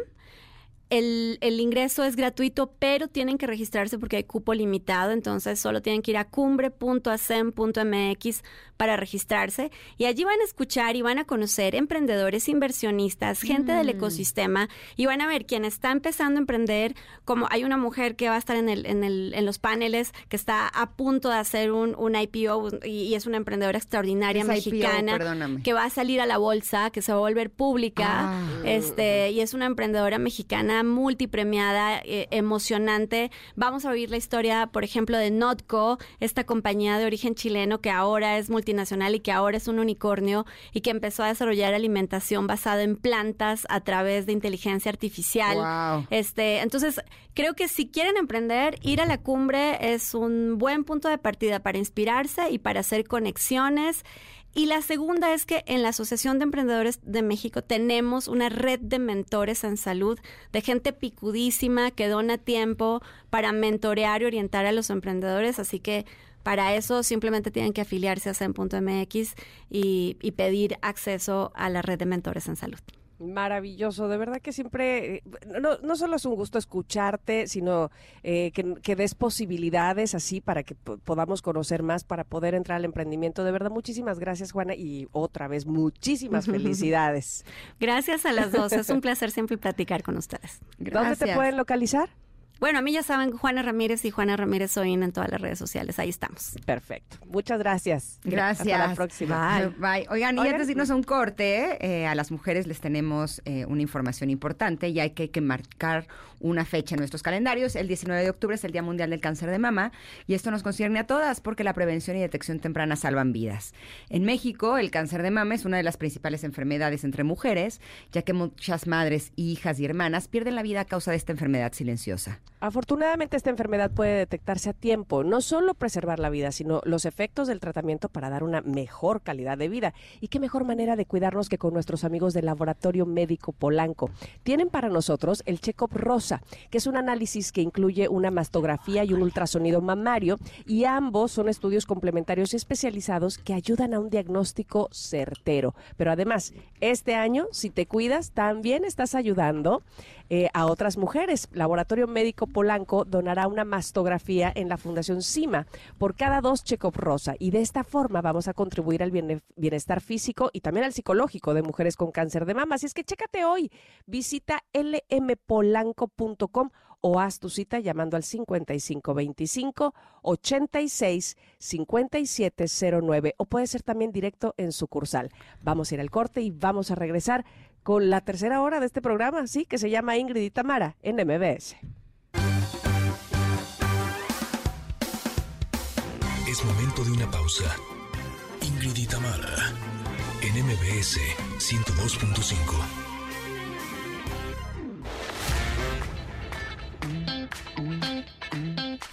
El, el ingreso es gratuito, pero tienen que registrarse porque hay cupo limitado, entonces solo tienen que ir a cumbre.acem.mx para registrarse y allí van a escuchar y van a conocer emprendedores, inversionistas, gente del ecosistema y van a ver quién está empezando a emprender, como hay una mujer que va a estar en, el, en, el, en los paneles que está a punto de hacer un, un IPO y, y es una emprendedora extraordinaria ¿Qué es IPO? mexicana Perdóname. que va a salir a la bolsa, que se va a volver pública, Ah. este, y es una emprendedora mexicana multipremiada, eh, emocionante. Vamos a oír la historia, por ejemplo, de Notco, esta compañía de origen chileno que ahora es multinacional y que ahora es un unicornio y que empezó a desarrollar alimentación basada en plantas a través de inteligencia artificial. Wow. Este, entonces, creo que si quieren emprender, ir a la cumbre es un buen punto de partida para inspirarse y para hacer conexiones. Y la segunda es que en la Asociación de Emprendedores de México tenemos una red de mentores en salud, de gente picudísima que dona tiempo para mentorear y orientar a los emprendedores. Así que para eso simplemente tienen que afiliarse a CEN.mx y, y pedir acceso a la red de mentores en salud. Maravilloso, de verdad que siempre, eh, no, no solo es un gusto escucharte, sino eh, que, que des posibilidades así para que po- podamos conocer más, para poder entrar al emprendimiento. De verdad, muchísimas gracias, Juana, y otra vez, muchísimas felicidades. Gracias a las dos. Es un placer siempre platicar con ustedes. ¿Dónde te pueden localizar? Bueno, a mí ya saben, Juana Ramírez y Juana Ramírez Soin en todas las redes sociales. Ahí estamos. Perfecto. Muchas gracias. Gracias. Hasta la próxima. Bye. Bye. Oigan, y Oigan. antes de irnos a un corte, eh, a las mujeres les tenemos eh, una información importante y hay que, que marcar una fecha en nuestros calendarios. El 19 de octubre es el Día Mundial del Cáncer de Mama y esto nos concierne a todas porque la prevención y detección temprana salvan vidas. En México, el cáncer de mama es una de las principales enfermedades entre mujeres, ya que muchas madres, hijas y hermanas pierden la vida a causa de esta enfermedad silenciosa. Afortunadamente esta enfermedad puede detectarse a tiempo, no solo preservar la vida, sino los efectos del tratamiento para dar una mejor calidad de vida. Y qué mejor manera de cuidarnos que con nuestros amigos del Laboratorio Médico Polanco. Tienen para nosotros el Check-up Rosa, que es un análisis que incluye una mastografía y un ultrasonido mamario, y ambos son estudios complementarios y especializados que ayudan a un diagnóstico certero. Pero además, este año, si te cuidas, también estás ayudando eh, a otras mujeres. Laboratorio Médico Polanco donará una mastografía en la Fundación CIMA por cada dos check-up rosa y de esta forma vamos a contribuir al biene- bienestar físico y también al psicológico de mujeres con cáncer de mama. Así es que chécate hoy, visita lmpolanco.com o haz tu cita llamando al 5525 86 5709 o puede ser también directo en sucursal. Vamos a ir al corte y vamos a regresar con la tercera hora de este programa, sí, que se llama Ingrid y Tamara en MBS. Es momento de una pausa. Ingrid y Tamara, en MBS 102.5.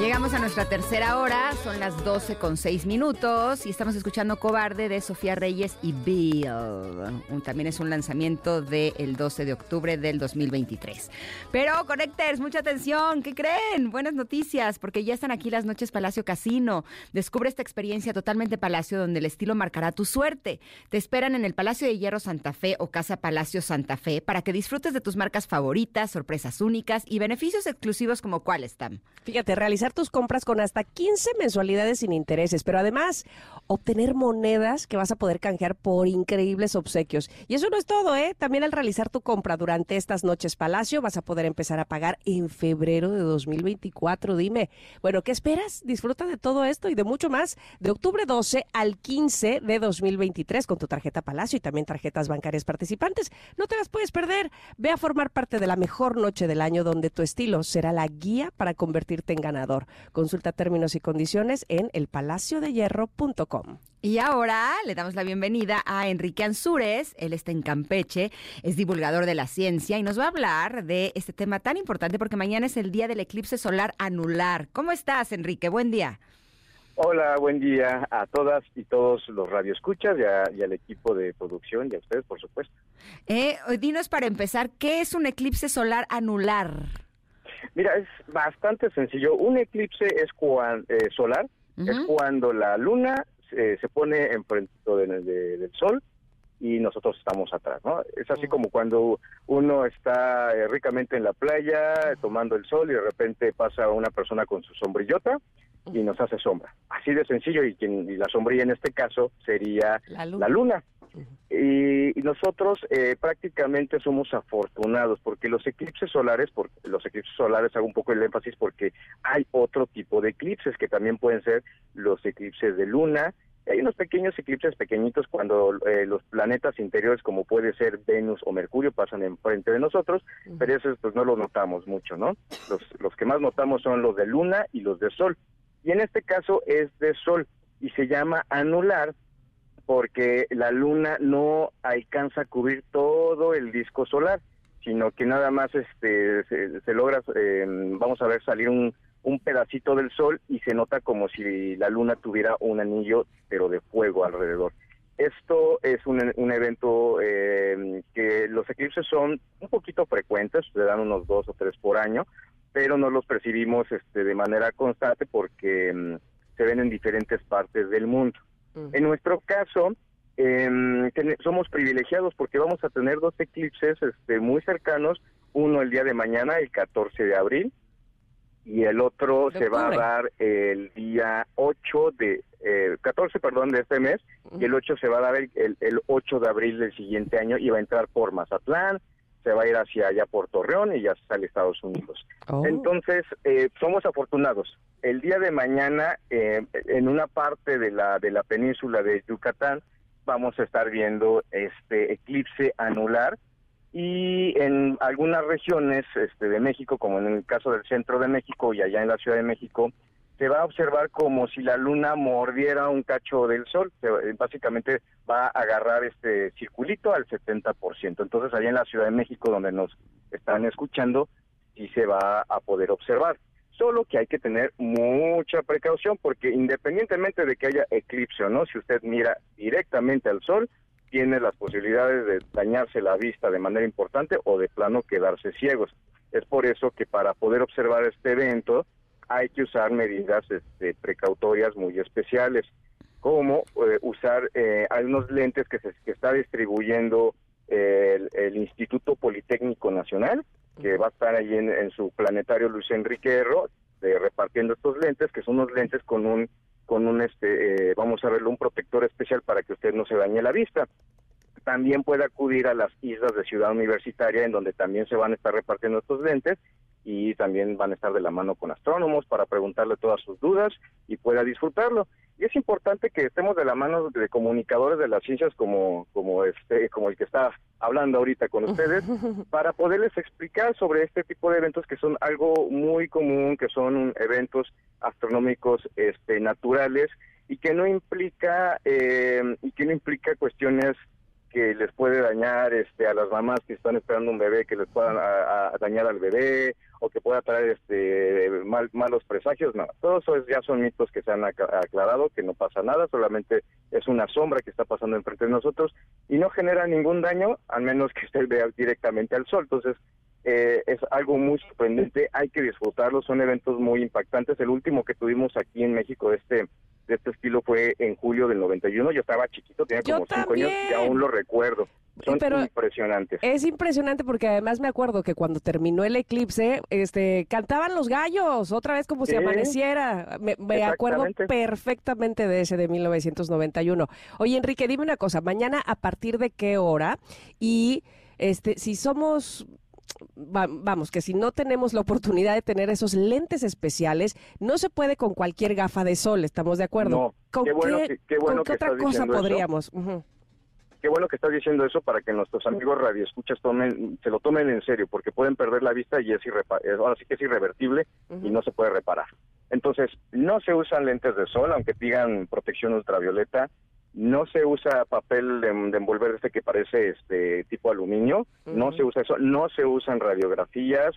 Llegamos a nuestra tercera hora, son las 12 con 6 minutos y estamos escuchando Cobarde de Sofía Reyes y Bill. También es un lanzamiento del 12 de octubre del 2023. Pero, Connectors, mucha atención, ¿qué creen? Buenas noticias, porque ya están aquí las noches Palacio Casino. Descubre esta experiencia totalmente Palacio donde el estilo marcará tu suerte. Te esperan en el Palacio de Hierro Santa Fe o Casa Palacio Santa Fe para que disfrutes de tus marcas favoritas, sorpresas únicas y beneficios exclusivos como cuáles están. Fíjate, realizar tus compras con hasta 15 mensualidades sin intereses, pero además obtener monedas que vas a poder canjear por increíbles obsequios. Y eso no es todo, ¿eh? También al realizar tu compra durante estas noches Palacio vas a poder empezar a pagar en febrero de 2024. Dime, bueno, ¿qué esperas? Disfruta de todo esto y de mucho más de octubre 12 al 15 de 2023 con tu tarjeta Palacio y también tarjetas bancarias participantes. No te las puedes perder. Ve a formar parte de la mejor noche del año donde tu estilo será la guía para convertirte en ganador. Consulta términos y condiciones en elpalaciodehierro.com. Y ahora le damos la bienvenida a Enrique Ansúrez. Él está en Campeche, es divulgador de la ciencia y nos va a hablar de este tema tan importante porque mañana es el día del eclipse solar anular. ¿Cómo estás, Enrique? Buen día. Hola, buen día a todas y todos los radioescuchas y, y al equipo de producción y a ustedes, por supuesto. Eh, dinos para empezar, ¿qué es un eclipse solar anular? Mira, es bastante sencillo. Un eclipse es eh, solar, es cuando la luna eh, se pone enfrente del sol y nosotros estamos atrás, ¿no? Es así como cuando uno está eh, ricamente en la playa tomando el sol y de repente pasa una persona con su sombrillota y nos hace sombra. Así de sencillo y, quien, y la sombrilla en este caso sería La luna. Y, nosotros eh, prácticamente somos afortunados porque los eclipses solares, por, los eclipses solares hago un poco el énfasis porque hay otro tipo de eclipses que también pueden ser los eclipses de luna. Hay unos pequeños eclipses pequeñitos cuando eh, los planetas interiores como puede ser Venus o Mercurio pasan enfrente de nosotros, pero esos pues no los notamos mucho, ¿no? Los, los que más notamos son los de luna y los de sol. Y en este caso es de sol y se llama anular porque la luna no alcanza a cubrir todo el disco solar, sino que nada más este se, logra, eh, vamos a ver, salir un, un pedacito del sol y se nota como si la luna tuviera un anillo, pero de fuego alrededor. Esto es un, un evento eh, que los eclipses son un poquito frecuentes, se dan unos dos o tres por año, pero no los percibimos este, de manera constante porque mm, se ven en diferentes partes del mundo. En nuestro caso, eh, somos privilegiados porque vamos a tener dos eclipses este, muy cercanos, uno el día de mañana, el 14 de abril, y el otro se va a dar el día 8 de, eh, 14, perdón, de este mes, y el 8 se va a dar el, el, 8 de abril del siguiente año y va a entrar por Mazatlán, se va a ir hacia allá por Torreón y ya sale Estados Unidos. Oh. Entonces, eh, somos afortunados. El día de mañana, eh, en una parte de la, de la península de Yucatán, vamos a estar viendo este eclipse anular y en algunas regiones este, de México, como en el caso del centro de México y allá en la Ciudad de México, se va a observar como si la luna mordiera un cacho del sol. básicamente va a agarrar este circulito al 70%. Entonces, allá en la Ciudad de México, donde nos están escuchando, sí se va a poder observar. Solo que hay que tener mucha precaución porque independientemente de que haya eclipse o no, si usted mira directamente al sol, tiene las posibilidades de dañarse la vista de manera importante o de plano quedarse ciegos. Es por eso que para poder observar este evento, hay que usar medidas este, precautorias muy especiales, como eh, usar eh, algunos lentes que, se, está distribuyendo el, Instituto Politécnico Nacional, que va a estar ahí en, su planetario Luis Enrique Erro, repartiendo estos lentes, que son unos lentes con un, con un este, eh, vamos a verlo, un protector especial para que usted no se dañe la vista. También puede acudir a las islas de Ciudad Universitaria, en donde también se van a estar repartiendo estos lentes, y también van a estar de la mano con astrónomos para preguntarle todas sus dudas y pueda disfrutarlo. Y es importante que estemos de la mano de comunicadores de las ciencias como, como, este, como el que está hablando ahorita con ustedes para poderles explicar sobre este tipo de eventos que son algo muy común, que son eventos astronómicos este, naturales y que no implica eh, y que no implica cuestiones que les puede dañar este, a las mamás que están esperando un bebé, que les puedan dañar al bebé o que pueda traer este, mal- malos presagios. No, todo eso es- ya son mitos que se han aclarado, que no pasa nada, solamente es una sombra que está pasando enfrente de nosotros y no genera ningún daño, al menos que usted vea directamente al sol. Entonces, eh, es algo muy sorprendente, hay que disfrutarlo, son eventos muy impactantes. El último que tuvimos aquí en México de este, de este estilo fue en julio del 91, yo estaba chiquito, tenía como cinco años y aún lo recuerdo. Son Pero- impresionantes. Es impresionante porque además me acuerdo que cuando terminó el eclipse, este, cantaban los gallos otra vez como si amaneciera. Me, me acuerdo perfectamente de ese de 1991. Oye, Enrique, dime una cosa, mañana a partir de qué hora y este, si somos va- vamos, que si no tenemos la oportunidad de tener esos lentes especiales, no se puede con cualquier gafa de sol, ¿estamos de acuerdo? No, ¿Con qué bueno qué, que- qué bueno con qué que otra cosa podríamos? Qué bueno que estás diciendo eso para que nuestros amigos radioescuchas tomen, se lo tomen en serio, porque pueden perder la vista y es- ahora sí que es irrevertible y no se puede reparar. Entonces, no se usan lentes de sol, aunque digan protección ultravioleta, no se usa papel de, de envolver este que parece este tipo aluminio, no se usa eso, no se usan radiografías,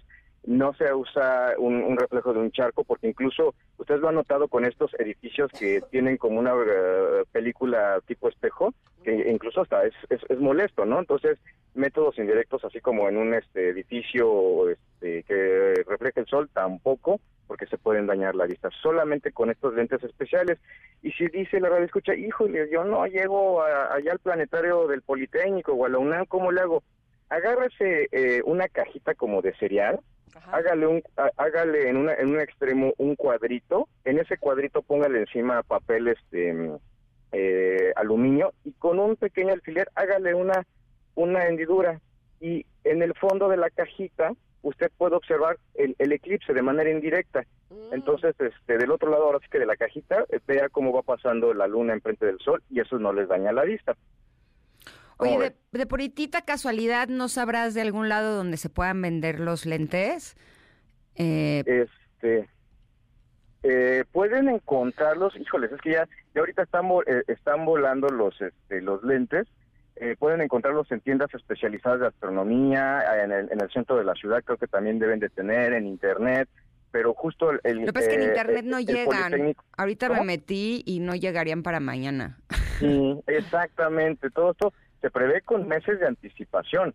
no se usa un, un reflejo de un charco, porque incluso ustedes lo han notado con estos edificios que tienen como una eh, película tipo espejo, que incluso hasta es, es, es molesto, ¿no? Entonces, métodos indirectos, así como en un este edificio este, que refleja el sol, tampoco, porque se pueden dañar la vista, solamente con estos lentes especiales. Y si dice la radio escucha, híjole, yo no llego a- allá al planetario del Politécnico o a la UNAM, ¿cómo le hago? Agárrese eh, una cajita como de cereal, hágale un há- hágale en una en un extremo un cuadrito, en ese cuadrito póngale encima papel este mm, eh, aluminio y con un pequeño alfiler hágale una una hendidura y en el fondo de la cajita usted puede observar el, el eclipse de manera indirecta. Entonces, este, del otro lado, ahora sí que de la cajita, eh, vea cómo va pasando la luna enfrente del sol y eso no les daña la vista. Oye, ¿Cómo de, de puritita casualidad, ¿no sabrás de algún lado donde se puedan vender los lentes? Eh, Este, eh, pueden encontrarlos, híjoles, es que ya, ya ahorita están, eh, están volando los, este, los lentes. Eh, pueden encontrarlos en tiendas especializadas de astronomía, en el, en el centro de la ciudad, creo que también deben de tener, en internet, pero justo el... el, lo que pasa es que en internet no llegan. Ahorita me ¿Cómo? metí y no llegarían para mañana. Sí, exactamente, todo esto se prevé con meses de anticipación.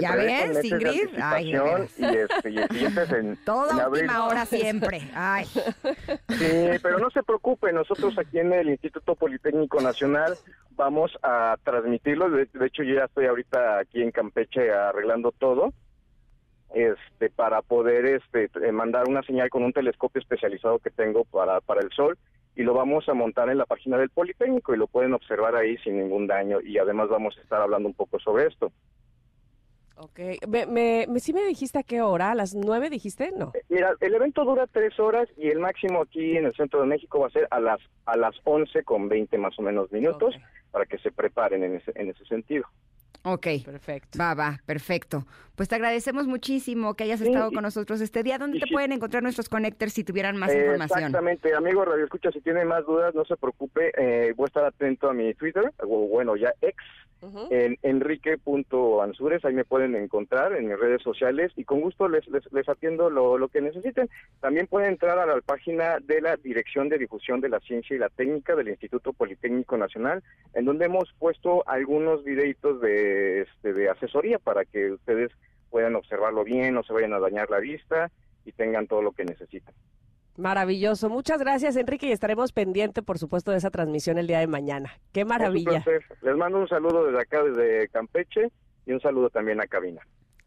¿Ya ves, Ingrid? Ay, y, este, y, es en, Toda en abril. última hora siempre. Ay. Sí, pero no se preocupe, nosotros aquí en el Instituto Politécnico Nacional vamos a transmitirlo. De, de hecho, yo ya estoy ahorita aquí en Campeche arreglando todo este para poder este eh, mandar una señal con un telescopio especializado que tengo para, para el sol y lo vamos a montar en la página del Politécnico y lo pueden observar ahí sin ningún daño y además vamos a estar hablando un poco sobre esto. Ok, me, me, me- ¿sí me dijiste a qué hora? ¿A las nueve dijiste? No. Mira, el evento dura tres horas y el máximo aquí en el centro de México va a ser a las a las 11 con 20 más o menos minutos para que se preparen en ese, en ese sentido. Ok. Perfecto. Va, va, perfecto. Pues te agradecemos muchísimo que hayas Sí, estado y- con nosotros este día. ¿Dónde te pueden encontrar nuestros connectors si tuvieran más Eh, información? Exactamente, amigo Radio Escucha, si tiene más dudas, no se preocupe, eh, voy a estar atento a mi Twitter, o bueno, ya ex, en enrique.ansures, ahí me pueden encontrar en mis redes sociales y con gusto les, les, les atiendo lo, lo que necesiten. También pueden entrar a la página de la Dirección de Difusión de la Ciencia y la Técnica del Instituto Politécnico Nacional, en donde hemos puesto algunos videitos de, este, de asesoría para que ustedes puedan observarlo bien, no se vayan a dañar la vista y tengan todo lo que necesitan. Maravilloso. Muchas gracias, Enrique, y estaremos pendientes, por supuesto, de esa transmisión el día de mañana. Qué maravilla. Les mando un saludo desde acá, desde Campeche, y un saludo también a Cabina.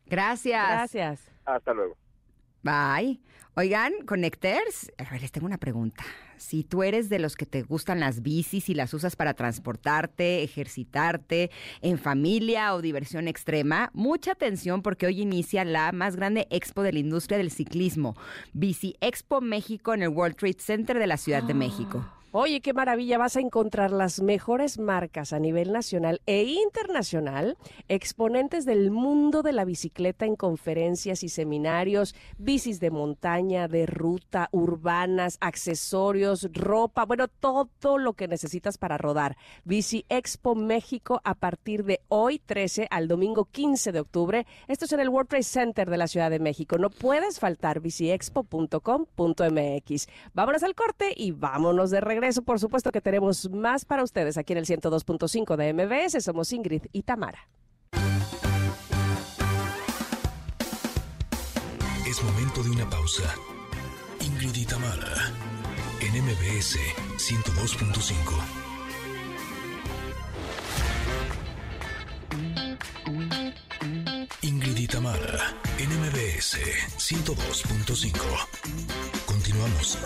Gracias. Gracias. Hasta luego. Bye. Oigan, Connecters, a ver, les tengo una pregunta. Si tú eres de los que te gustan las bicis y las usas para transportarte, ejercitarte, en familia o diversión extrema, mucha atención porque hoy inicia la más grande expo de la industria del ciclismo, Bici Expo México en el World Trade Center de la Ciudad de México. Oye, qué maravilla, vas a encontrar las mejores marcas a nivel nacional e internacional, exponentes del mundo de la bicicleta en conferencias y seminarios, bicis de montaña, de ruta, urbanas, accesorios, ropa, bueno, todo lo que necesitas para rodar. Bici Expo México a partir de hoy 13 al domingo 15 de octubre. Esto es en el World Trade Center de la Ciudad de México. No puedes faltar biciexpo.com.mx. Vámonos al corte y vámonos de regreso por supuesto que tenemos más para ustedes aquí en el 102.5 de MBS. Somos Ingrid y Tamara. Es momento de una pausa. Ingrid y Tamara en MBS 102.5. Ingrid y Tamara en MBS 102.5. Continuamos.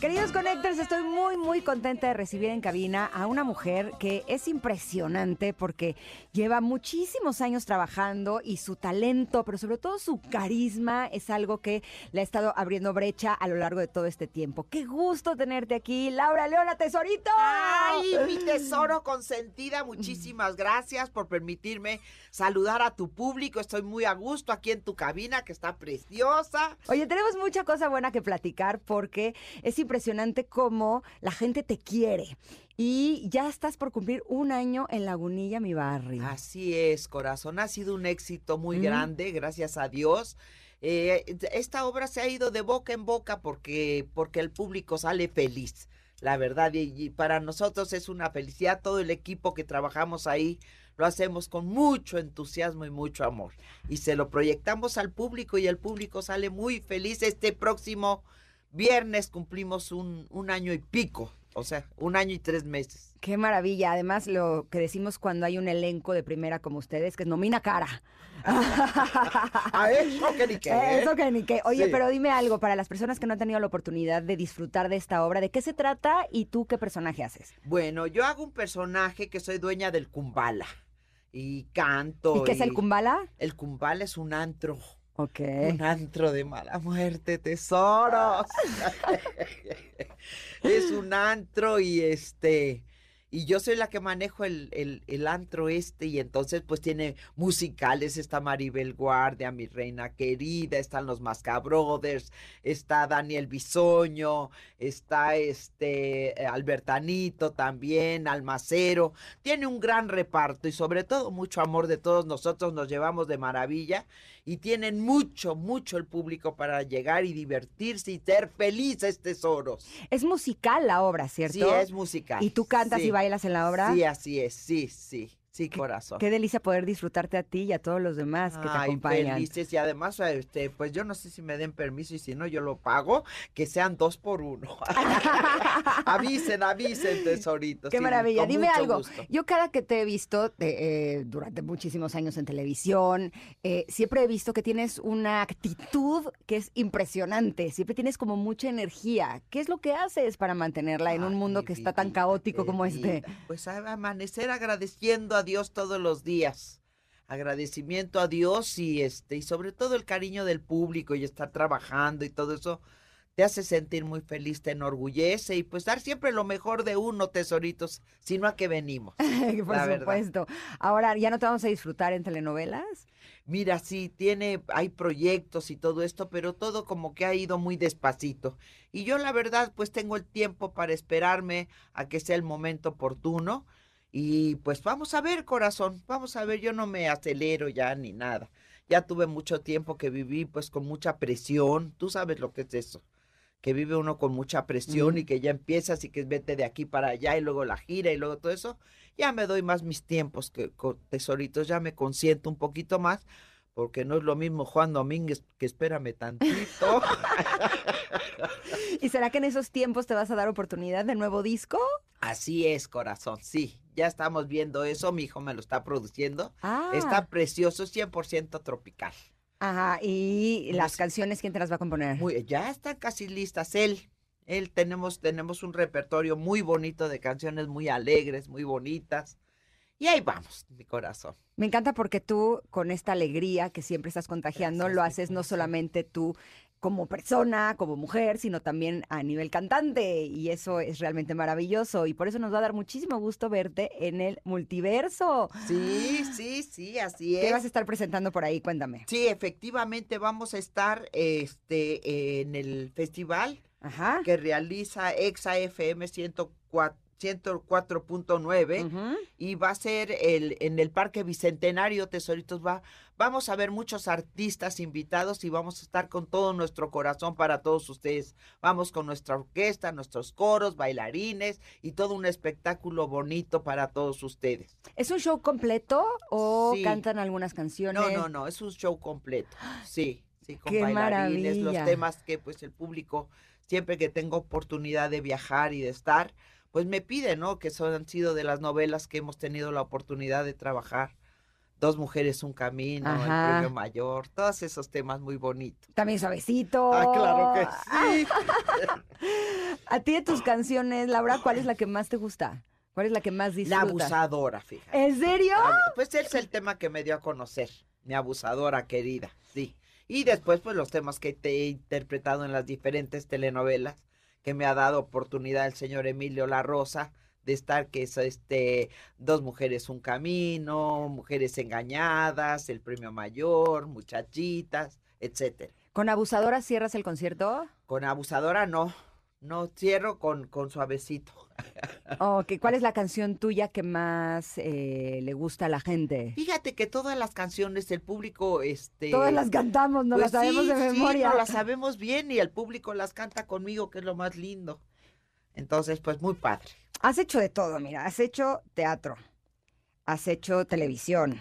Queridos Connectors, estoy muy, muy contenta de recibir en cabina a una mujer que es impresionante porque lleva muchísimos años trabajando y su talento, pero sobre todo su carisma, es algo que le ha estado abriendo brecha a lo largo de todo este tiempo. Qué gusto tenerte aquí, Laura Leona Tesorito. ¡Ay, mi tesoro consentida! Muchísimas gracias por permitirme saludar a tu público. Estoy muy a gusto aquí en tu cabina, que está preciosa. Oye, tenemos mucha cosa buena que platicar porque es importante impresionante cómo la gente te quiere. Y ya estás por cumplir un año en Lagunilla, mi barrio. Así es, corazón. Ha sido un éxito muy grande, gracias a Dios. Eh, esta obra se ha ido de boca en boca porque, porque el público sale feliz, la verdad. y para nosotros es una felicidad. Todo el equipo que trabajamos ahí lo hacemos con mucho entusiasmo y mucho amor. Y se lo proyectamos al público y el público sale muy feliz este próximo viernes cumplimos un, un año y pico, o sea, un año y tres meses. Qué maravilla. Además, lo que decimos cuando hay un elenco de primera como ustedes, que es nomina cara. A eso que ni qué. Eso que ni qué. Oye, pero dime algo, para las personas que no han tenido la oportunidad de disfrutar de esta obra, ¿de qué se trata y tú qué personaje haces? Bueno, yo hago un personaje que soy dueña del Kumbala y canto. ¿Y qué es el Kumbala? El Kumbala es un antro un antro de mala muerte, tesoros. es un antro y este y yo soy la que manejo el, el, antro este y entonces pues tiene musicales, está Maribel Guardia, mi reina querida, están los Mascabrothers, está Daniel Bisoño, está este Albertanito también, Almacero, tiene un gran reparto y sobre todo mucho amor de todos nosotros, nos llevamos de maravilla y tienen mucho, mucho el público para llegar y divertirse y ser felices tesoros. Es musical la obra, ¿cierto? Sí, es musical. ¿Y tú cantas y bailas en la obra? Sí, así es, sí, sí. Sí, corazón. Qué delicia poder disfrutarte a ti y a todos los demás que te acompañan. Felices y además, este, pues yo no sé si me den permiso y si no, yo lo pago, que sean dos por uno. avisen, avisen, tesoritos. Qué maravilla. Dime algo. Yo cada que te he visto eh, durante muchísimos años en televisión, eh, siempre he visto que tienes una actitud que es impresionante. Siempre tienes como mucha energía. ¿Qué es lo que haces para mantenerla en un mundo que está tan caótico como este? Pues amanecer agradeciendo a Dios todos los días. Agradecimiento a Dios y este y sobre todo el cariño del público y estar trabajando y todo eso te hace sentir muy feliz, te enorgullece y pues dar siempre lo mejor de uno, tesoritos, sino a que venimos. Por supuesto. Ahora, ¿ya no te vamos a disfrutar en telenovelas? Mira, sí, tiene, hay proyectos y todo esto, pero todo como que ha ido muy despacito. Y yo la verdad, pues tengo el tiempo para esperarme a que sea el momento oportuno y pues vamos a ver, corazón, vamos a ver, yo no me acelero ya ni nada. Ya tuve mucho tiempo que viví pues con mucha presión, tú sabes lo que es eso, que vive uno con mucha presión y que ya empiezas y que vete de aquí para allá y luego la gira y luego todo eso. Ya me doy más mis tiempos que con tesoritos, ya me consiento un poquito más porque no es lo mismo Juan Domínguez que espérame tantito. ¿Y será que en esos tiempos te vas a dar oportunidad de nuevo disco? Así es, corazón, sí. Ya estamos viendo eso, mi hijo me lo está produciendo. Ah. Está precioso, 100% tropical. Ajá, ¿y las canciones quién te las va a componer? ya están casi listas, él. Él tenemos, tenemos un repertorio muy bonito de canciones muy alegres, muy bonitas. Y ahí vamos, mi corazón. Me encanta porque tú, con esta alegría que siempre estás contagiando, lo haces no solamente tú como persona, como mujer, sino también a nivel cantante. Y eso es realmente maravilloso. Y por eso nos va a dar muchísimo gusto verte en el multiverso. Sí, sí, sí, así es. ¿Qué vas a estar presentando por ahí? Cuéntame. Sí, efectivamente vamos a estar este, en el festival que realiza Exa FM 104 104.9 y va a ser el, en el Parque Bicentenario Tesoritos. Va, vamos a ver muchos artistas invitados y vamos a estar con todo nuestro corazón para todos ustedes. Vamos con nuestra orquesta, nuestros coros, bailarines y todo un espectáculo bonito para todos ustedes. ¿Es un show completo o cantan algunas canciones? No, no, no, es un show completo. Sí, sí, con bailarines, los temas que pues el público siempre que tengo oportunidad de viajar y de estar, pues me pide, ¿no? Que son, han sido de las novelas que hemos tenido la oportunidad de trabajar. Dos mujeres, un camino, el premio mayor, todos esos temas muy bonitos. También suavecito. Ah, claro que sí. A ti de tus canciones, Laura, ¿cuál es la que más te gusta? ¿Cuál es la que más disfrutas? La abusadora, fíjate. ¿En serio? Pues es el tema que me dio a conocer, mi abusadora querida, sí. Y después, pues los temas que te he interpretado en las diferentes telenovelas que me ha dado oportunidad el señor Emilio La Rosa de estar que es este dos mujeres un camino, mujeres engañadas, el premio mayor, muchachitas, etcétera. ¿Con abusadora cierras el concierto? Con abusadora no, no cierro con, con suavecito. Ok, ¿cuál es la canción tuya que más eh, le gusta a la gente? Fíjate que todas las canciones, el público, este... Todas las cantamos, no las pues sabemos de memoria. Sí, no las sabemos bien y el público las canta conmigo, que es lo más lindo. Entonces, pues muy padre. Has hecho de todo, mira, has hecho teatro, has hecho televisión,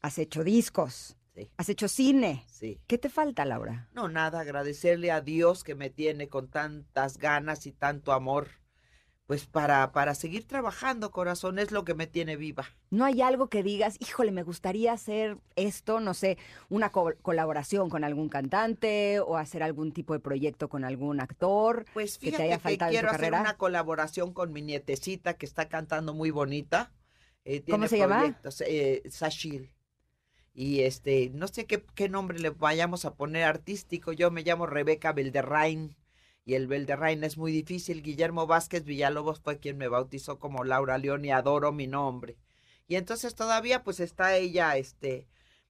has hecho discos, Has hecho cine. Sí. ¿Qué te falta, Laura? No, nada, agradecerle a Dios que me tiene con tantas ganas y tanto amor pues para, para seguir trabajando, corazón, es lo que me tiene viva. ¿No hay algo que digas, híjole, me gustaría hacer esto, no sé, una colaboración con algún cantante o hacer algún tipo de proyecto con algún actor? Pues fíjate que, te haya quiero hacer una colaboración con mi nietecita que está cantando muy bonita. Eh, ¿Cómo se llama? Eh, Sashil. Y este, no sé qué, qué nombre le vayamos a poner artístico. Yo me llamo Rebeca Belderrain y el Belderrain es muy difícil. Guillermo Vázquez Villalobos fue quien me bautizó como Laura León y adoro mi nombre. Y entonces todavía pues está ella este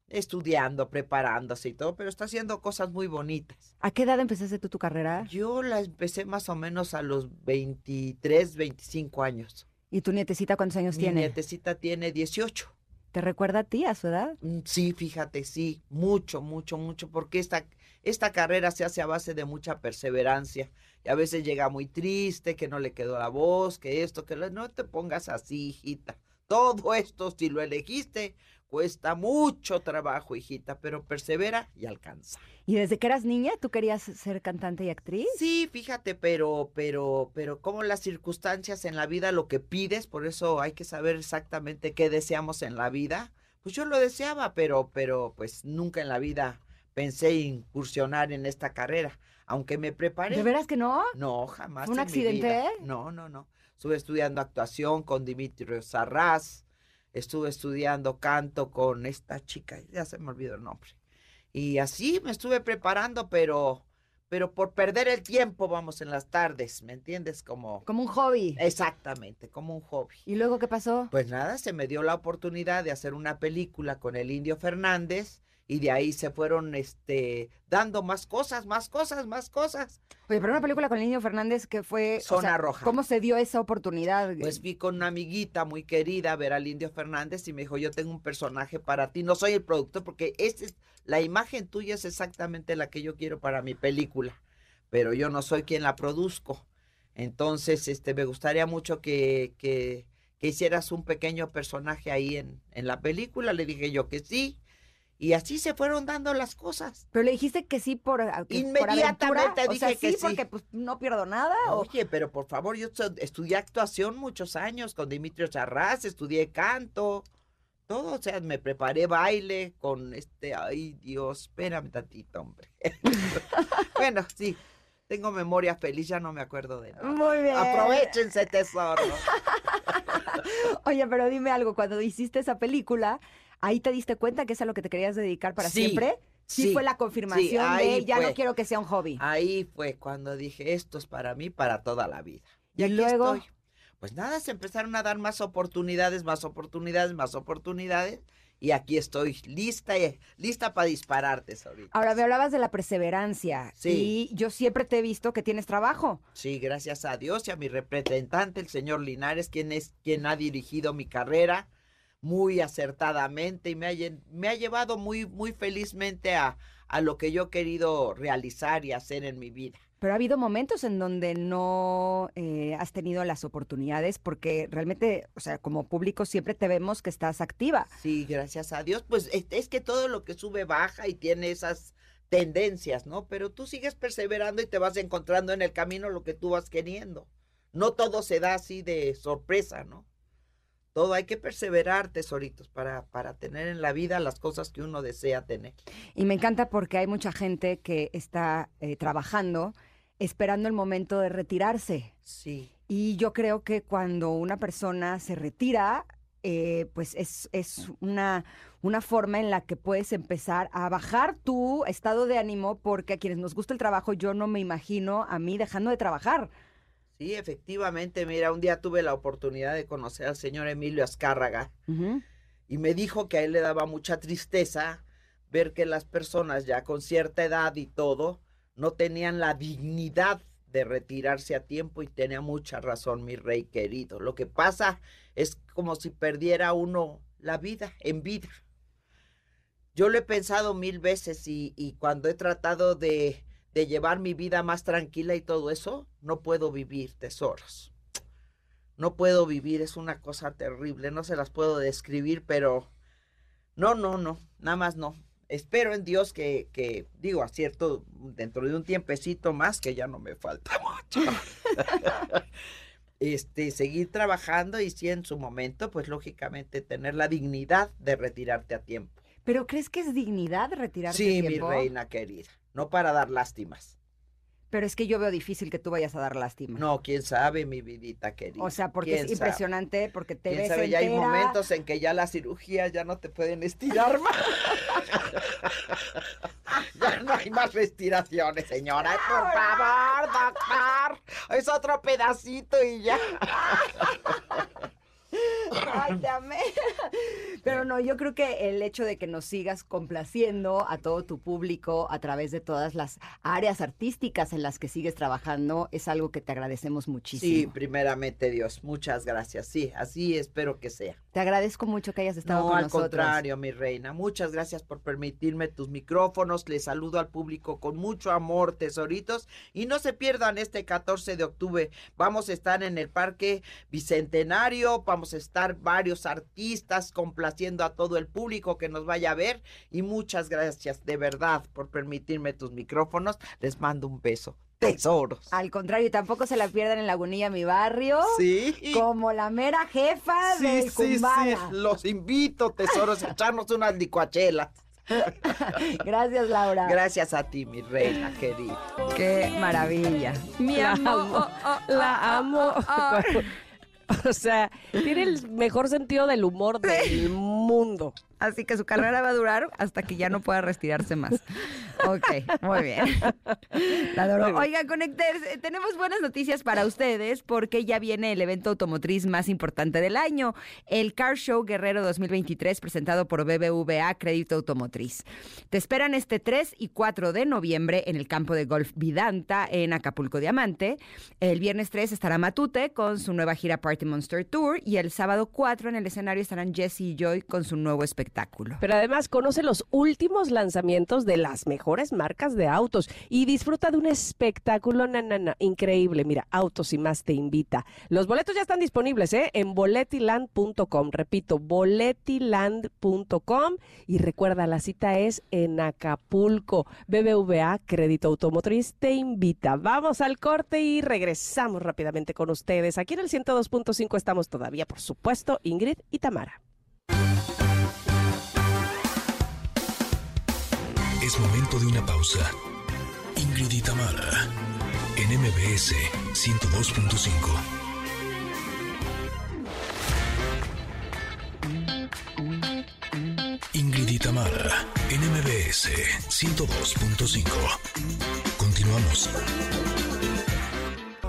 estudiando, preparándose y todo, pero está haciendo cosas muy bonitas. ¿A qué edad empezaste tú tu carrera? Yo la empecé más o menos a los 23, 25 años. ¿Y tu nietecita cuántos años tiene? Mi nietecita tiene 18. ¿Te recuerda a ti, a su edad? Mm, sí, fíjate, sí, mucho, mucho, mucho, porque esta, esta carrera se hace a base de mucha perseverancia. Y a veces llega muy triste, que no le quedó la voz, que esto, que no te pongas así, hijita. Todo esto, si lo elegiste, cuesta mucho trabajo, hijita, pero persevera y alcanza. ¿Y desde que eras niña tú querías ser cantante y actriz? Sí, fíjate, pero, pero, pero como las circunstancias en la vida lo que pides, por eso hay que saber exactamente qué deseamos en la vida. Pues yo lo deseaba, pero, pero, pues nunca en la vida pensé incursionar en esta carrera, aunque me preparé. ¿De veras que no? No, jamás. ¿Un accidente? No, no, no. Estuve estudiando actuación con Dimitri Sarraz, estuve estudiando canto con esta chica, ya se me olvidó el nombre. Y así me estuve preparando, pero pero por perder el tiempo, vamos, en las tardes, ¿me entiendes? Como... Como un hobby. Exactamente, como un hobby. ¿Y luego qué pasó? Pues nada, se me dio la oportunidad de hacer una película con el Indio Fernández y de ahí se fueron este dando más cosas, más cosas, más cosas. Oye, pero una película con el niño Fernández que fue Zona Roja. ¿Cómo se dio esa oportunidad? Pues vi con una amiguita muy querida ver al Indio Fernández y me dijo, "Yo tengo un personaje para ti, no soy el productor porque es la imagen tuya es exactamente la que yo quiero para mi película, pero yo no soy quien la produzco." Entonces, este me gustaría mucho que, que, que hicieras un pequeño personaje ahí en, en la película. Le dije yo que sí y así se fueron dando las cosas. Pero le dijiste que sí por ah, Inmediatamente dije que sí. porque pues no pierdo nada. Oye, pero por favor, yo estudié actuación muchos años con Dimitrio Charraz, estudié canto, todo, o sea, me preparé baile con este, ay Dios, espérame tantito, hombre. bueno, sí, tengo memoria feliz, ya no me acuerdo de nada. Muy bien. Aprovechense, tesoro. Oye, pero dime algo, cuando hiciste esa película, ¿Ahí te diste cuenta que es a lo que te querías dedicar para siempre? Sí, fue la confirmación de ya no quiero que sea un hobby. Ahí fue cuando dije, esto es para mí para toda la vida. Y, aquí luego? estoy. Pues nada, se empezaron a dar más oportunidades, más oportunidades, más oportunidades. Y aquí estoy lista, eh, lista para dispararte, ahorita. Ahora, me hablabas de la perseverancia. Sí. Y yo siempre te he visto que tienes trabajo. Sí, gracias a Dios y a mi representante, el señor Linares, quien es quien ha dirigido mi carrera muy acertadamente y me ha, lle- me ha llevado muy, muy felizmente a, a lo que yo he querido realizar y hacer en mi vida. Pero ha habido momentos en donde no eh, has tenido las oportunidades porque realmente, o sea, como público siempre te vemos que estás activa. Sí, gracias a Dios. Pues es, es que todo lo que sube baja y tiene esas tendencias, ¿no? Pero tú sigues perseverando y te vas encontrando en el camino lo que tú vas queriendo. No todo se da así de sorpresa, ¿no? Todo hay que perseverar, tesoritos, para, para tener en la vida las cosas que uno desea tener. Y me encanta porque hay mucha gente que está eh, trabajando esperando el momento de retirarse. Sí. Y yo creo que cuando una persona se retira, eh, pues es, es una, una forma en la que puedes empezar a bajar tu estado de ánimo, porque a quienes nos gusta el trabajo, yo no me imagino a mí dejando de trabajar. Sí, efectivamente, mira, un día tuve la oportunidad de conocer al señor Emilio Azcárraga y me dijo que a él le daba mucha tristeza ver que las personas ya con cierta edad y todo no tenían la dignidad de retirarse a tiempo y tenía mucha razón mi rey querido. Lo que pasa es como si perdiera uno la vida en vida. Yo lo he pensado mil veces y, y cuando he tratado de, de llevar mi vida más tranquila y todo eso, no puedo vivir tesoros. No puedo vivir, es una cosa terrible, no se las puedo describir, pero no, no, no, nada más no. Espero en Dios que, que digo, acierto dentro de un tiempecito más, que ya no me falta mucho. este, seguir trabajando y si en su momento, pues lógicamente tener la dignidad de retirarte a tiempo. ¿Pero crees que es dignidad retirarte Sí, a mi tiempo? reina querida, no para dar lástimas. Pero es que yo veo difícil que tú vayas a dar lástima. No, quién sabe, mi vidita querida. O sea, porque ¿Quién es sabe? impresionante, porque te ¿Quién ves sabe? Ya hay momentos en que ya las cirugías ya no te pueden estirar más. ya no hay más respiraciones, señora. Por favor, doctor. Es otro pedacito y ya. Amé. Pero no, yo creo que el hecho de que nos sigas complaciendo a todo tu público a través de todas las áreas artísticas en las que sigues trabajando es algo que te agradecemos Sí, muchísimo. primeramente Dios, muchas gracias. Sí, así espero que sea. Te agradezco mucho que hayas estado no, con al nosotros. contrario, mi reina. Muchas gracias por permitirme tus micrófonos. Les saludo al público con mucho amor, tesoritos. Y no se pierdan este 14 de octubre. Vamos a estar en el Parque Bicentenario. Vamos a estar varios artistas complaciendo a todo el público que nos vaya a ver. Y muchas gracias de verdad por permitirme tus micrófonos. Les mando un beso. Tesoros. Al contrario, tampoco se la pierdan en Lagunilla, mi barrio. Sí. Como la mera jefa Sí, del sí, sí. Kumbala. Los invito, tesoros, a echarnos unas licuachelas. Gracias, Laura. Gracias a ti, mi reina querida. Qué maravilla. Mi La amor. amo, la amo. O sea, tiene el mejor sentido del humor del mundo. Así que su carrera va a durar hasta que ya no pueda retirarse más. Ok, muy bien. La adoro. Oigan, Connecters, eh, tenemos buenas noticias para ustedes porque ya viene el evento automotriz más importante del año, el Car Show Guerrero 2023, presentado por BBVA Crédito Automotriz. Te esperan este 3 y 4 de noviembre en el campo de golf Vidanta en Acapulco Diamante. El viernes 3 estará Matute con su nueva gira Party Monster Tour y el sábado 4 en el escenario estarán Jesse y Joy con su nuevo espectáculo. Pero además conoce los últimos lanzamientos de las mejores marcas de autos y disfruta de un espectáculo increíble. Mira, Autos y más te invita. Los boletos ya están disponibles ¿eh? en boletiland.com. Repito, boletiland.com. Y recuerda, la cita es en Acapulco. BBVA Crédito Automotriz te invita. Vamos al corte y regresamos rápidamente con ustedes. Aquí en el 102.5 estamos todavía, por supuesto, Ingrid y Tamara. Es momento de una pausa. Ingrid y en MBS 102.5. Ingrid y en MBS 102.5. Continuamos.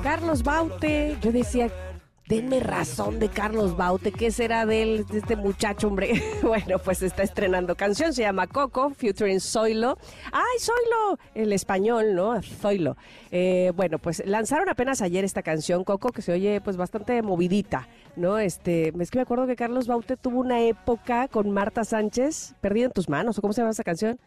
Carlos Baute, yo decía, denme razón de Carlos Baute, ¿qué será de él, de este muchacho, hombre? bueno, pues está estrenando canción, se llama Coco, featuring Zoilo. ¡Ay, Zoilo! El español, ¿no? Zoilo. Eh, bueno, pues lanzaron apenas ayer esta canción, Coco, que se oye pues bastante movidita, ¿no? Este, es que me acuerdo que Carlos Baute tuvo una época con Marta Sánchez, Perdido en tus manos, ¿o cómo se llama esa canción?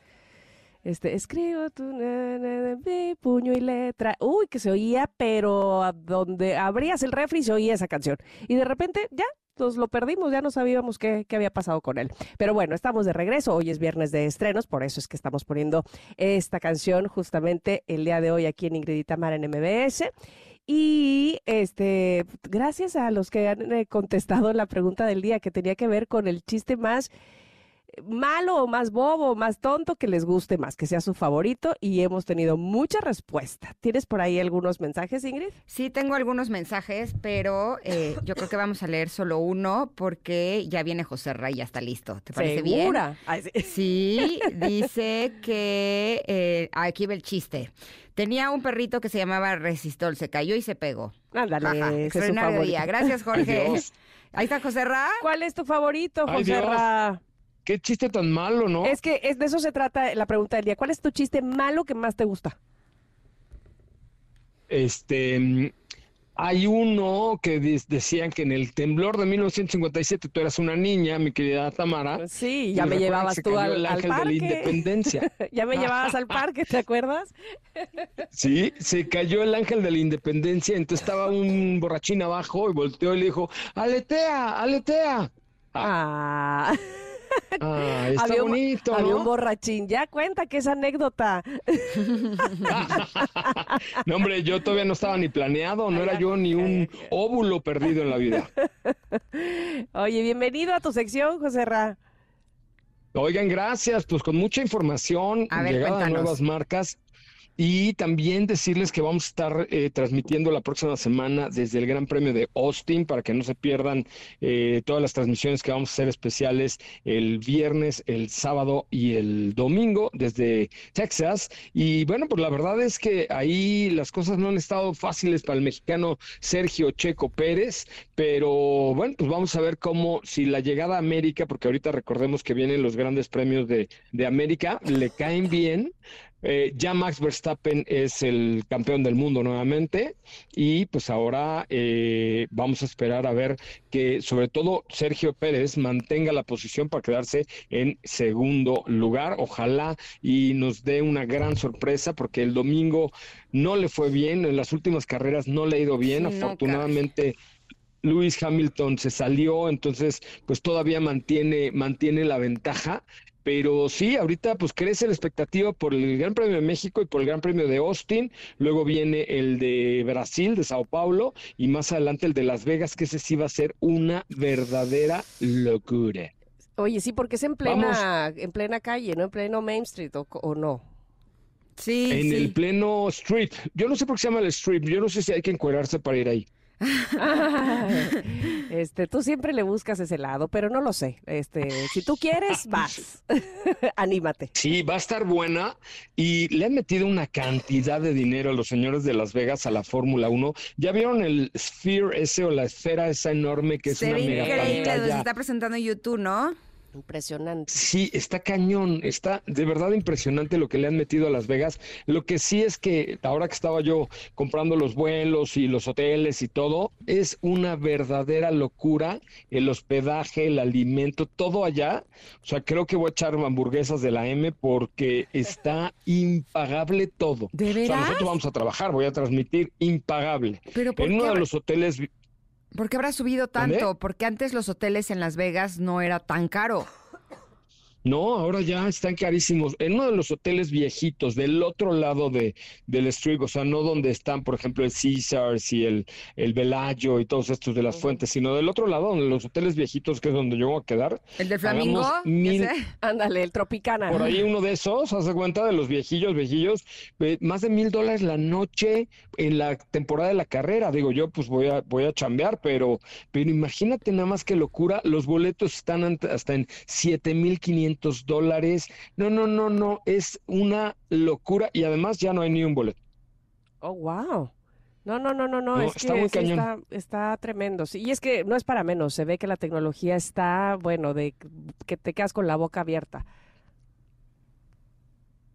Este, escribo tu na, na, na, mi puño y letra. Uy, que se oía, pero a donde abrías el refri se oía esa canción. Y de repente ya nos lo perdimos, ya no sabíamos qué, qué había pasado con él. Pero bueno, estamos de regreso. Hoy es viernes de estrenos, por eso es que estamos poniendo esta canción justamente el día de hoy aquí en Ingrid y Tamara en MBS. Y este, gracias a los que han eh, contestado la pregunta del día que tenía que ver con el chiste más malo o más bobo, más tonto que les guste más, que sea su favorito y hemos tenido mucha respuesta. ¿Tienes por ahí algunos mensajes, Ingrid? Sí, tengo algunos mensajes, pero eh, yo creo que vamos a leer solo uno porque ya viene José Ray, ya está listo. ¿Te parece ¿Segura? bien? Ay, sí. Sí, dice que eh, aquí va el chiste. Tenía un perrito que se llamaba Resistol, se cayó y se pegó. Ándale, extraordinario favorito. día. Gracias, Jorge. Ahí está José Ra. ¿Cuál es tu favorito, José. Ra? Qué chiste tan malo, ¿no? Es que es de eso se trata la pregunta del día. ¿Cuál es tu chiste malo que más te gusta? Este, hay uno que decían que en el temblor de 1957 tú eras una niña, mi querida Tamara. Sí, y ya me llevabas tú al, el al ángel de la parque. independencia. ya me llevabas al parque, ¿te acuerdas? Sí, se cayó el ángel de la independencia, entonces estaba un borrachín abajo y volteó y le dijo, aletea, aletea. Ah. Ah, está Había un- bonito, Había un ¿no? borrachín. Ya cuenta que esa anécdota. No, hombre, yo todavía no estaba ni planeado, no era yo ni un óvulo perdido en la vida. Oye, bienvenido a tu sección, José Ra. Oigan, gracias, pues con mucha información, A ver, llegada de cuéntanos. nuevas marcas y también decirles que vamos a estar eh, transmitiendo la próxima semana desde el Gran Premio de Austin para que no se pierdan eh, todas las transmisiones que vamos a hacer especiales el viernes, el sábado y el domingo desde Texas. Y bueno, pues la verdad es que ahí las cosas no han estado fáciles para el mexicano Sergio Checo Pérez, pero bueno, pues vamos a ver cómo si la llegada a América, porque ahorita recordemos que vienen los grandes premios de, de América, le caen bien. Eh, ya Max Verstappen es el campeón del mundo nuevamente y pues ahora eh, vamos a esperar a ver que sobre todo Sergio Pérez mantenga la posición para quedarse en segundo lugar. Ojalá y nos dé una gran sorpresa porque el domingo no le fue bien, en las últimas carreras no le ha ido bien, no, afortunadamente. Lewis Hamilton se salió, entonces pues todavía mantiene, mantiene la ventaja. Pero sí, ahorita pues crece la expectativa por el Gran Premio de México y por el Gran Premio de Austin. Luego viene el de Brasil, de Sao Paulo, y más adelante el de Las Vegas, que ese sí va a ser una verdadera locura. Oye, sí, porque es en plena, en plena calle, ¿no? En pleno Main Street, ¿o, o no? Sí, en sí. el pleno strip. Yo no sé por qué se llama el strip. Yo no sé si hay que encuerarse para ir ahí. este, tú siempre le buscas ese lado, pero no lo sé. Este, si tú quieres, vas. Anímate. Sí, va a estar buena y le han metido una cantidad de dinero a los señores de Las Vegas a la Fórmula 1. ¿Ya vieron el Sphere ese o la esfera esa enorme que es Se una mega increíble, se pantalla? está presentando en YouTube, ¿no? Impresionante. Sí, está cañón, está de verdad impresionante lo que le han metido a Las Vegas. Lo que sí es que ahora que estaba yo comprando los vuelos y los hoteles y todo, es una verdadera locura el hospedaje, el alimento, todo allá. O sea, creo que voy a echar hamburguesas de la M porque está impagable todo. ¿De O sea, veras? nosotros vamos a trabajar, voy a transmitir impagable. Pero ¿por En qué uno de los hoteles ¿Por qué habrá subido ¿Dónde? tanto? Porque antes los hoteles en Las Vegas no era tan caro. No, ahora ya están carísimos. En uno de los hoteles viejitos, del otro lado de, del Strip, o sea, no donde están, por ejemplo, el Caesars y el, el Velayo y todos estos de las fuentes, sino del otro lado, donde los hoteles viejitos, que es donde yo voy a quedar. ¿El del Flamingo? Mil-. Ándale, el Tropicana. por ahí uno de esos, haz de cuenta de los viejillos, viejillos, eh, más de mil dólares la noche en la temporada de la carrera. Digo, yo pues voy a, voy a chambear, pero, pero imagínate nada más qué locura, los boletos están hasta en 7,500 500 dólares. No, no, no, no, es una locura y además ya no hay ni un boleto. Oh, wow. No, no, no, no, no, No, es está que muy sí cañón. está, está tremendo. Sí, y es que no es para menos, se ve que la tecnología está, bueno, de que te quedas con la boca abierta.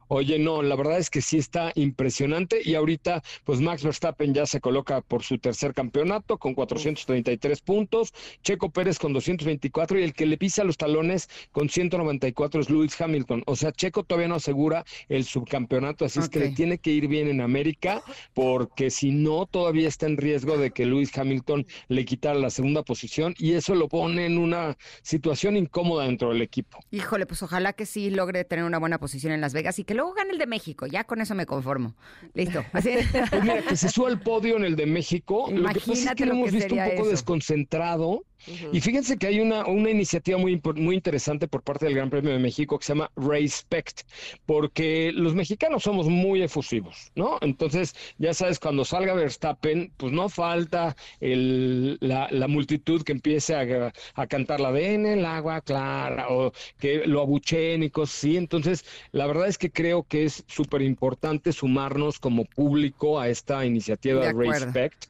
Oye, no, la verdad es que sí está impresionante y ahorita pues Max Verstappen ya se coloca por su tercer campeonato con 433 puntos, Checo Pérez con 224 y el que le pisa los talones con 194 es Lewis Hamilton. O sea, Checo todavía no asegura el subcampeonato, así es que le tiene que ir bien en América porque si no todavía está en riesgo de que Lewis Hamilton le quitara la segunda posición y eso lo pone en una situación incómoda dentro del equipo. Híjole, pues ojalá que sí logre tener una buena posición en Las Vegas y que luego gane el de México. Ya con eso me conformo. Listo. Así. Pues mira, que se suba al podio en el de México. lo que pasa es Imagínate que lo lo hemos visto un poco eso. desconcentrado. Y fíjense que hay una, una iniciativa muy, muy interesante por parte del Gran Premio de México que se llama Respect, porque los mexicanos somos muy efusivos, ¿no? Entonces, ya sabes, cuando salga Verstappen, pues no falta el, la, la multitud que empiece a, a cantar la de en el agua clara o que lo abucheen y cosas así. Entonces, la verdad es que creo que es súper importante sumarnos como público a esta iniciativa De. Respect,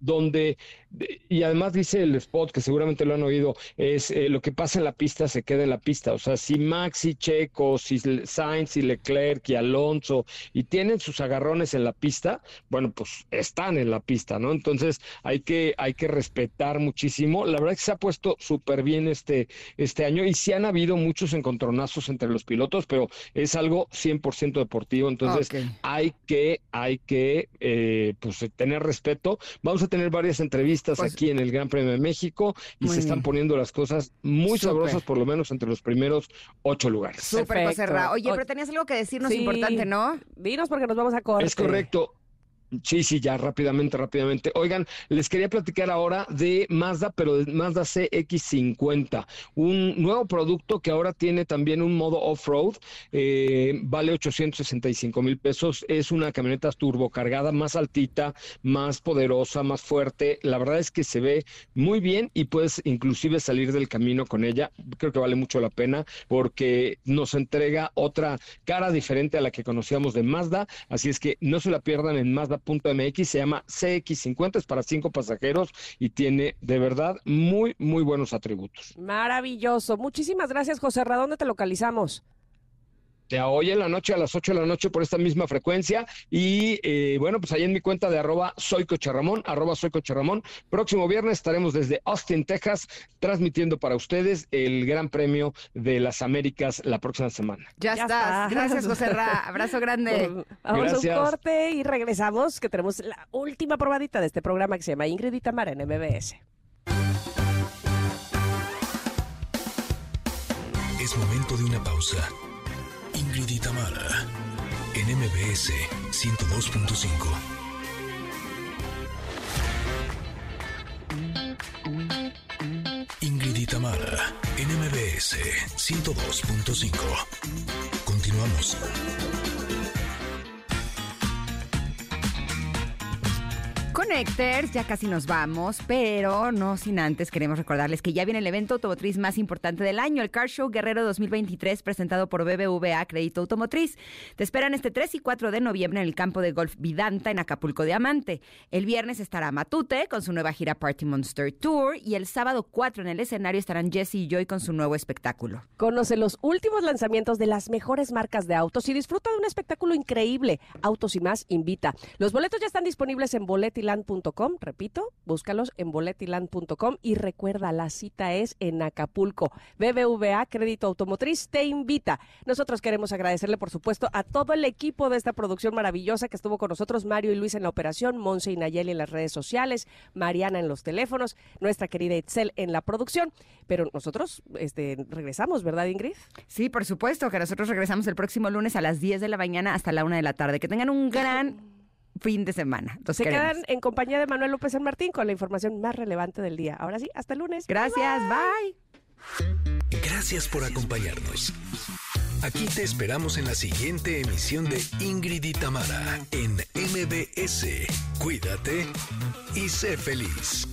donde, de- y además dice el spot, que seguramente lo han oído, es eh, lo que pasa en la pista se queda en la pista. O sea, si Max y Checo, si Sainz y Leclerc y Alonso, y tienen sus agarrones en la pista, bueno, pues están en la pista, ¿no? Entonces hay que, hay que respetar muchísimo. La verdad es que se ha puesto súper bien este, este año y sí han habido muchos encontronazos entre los pilotos, pero es algo 100% deportivo. Entonces hay que, hay que eh, pues, tener respeto. Vamos a tener varias entrevistas Pues- aquí en el Gran Premio de México y se están bien. poniendo las cosas muy sabrosas, por lo menos entre los primeros ocho lugares. Súper, José Perfecto. Ra. Oye, O- pero tenías algo que decirnos Sí. importante, ¿no? Dinos porque nos vamos a corte. Es correcto. Sí, sí, ya rápidamente, rápidamente. Oigan, les quería platicar ahora de Mazda, pero de Mazda CX50, un nuevo producto que ahora tiene también un modo off-road, eh, vale 865 mil pesos, es una camioneta turbocargada más altita, más poderosa, más fuerte. La verdad es que se ve muy bien y puedes inclusive salir del camino con ella. Creo que vale mucho la pena porque nos entrega otra cara diferente a la que conocíamos de Mazda. Así es que no se la pierdan en Mazda.mx. Se llama CX50, es para cinco pasajeros y tiene de verdad muy, muy buenos atributos. Maravilloso. Muchísimas gracias, José Ra. ¿Dónde te localizamos? De hoy en la noche a las 8 de la noche por esta misma frecuencia. Y eh, bueno, pues ahí en mi cuenta de arroba soy Coche Ramón, arroba soy Coche Ramón. Próximo viernes estaremos desde Austin, Texas, transmitiendo para ustedes el Gran Premio de las Américas la próxima semana. Ya, Ya estás. está. Gracias, José Ra. Abrazo grande. Vamos Gracias. a un corte y regresamos, que tenemos la última probadita de este programa que se llama Ingrid y Tamara en MBS. Es momento de una pausa. Tamara, en MBS 102.5. Ingrid y Tamara, en MBS 102.5. Continuamos. Connectors, ya casi nos vamos, pero no sin antes queremos recordarles que ya viene el evento automotriz más importante del año, el Car Show Guerrero 2023, presentado por BBVA Crédito Automotriz. Te esperan este 3 y 4 de noviembre en el campo de golf Vidanta en Acapulco Diamante. El viernes estará Matute con su nueva gira Party Monster Tour y el sábado 4 en el escenario estarán Jesse y Joy con su nuevo espectáculo. Conoce los últimos lanzamientos de las mejores marcas de autos y disfruta de un espectáculo increíble. Autos y más invita. Los boletos ya están disponibles en boletiland.com. Repito, búscalos en boletiland.com y recuerda, la cita es en Acapulco. BBVA Crédito Automotriz te invita. Nosotros queremos agradecerle, por supuesto, a todo el equipo de esta producción maravillosa que estuvo con nosotros, Mario y Luis en la operación, Monse y Nayeli en las redes sociales, Mariana en los teléfonos, nuestra querida Itzel en la producción. Pero nosotros este, regresamos, ¿verdad, Ingrid? Sí, por supuesto, que nosotros regresamos el próximo lunes a las 10 de la mañana hasta la 1 de la tarde. Que tengan un gran fin de semana. Los Se queremos. quedan en compañía de Manuel López San Martín con la información más relevante del día. Ahora sí, hasta el lunes. Gracias, bye. Gracias por acompañarnos. Aquí te esperamos en la siguiente emisión de Ingrid y Tamara en MBS. Cuídate y sé feliz.